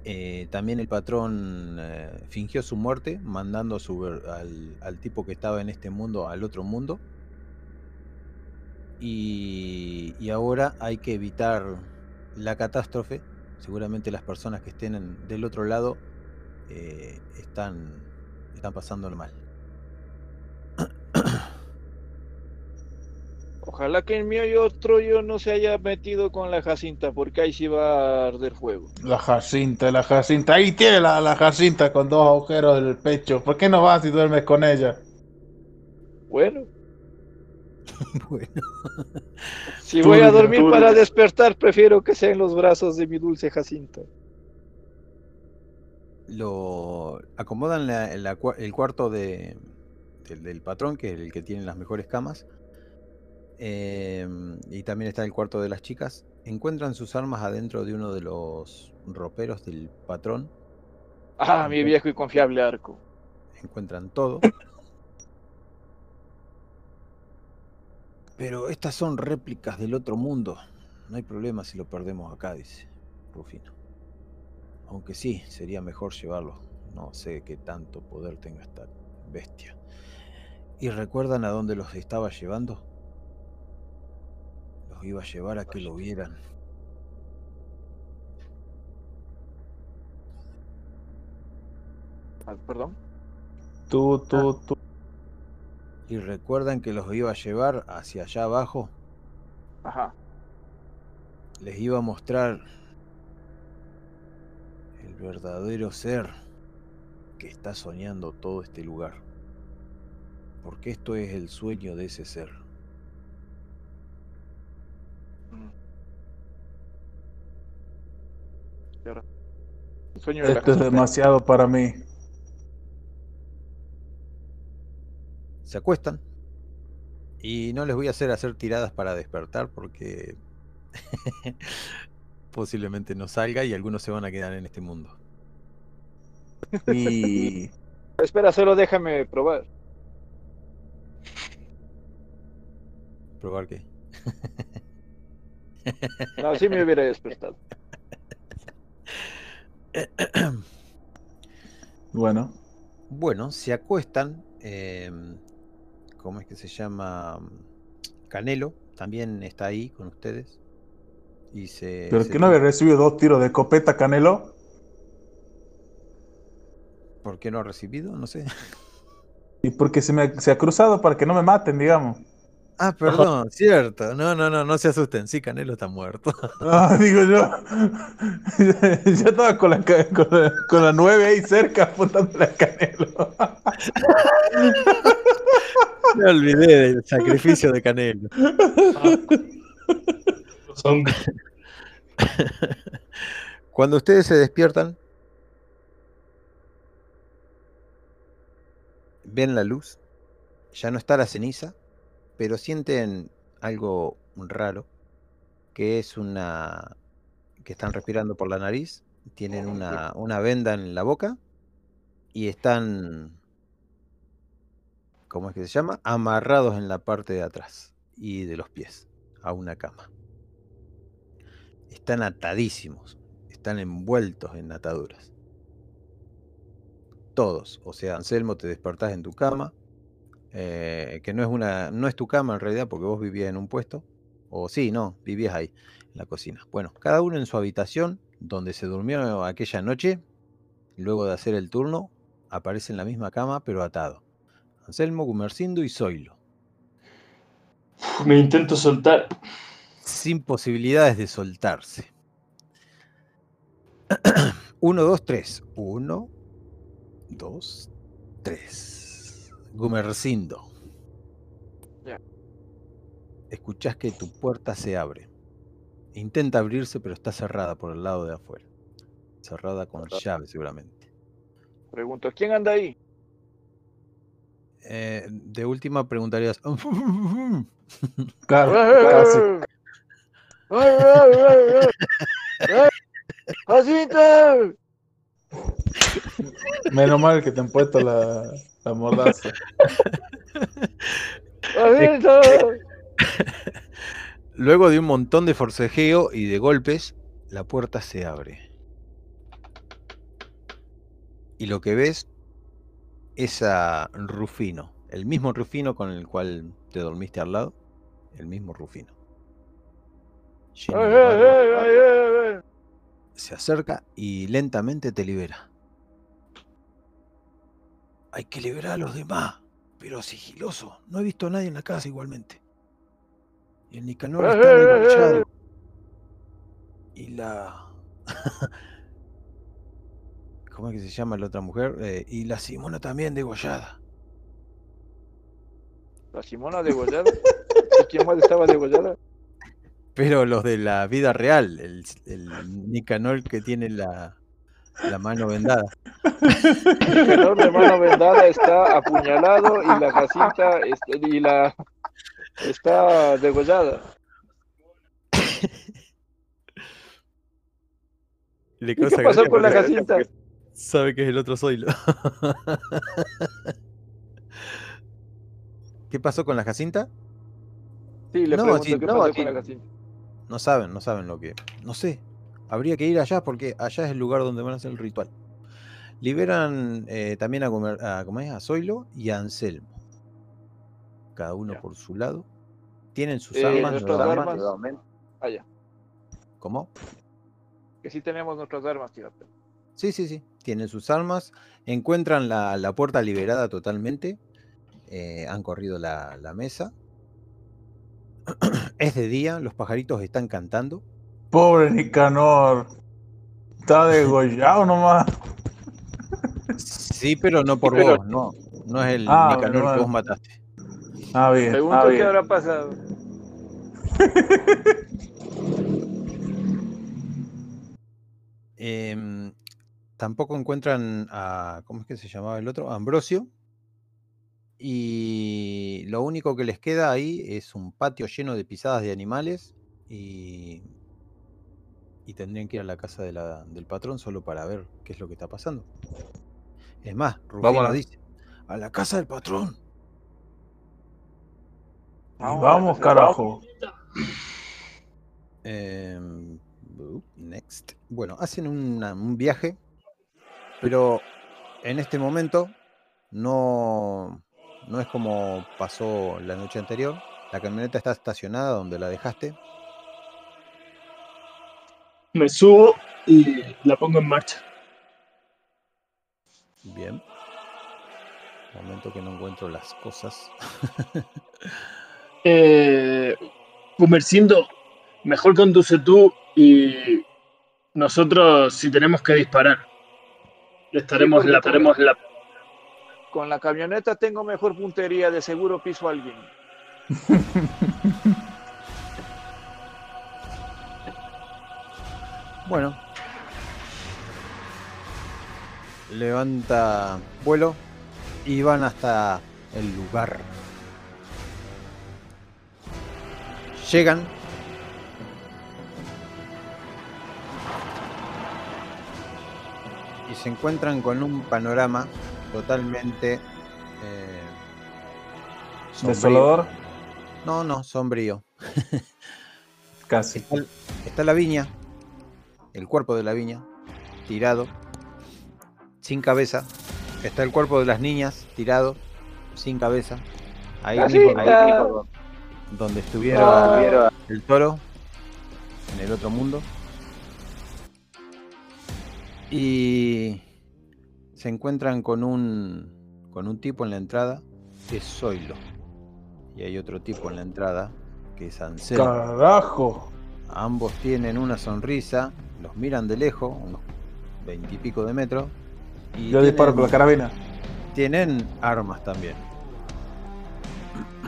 Eh, también el patrón eh, fingió su muerte, mandando al, tipo que estaba en este mundo al otro mundo. Y, ahora hay que evitar la catástrofe. Seguramente las personas que estén en- del otro lado están, están pasándolo mal. Ojalá que en mío y otro yo no se haya metido con la Jacinta, porque ahí sí va a arder fuego. La Jacinta, la Jacinta. Ahí tiene la, la Jacinta con dos agujeros en el pecho. ¿Por qué no vas y duermes con ella? Bueno, bueno, si voy a dormir para despertar, prefiero que sea en los brazos de mi dulce Jacinta. lo acomodan la- la el cuarto de, del, del patrón, que es el que tiene las mejores camas. Em, y también está el cuarto de las chicas. Encuentran sus armas adentro de uno de los roperos del patrón. Ah, mi viejo y confiable arco. Encuentran todo. Pero estas son réplicas del otro mundo. No hay problema si lo perdemos acá, dice Rufino. Aunque sí, sería mejor llevarlo. No sé qué tanto poder tenga esta bestia. ¿Y recuerdan a dónde los estaba llevando? Los iba a llevar a que lo vieran. Ah, Perdón. Tú, tú, tú. ¿Y recuerdan que los iba a llevar hacia allá abajo? Ajá. les iba a mostrar verdadero ser que está soñando todo este lugar. Porque esto es el sueño de ese ser. El sueño de la Esto es demasiado para mí. Se acuestan. Y no les voy a hacer hacer tiradas para despertar porque posiblemente no salga y algunos se van a quedar en este mundo. Y Espera, solo déjame probar. Probar que. No, sí me hubiera despertado. bueno, Bueno, se acuestan. eh, ¿Cómo es que se llama? Canelo también está ahí con ustedes. Y se. pero se que no había recibido dos tiros de escopeta, Canelo. ¿Por qué no ha recibido? No sé. Y porque se me se ha cruzado para que no me maten, digamos. Ah, perdón, cierto. No, no, no, no se asusten. Sí, Canelo está muerto. Ah, digo yo. Yo estaba con la, con la, con la 9 ahí cerca apuntándole a Canelo. Me olvidé del sacrificio de Canelo. Cuando ustedes se despiertan, ven la luz, ya no está la ceniza, pero sienten algo raro, que es una... que están respirando por la nariz, tienen una, una venda en la boca y están... ¿Cómo es que se llama? Amarrados en la parte de atrás y de los pies a una cama. Están atadísimos, están envueltos en ataduras. Todos, o sea, Anselmo, te despertás en tu cama, eh, que no es una, no es tu cama en realidad, porque vos vivías en un puesto, o sí, no, vivías ahí, en la cocina. Bueno, cada uno en su habitación, donde se durmió aquella noche, luego de hacer el turno, aparece en la misma cama, pero atado. Anselmo, Gumercindo y Zoilo, Me intento soltar. sin posibilidades de soltarse. Uno, dos, tres. Uno, dos, tres. Gumercindo. Ya. Escuchás que tu puerta se abre. Intenta abrirse, pero está cerrada por el lado de afuera. Cerrada con llave, seguramente. Pregunto, ¿quién anda ahí? Eh, de última preguntarías. Claro, ¡Eh, casi. ¡Ay, ay, ay, ay! ¡Ay! ¡Jacinta! Menos mal que te han puesto la, la mordaza. ¡Jacinta! Luego de un montón de forcejeo y de golpes, la puerta se abre. Y lo que ves es a Rufino, el mismo Rufino con el cual te dormiste al lado, el mismo Rufino. Lleno ¡Ay, de ay, barba, ay, ay, ay, ay! se acerca y lentamente te libera. Hay que liberar a los demás, pero sigiloso. No he visto a nadie en la casa igualmente. Y el Nicanor ¡Eh, está eh, eh, eh! Y la. ¿Cómo es que se llama la otra mujer? Y la Simona también degollada. La Simona degollada. ¿Y quién más estaba degollada? Pero los de la vida real, el, el Nicanor que tiene la, la mano vendada. El menor de mano vendada está apuñalado y la Jacinta este, y la está degollada. Le ¿Y qué pasó gracia con la Jacinta? Sabe que es el otro Zoilo. ¿Qué pasó con la Jacinta? Sí, le No, pregunto sí, qué no, pasó aquí- con la Jacinta. No saben, no saben lo que. No sé. Habría que ir allá porque allá es el lugar donde van a hacer el ritual. Liberan eh, también a, comer, a, ¿cómo es? a Zoilo y a Anselmo. Cada uno Ya. por su lado. Tienen sus Eh, armas. nuestras nuevamente. armas. Ah, ya. ¿Cómo? Que sí tenemos nuestras armas, tío. Sí, sí, sí. Tienen sus armas. Encuentran la, la puerta liberada totalmente. eh, han corrido la, la mesa. es de día, los pajaritos están cantando. Pobre Nicanor. Está degollado nomás. Sí, pero no por Pero- vos, no. No es el Ah, Nicanor que vos mataste. Ah, bien. Pregunto ah, qué bien. habrá pasado. Em, tampoco encuentran a. ¿Cómo es que se llamaba el otro? A Ambrosio. Y lo único que les queda ahí es un patio lleno de pisadas de animales. Y. Y tendrían que ir a la casa de la- del patrón solo para ver qué es lo que está pasando. Es más, Rufino Vámonos. dice: A la casa del patrón. Y vamos, carajo. Em, bu- next. Bueno, hacen una- un viaje, pero en este momento no, no es como pasó la noche anterior. La camioneta está estacionada donde la dejaste. Me subo y la pongo en marcha. Bien. Momento que no encuentro las cosas. Eh, Gumercindo, mejor conduce tú y nosotros, si tenemos que disparar, estaremos, porque la estaremos la. Con la camioneta tengo mejor puntería, de seguro piso a alguien. Bueno. Levanta vuelo y van hasta el lugar. Llegan. Y se encuentran con un panorama totalmente eh, sombrío. Desolador. No, no, sombrío. Casi. Está, está la viña, el cuerpo de la viña, tirado, sin cabeza. Está el cuerpo de las niñas, tirado, sin cabeza. Ahí mismo, ahí mismo donde estuviera Ah. el toro, en el otro mundo. Y se encuentran con un, con un tipo en la entrada, que es Zoilo. Y hay otro tipo en la entrada, que es Anselmo. Carajo. Ambos tienen una sonrisa, los miran de lejos, unos veintipico de metros. Y Yo disparo con la carabina. Tienen armas también.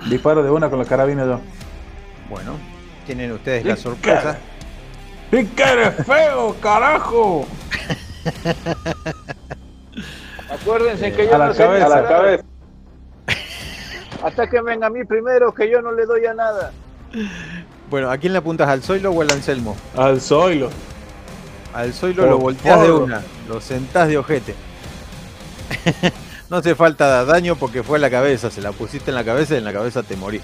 Disparo de una con la carabina yo. Bueno, tienen ustedes la sorpresa. ¡Y que eres feo, carajo! Acuérdense que yo a la no sé cabeza. disparar. A la cabeza. Atáquenme a mí primero, que yo no le doy a nada. Bueno, ¿a quién le apuntas? ¿Al Zoilo o al Anselmo? Al Zoilo. Al Zoilo lo volteás de una, lo sentás de ojete. no hace falta daño porque fue en la cabeza, se la pusiste en la cabeza y en la cabeza te morí.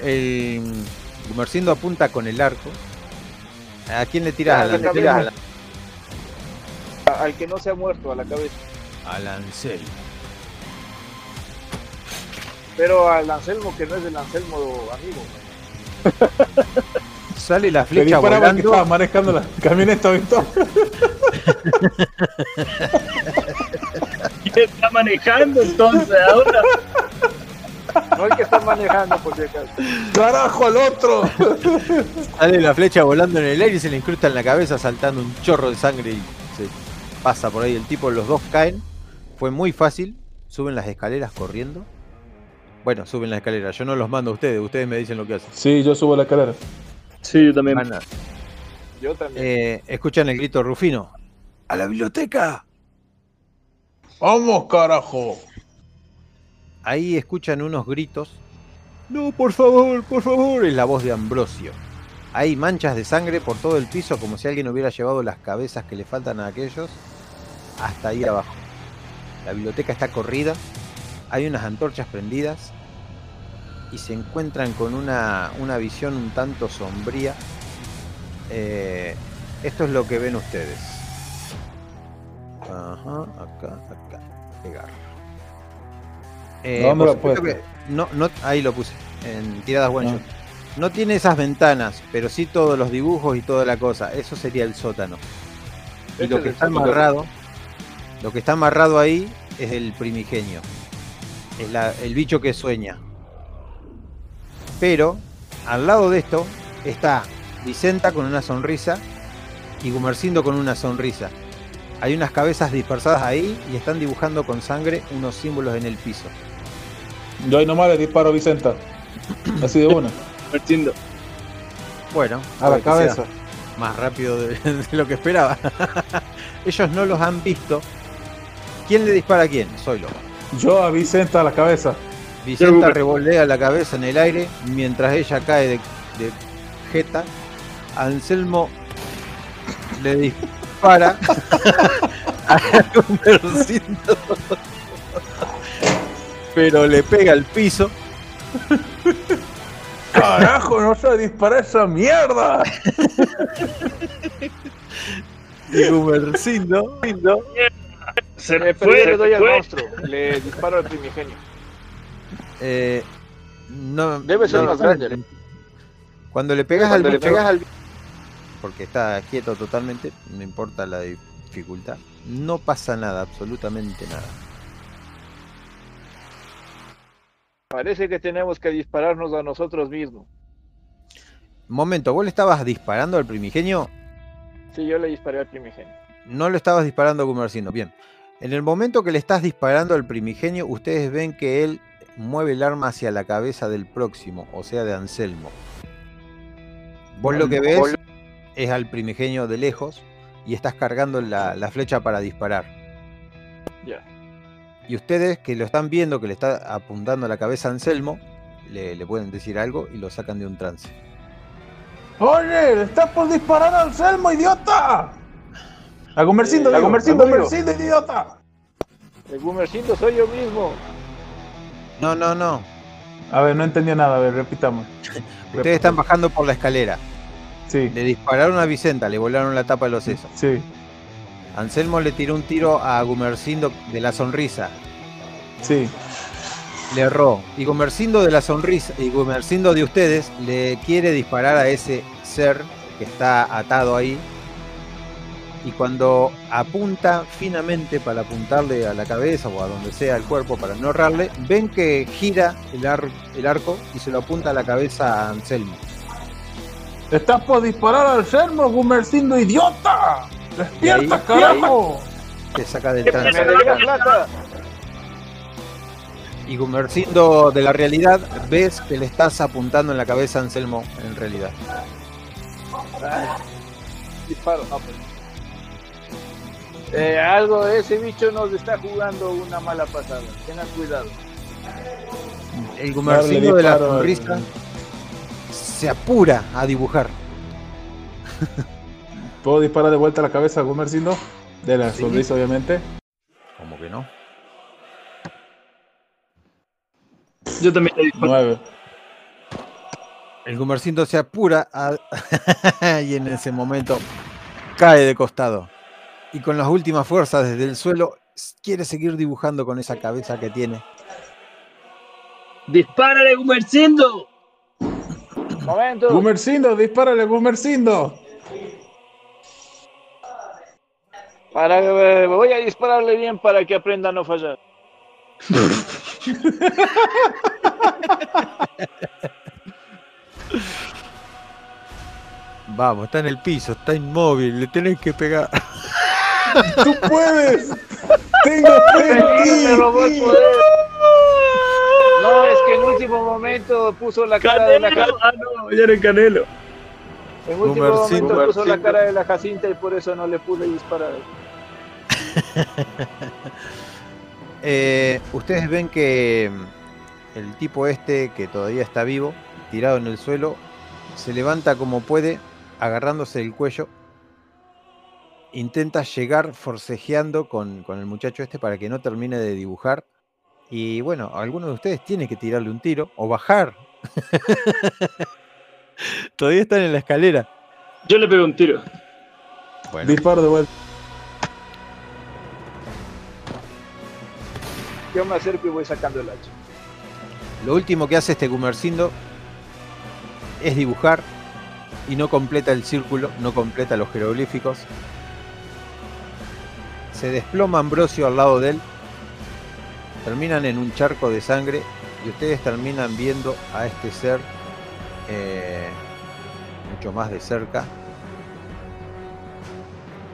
El Gumercindo apunta con el arco. ¿A quién le tiras? A ¿Al la Anselmo? cabeza. Al que no se ha muerto, a la cabeza. Al Anselmo. Pero al Anselmo, que no es el Anselmo amigo. Sale la Le flecha volando. estaba manejando la camioneta ¿viste? ¿Quién está manejando entonces ahora? No el que está manejando, por si acaso. ¡Carajo al otro! Sale la flecha volando en el aire y se le incrusta en la cabeza saltando un chorro de sangre y se pasa por ahí el tipo, los dos caen. Fue muy fácil, suben las escaleras corriendo. Bueno, suben las escaleras, yo no los mando a ustedes, ustedes me dicen lo que hacen. Sí, yo subo la escalera. Sí, yo también. Yo también. eh, escuchan el grito Rufino. ¡A la biblioteca! ¡Vamos, carajo! Ahí escuchan unos gritos. No, por favor, por favor, es la voz de Ambrosio. Hay manchas de sangre por todo el piso como si alguien hubiera llevado las cabezas que le faltan a aquellos hasta ahí abajo. La biblioteca está corrida, hay unas antorchas prendidas y se encuentran con una, una visión un tanto sombría. Eh, esto es lo que ven ustedes. Ajá, acá, acá, pegar. Eh, ¿Dónde por lo que no, no, ahí lo puse, en tiradas one shot. No tiene esas ventanas, pero sí todos los dibujos y toda la cosa. Eso sería el sótano. Y lo es que está amarrado, lo que está amarrado ahí es el primigenio. Es la- el bicho que sueña. Pero al lado de esto está Vicenta con una sonrisa y Gumercindo con una sonrisa. Hay unas cabezas dispersadas ahí y están dibujando con sangre unos símbolos en el piso. Yo ahí nomás le disparo a Vicenta. Así de una. Partiendo. Bueno, A la cabeza. más rápido de, de lo que esperaba. Ellos no los han visto. ¿Quién le dispara a quién? Zoilo. Yo a Vicenta a la cabeza. Vicenta revolea la cabeza en el aire mientras ella cae de, de jeta. Anselmo le dispara a Gumercindo, pero le pega al piso. ¡Carajo, no sé disparar esa mierda! Y Gumercindo Se yo fue, le doy se al monstruo, le disparo al primigenio. Eh, no, Debe ser más grande. Cuando le pegas Cuando al le bicho, pegas al porque está quieto totalmente, no importa la dificultad, no pasa nada, absolutamente nada. Parece que tenemos que dispararnos a nosotros mismos. Momento, ¿vos le estabas disparando al primigenio? Sí, yo le disparé al primigenio. No lo estabas disparando a Gumercindo. Bien. En el momento que le estás disparando al primigenio, ustedes ven que él mueve el arma hacia la cabeza del próximo, o sea, de Anselmo. Vos lo que ves es al primigenio de lejos y estás cargando la, la flecha para disparar. Ya. Y ustedes que lo están viendo, que le está apuntando a la cabeza a Anselmo, le, le pueden decir algo y lo sacan de un trance. ¡Oye! ¡Le estás por disparar al Selmo, idiota! A Gumercindo, Eh, a a. Gumercindo, idiota! El Gumercindo soy yo mismo. No, no, no. A ver, no entendí nada, a ver, repitamos. Ustedes están bajando por la escalera. Sí, Le dispararon a Vicenta, le volaron la tapa de los sesos. sí, Anselmo le tiró un tiro a Gumercindo de la sonrisa. sí. Le erró. Y Gumercindo de la sonrisa y Gumercindo de ustedes le quiere disparar a ese ser que está atado ahí. Y cuando apunta finamente para apuntarle a la cabeza o a donde sea el cuerpo para no errarle, ven que gira el, ar- el arco y se lo apunta a la cabeza a Anselmo. ¡Le estás por disparar al Selmo, Gumercindo, idiota! ¡Despierta, ahí- carajo! Te saca del ¡Me trance. Y Gumercindo de la realidad, ves que le estás apuntando en la cabeza a Anselmo en realidad. Disparo. Ah, pues. Eh, algo, ese bicho nos está jugando una mala pasada. Tengan cuidado. El Gumercindo Darle de la sonrisa se apura a dibujar. ¿Puedo disparar de vuelta a la cabeza a Gumercindo? De la Sí. sonrisa, obviamente. Como que no. Yo también le disparo. Nueve. El Gumercindo se apura a- y en ese momento cae de costado. Y con las últimas fuerzas desde el suelo quiere seguir dibujando con esa cabeza que tiene. ¡Dispárale, Gumercindo! Momento. Gumercindo, dispárale, Gumercindo. Para, eh, voy a dispararle bien para que aprenda a no fallar. Vamos, está en el piso, está inmóvil, le tenés que pegar. ¡Tú puedes! ¡Tengo fe en ti! poder. No, es que en último momento puso la cara de la ¡Canelo! Jacinta. Ah, no, ya era Canelo. En último momento puso la cara de la Jacinta y por eso no le pude disparar. Eh, ustedes ven que mm, el tipo este, que todavía está vivo, tirado en el suelo, se levanta como puede, agarrándose el cuello. Intenta llegar forcejeando con, con el muchacho este para que no termine de dibujar. Y bueno, alguno de ustedes tiene que tirarle un tiro o bajar. todavía están en la escalera. Yo le pego un tiro. Bueno, Disparo de vuelta. Yo me acerco y voy sacando el hacha. Lo último que hace este Gumercindo es dibujar y no completa el círculo, no completa los jeroglíficos. Se desploma Ambrosio al lado de él. Terminan en un charco de sangre y ustedes terminan viendo a este ser eh, mucho más de cerca.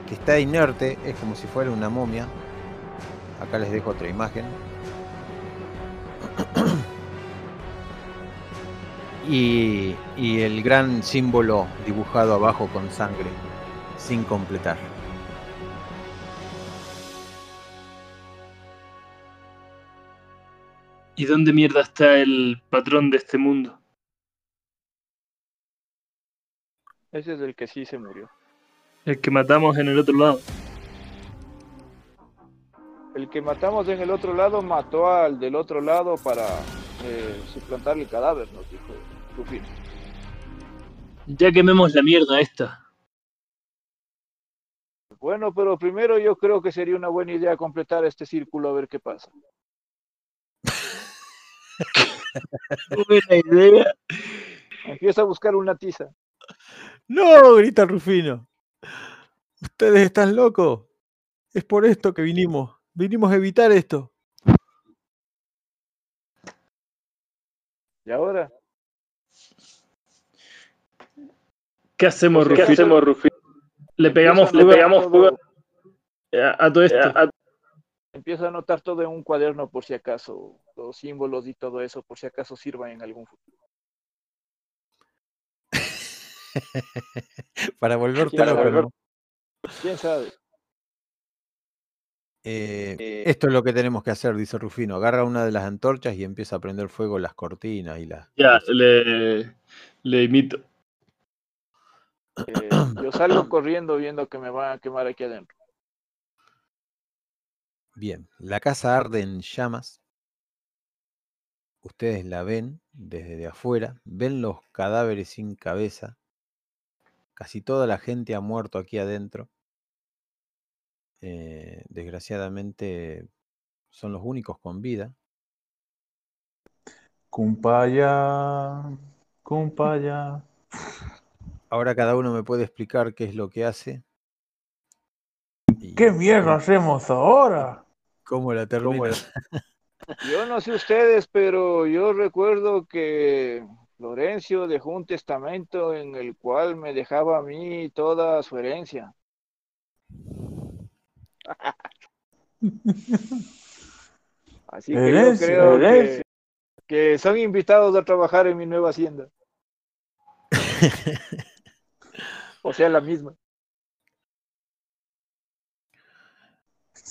que está inerte, es como si fuera una momia. Acá les dejo otra imagen. Y, y el gran símbolo dibujado abajo con sangre, sin completar. ¿Y dónde mierda está el patrón de este mundo? Ese es el que sí se murió. El que matamos en el otro lado. El que matamos en el otro lado mató al del otro lado para eh, suplantar el cadáver, nos dijo Rufino. Ya quememos la mierda esta. Bueno, pero primero yo creo que sería una buena idea completar este círculo a ver qué pasa. Buena idea. Empieza a buscar una tiza. No, grita Rufino. Ustedes están locos. Es por esto que vinimos. Vinimos a evitar esto. ¿Y ahora? ¿Qué hacemos, ¿Qué Rufino? hacemos, Le pegamos, le pegamos todo- a, a todo esto. A anotar todo en un cuaderno por si acaso, los símbolos y todo eso, por si acaso sirvan en algún futuro. Para volverte Para loco. ¿Quién sabe? Eh, esto es lo que tenemos que hacer, dice Rufino. Agarra una de las antorchas y empieza a prender fuego las cortinas y las. Ya, le, le imito. Eh, yo salgo corriendo viendo que me van a quemar aquí adentro. Bien, la casa arde en llamas. Ustedes la ven desde de afuera, ven los cadáveres sin cabeza. Casi toda la gente ha muerto aquí adentro. Eh, desgraciadamente son los únicos con vida. Cumpaya, cumpaya. Ahora cada uno me puede explicar qué es lo que hace. y ¿Qué mierda hacemos ahora? ¿Cómo la termina? Yo no sé ustedes, pero yo recuerdo que Florencio dejó un testamento en el cual me dejaba a mí toda su herencia. Así que yo creo que, que son invitados a trabajar en mi nueva hacienda. O sea, la misma.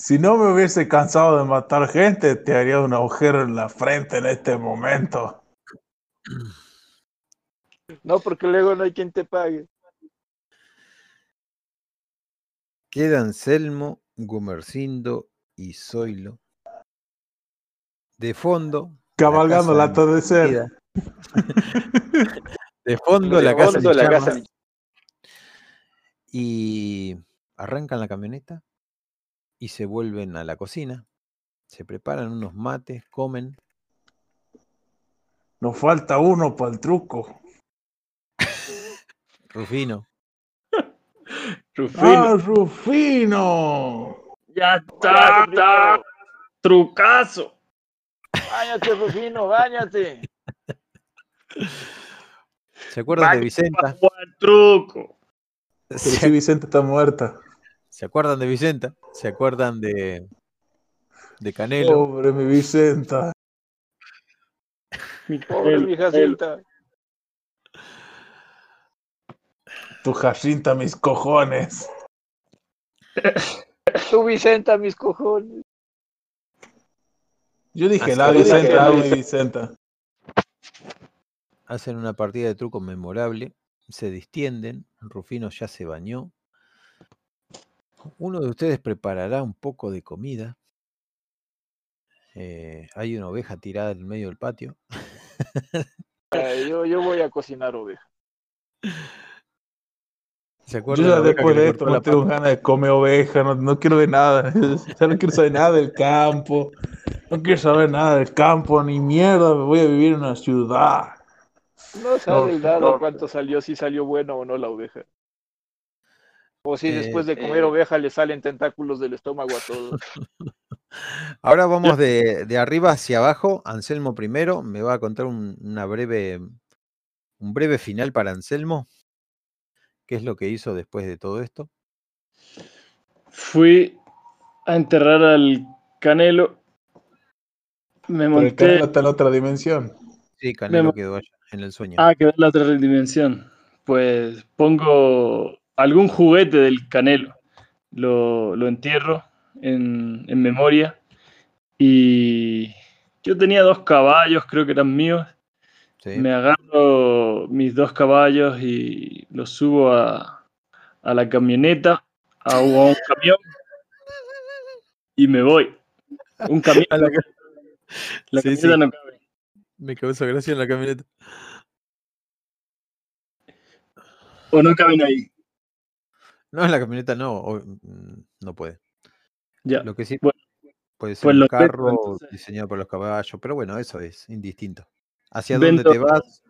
Si no me hubiese cansado de matar gente, te haría un agujero en la frente en este momento. No, porque luego no hay quien te pague. Queda Anselmo, Gumercindo y Zoilo. De fondo. Cabalgando el casa atardecer. encendida. De fondo De la casa. fondo en la casa. Y arrancan la camioneta y se vuelven a la cocina. Se preparan unos mates, comen. Nos falta uno para el truco. Rufino. Rufino. ¡Ah, Rufino! ya está, está. Trucazo. Báñate, Rufino, báñate. ¿Se acuerdan de Vicenta? Jugar truco. Pero ¿Se, si Vicente está muerta. Se acuerdan de Vicenta? ¿Se acuerdan de, de Canelo? Pobre mi Vicenta. Pobre mi Jacinta. Tu Jacinta, mis cojones. Tu Vicenta, mis cojones. Yo dije Así la Vicenta, dije la la mi Vicenta. Hacen una partida de truco memorable. Se distienden. Rufino ya se bañó. Uno de ustedes preparará un poco de comida. Eh, hay una oveja tirada en el medio del patio. Eh, yo, yo voy a cocinar oveja. ¿Se Yo acuerdan ya oveja que después de esto la no tengo ganas de comer oveja, no, no quiero ver nada. Ya no quiero saber nada del campo. No quiero saber nada del campo, ni mierda. Me voy a vivir en una ciudad. No sabe No, nada no. cuánto salió, si salió bueno o no la oveja. O si Eh, después de comer eh. oveja le salen tentáculos del estómago a todos. Ahora vamos de, de arriba hacia abajo. Anselmo primero me va a contar un, una breve, un breve final para Anselmo. ¿Qué es lo que hizo después de todo esto? fui a enterrar al Canelo. Me Pero el monté. canal está en otra dimensión. Sí, Canelo quedó allá, en el sueño. Ah, quedó en la otra dimensión. Pues pongo algún juguete del Canelo. Lo, lo entierro en, en memoria. Y yo tenía dos caballos, creo que eran míos. Sí. Me agarro mis dos caballos y los subo a, a la camioneta, a, un- a un camión y me voy. Un camión. La La Sí, camioneta sí. no cabe. Me causa gracia en la camioneta. O no caben ahí. No, en la camioneta no, o- mm, no puede. Ya. Lo que sí Bueno, puede ser pues un carro entonces. diseñado por los caballos, pero bueno, eso es indistinto. ¿Hacia dónde te vas?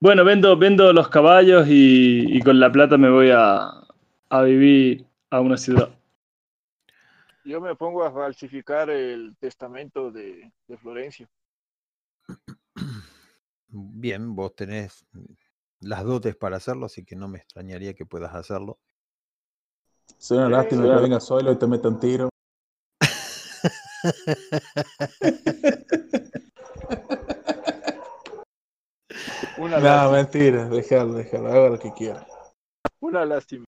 Bueno, vendo, vendo los caballos y, y con la plata me voy a, a vivir a una ciudad. Yo me pongo a falsificar el testamento de, de Florencio. Bien, vos tenés las dotes para hacerlo, así que no me extrañaría que puedas hacerlo. Es una lástima que venga solo y te meta un tiro. Una, No, lástima, mentira, déjalo, déjalo, haga lo que quiera. una lástima.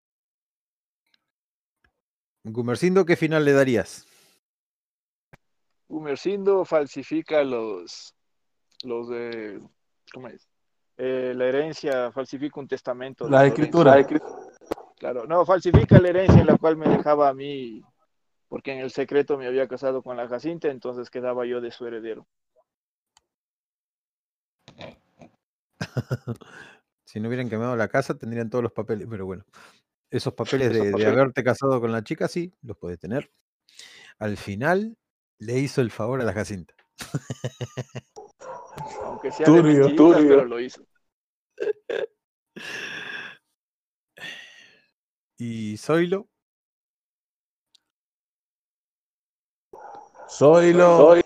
Gumercindo, ¿qué final le darías? Gumercindo falsifica los, los de, ¿cómo es? Eh, la herencia, falsifica un testamento. La Florencio. escritura. Claro, no, falsifica la herencia en la cual me dejaba a mí, porque en el secreto me había casado con la Jacinta, entonces quedaba yo de su heredero. Si no hubieran quemado la casa, tendrían todos los papeles, pero bueno. Esos papeles de, de papeles. haberte casado con la chica, sí, los puedes tener. Al final, le hizo el favor a la Jacinta. Aunque sea Turbio, de turbio. pero lo hizo. Y Zoilo, Zoilo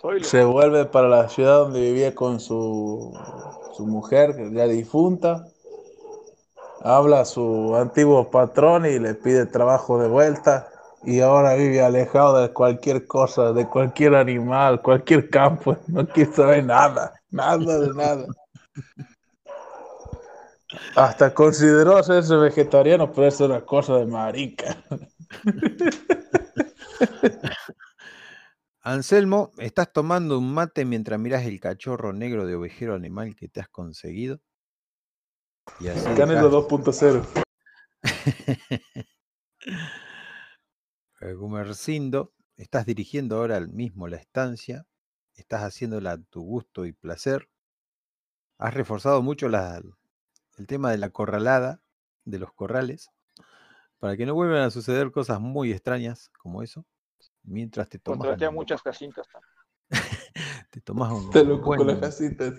Soy lo- se vuelve para la ciudad donde vivía con su, su mujer, ya difunta. Habla a su antiguo patrón y le pide trabajo de vuelta. Y ahora vive alejado de cualquier cosa, de cualquier animal, cualquier campo. No quiere saber nada, nada de nada. Hasta consideró hacerse vegetariano, pero eso es una cosa de marica. Anselmo, ¿estás tomando un mate mientras miras el cachorro negro de ovejero animal que te has conseguido? Y así dejás- 2.0. Eh, Gumercindo, estás dirigiendo ahora mismo la estancia, estás haciéndola a tu gusto y placer. Has reforzado mucho la- el tema de la corralada, de los corrales, para que no vuelvan a suceder cosas muy extrañas como eso, mientras te tomas, Contraté a muchas Jacintas. te tomas un Te loco con la buen- casita.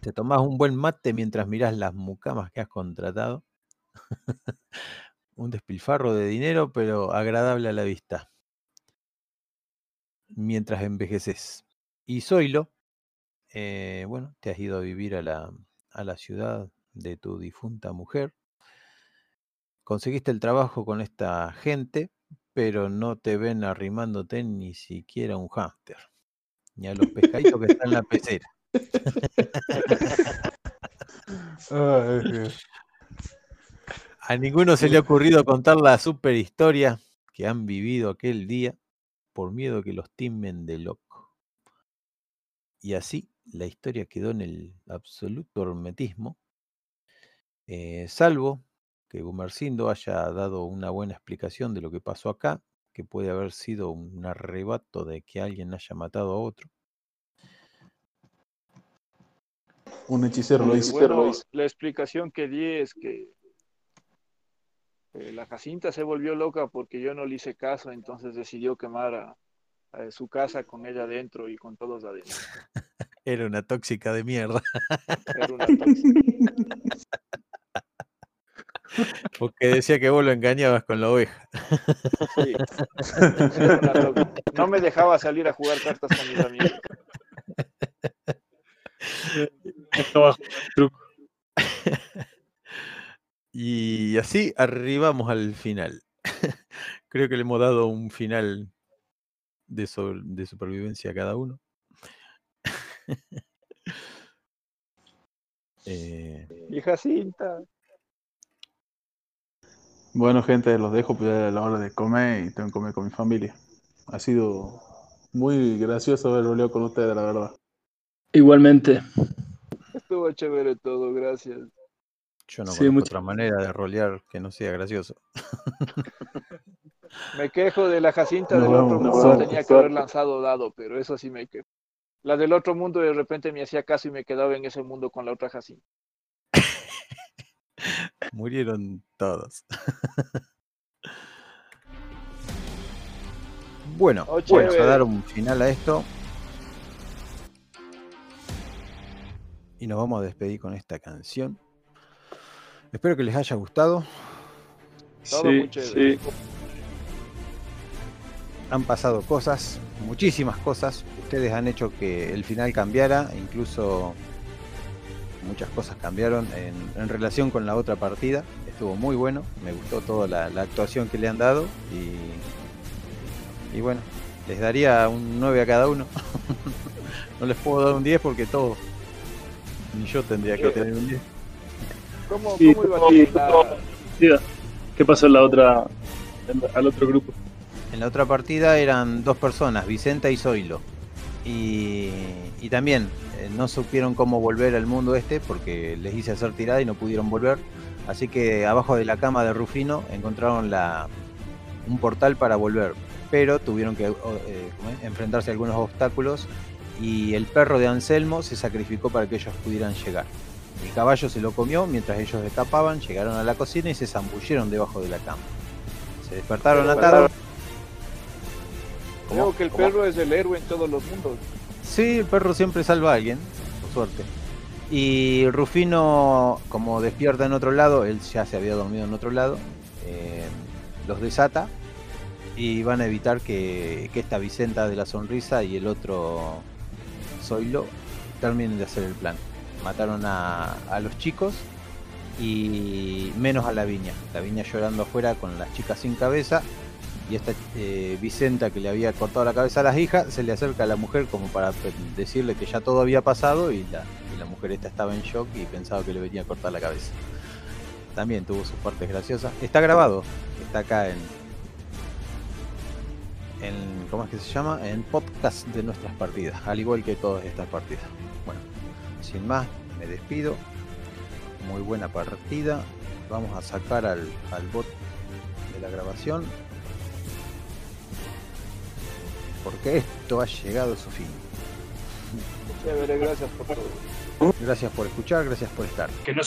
te tomas un buen mate mientras miras las mucamas que has contratado. un despilfarro de dinero, pero agradable a la vista. Mientras envejeces. Y Zoilo, eh, bueno, te has ido a vivir a la, a la ciudad de tu difunta mujer. Conseguiste el trabajo con esta gente, pero no te ven arrimándote ni siquiera un hámster, ni a los pescaditos que están en la pecera. A ninguno se le ha ocurrido contar la super historia que han vivido aquel día por miedo que los timen de loco. Y así la historia quedó en el absoluto hermetismo, eh, salvo que Gumercindo haya dado una buena explicación de lo que pasó acá, que puede haber sido un arrebato de que alguien haya matado a otro. Un hechicero lo hizo. bueno, la explicación que di es que eh, la Jacinta se volvió loca porque yo no le hice caso, entonces decidió quemar a, a su casa con ella adentro y con todos adentro. Era una tóxica de mierda, Era una tóxica. porque decía que vos lo engañabas con la oveja. Sí. No me dejaba salir a jugar cartas con mis amigos. Y así arribamos al final. Creo que le hemos dado un final de, so- de supervivencia a cada uno. Eh, Y Jacinta. Bueno, gente, los dejo, pues ya es la hora de comer y tengo que comer con mi familia. Ha sido muy gracioso haber roleado con ustedes, la verdad. Igualmente. Estuvo chévere todo, gracias. yo no Sí, conozco mucho- otra manera de rolear que no sea gracioso. Me quejo de la Jacinta del otro mundo, vemos. tenía que haber lanzado dado, pero eso sí me quejo. La del otro mundo de repente me hacía caso y me quedaba en ese mundo con la otra Jacinta. Murieron todos. bueno, vamos a dar un final a esto. Y nos vamos a despedir con esta canción. Espero que les haya gustado. Todo Sí, muy sí. Han pasado cosas, muchísimas cosas. Ustedes han hecho que el final cambiara, incluso muchas cosas cambiaron en, en relación con la otra partida. Estuvo muy bueno, me gustó toda la, la actuación que le han dado y, y bueno, les daría un 9 a cada uno. no les puedo dar un 10 porque todos, ni yo tendría que tener un 10. ¿Cómo, Sí, cómo iba ¿Qué pasó en la otra, en- al otro grupo? En la otra partida eran dos personas, Vicenta y Zoilo. Y, y también no supieron cómo volver al mundo este porque les hice hacer tirada y no pudieron volver. Así que abajo de la cama de Rufino encontraron la, un portal para volver. Pero tuvieron que eh, enfrentarse a algunos obstáculos y el perro de Anselmo se sacrificó para que ellos pudieran llegar. El caballo se lo comió mientras ellos escapaban, llegaron a la cocina y se zambulleron debajo de la cama. Se despertaron atados. ¿Cómo? Creo que el ¿Cómo? perro es el héroe en todos los mundos. Sí, el perro siempre salva a alguien, por suerte. Y Rufino, como despierta en otro lado, él ya se había dormido en otro lado, eh, los desata y van a evitar que, esta Vicenta de la Sonrisa y el otro Zoilo terminen de hacer el plan. Mataron a, a los chicos y menos a la viña. La viña llorando afuera con las chicas sin cabeza y esta eh, Vicenta que le había cortado la cabeza a las hijas se le acerca a la mujer como para decirle que ya todo había pasado y la, y la mujer esta estaba en shock y pensaba que le venía a cortar la cabeza. También tuvo sus partes graciosas. Está grabado, está acá en, en ¿cómo es que se llama? En podcast de nuestras partidas, al igual que todas estas partidas. Bueno, sin más, me despido. Muy buena partida. Vamos a sacar al, al bot de la grabación porque esto ha llegado a su fin. Chévere, gracias por todo. Gracias por escuchar, gracias por estar. Que no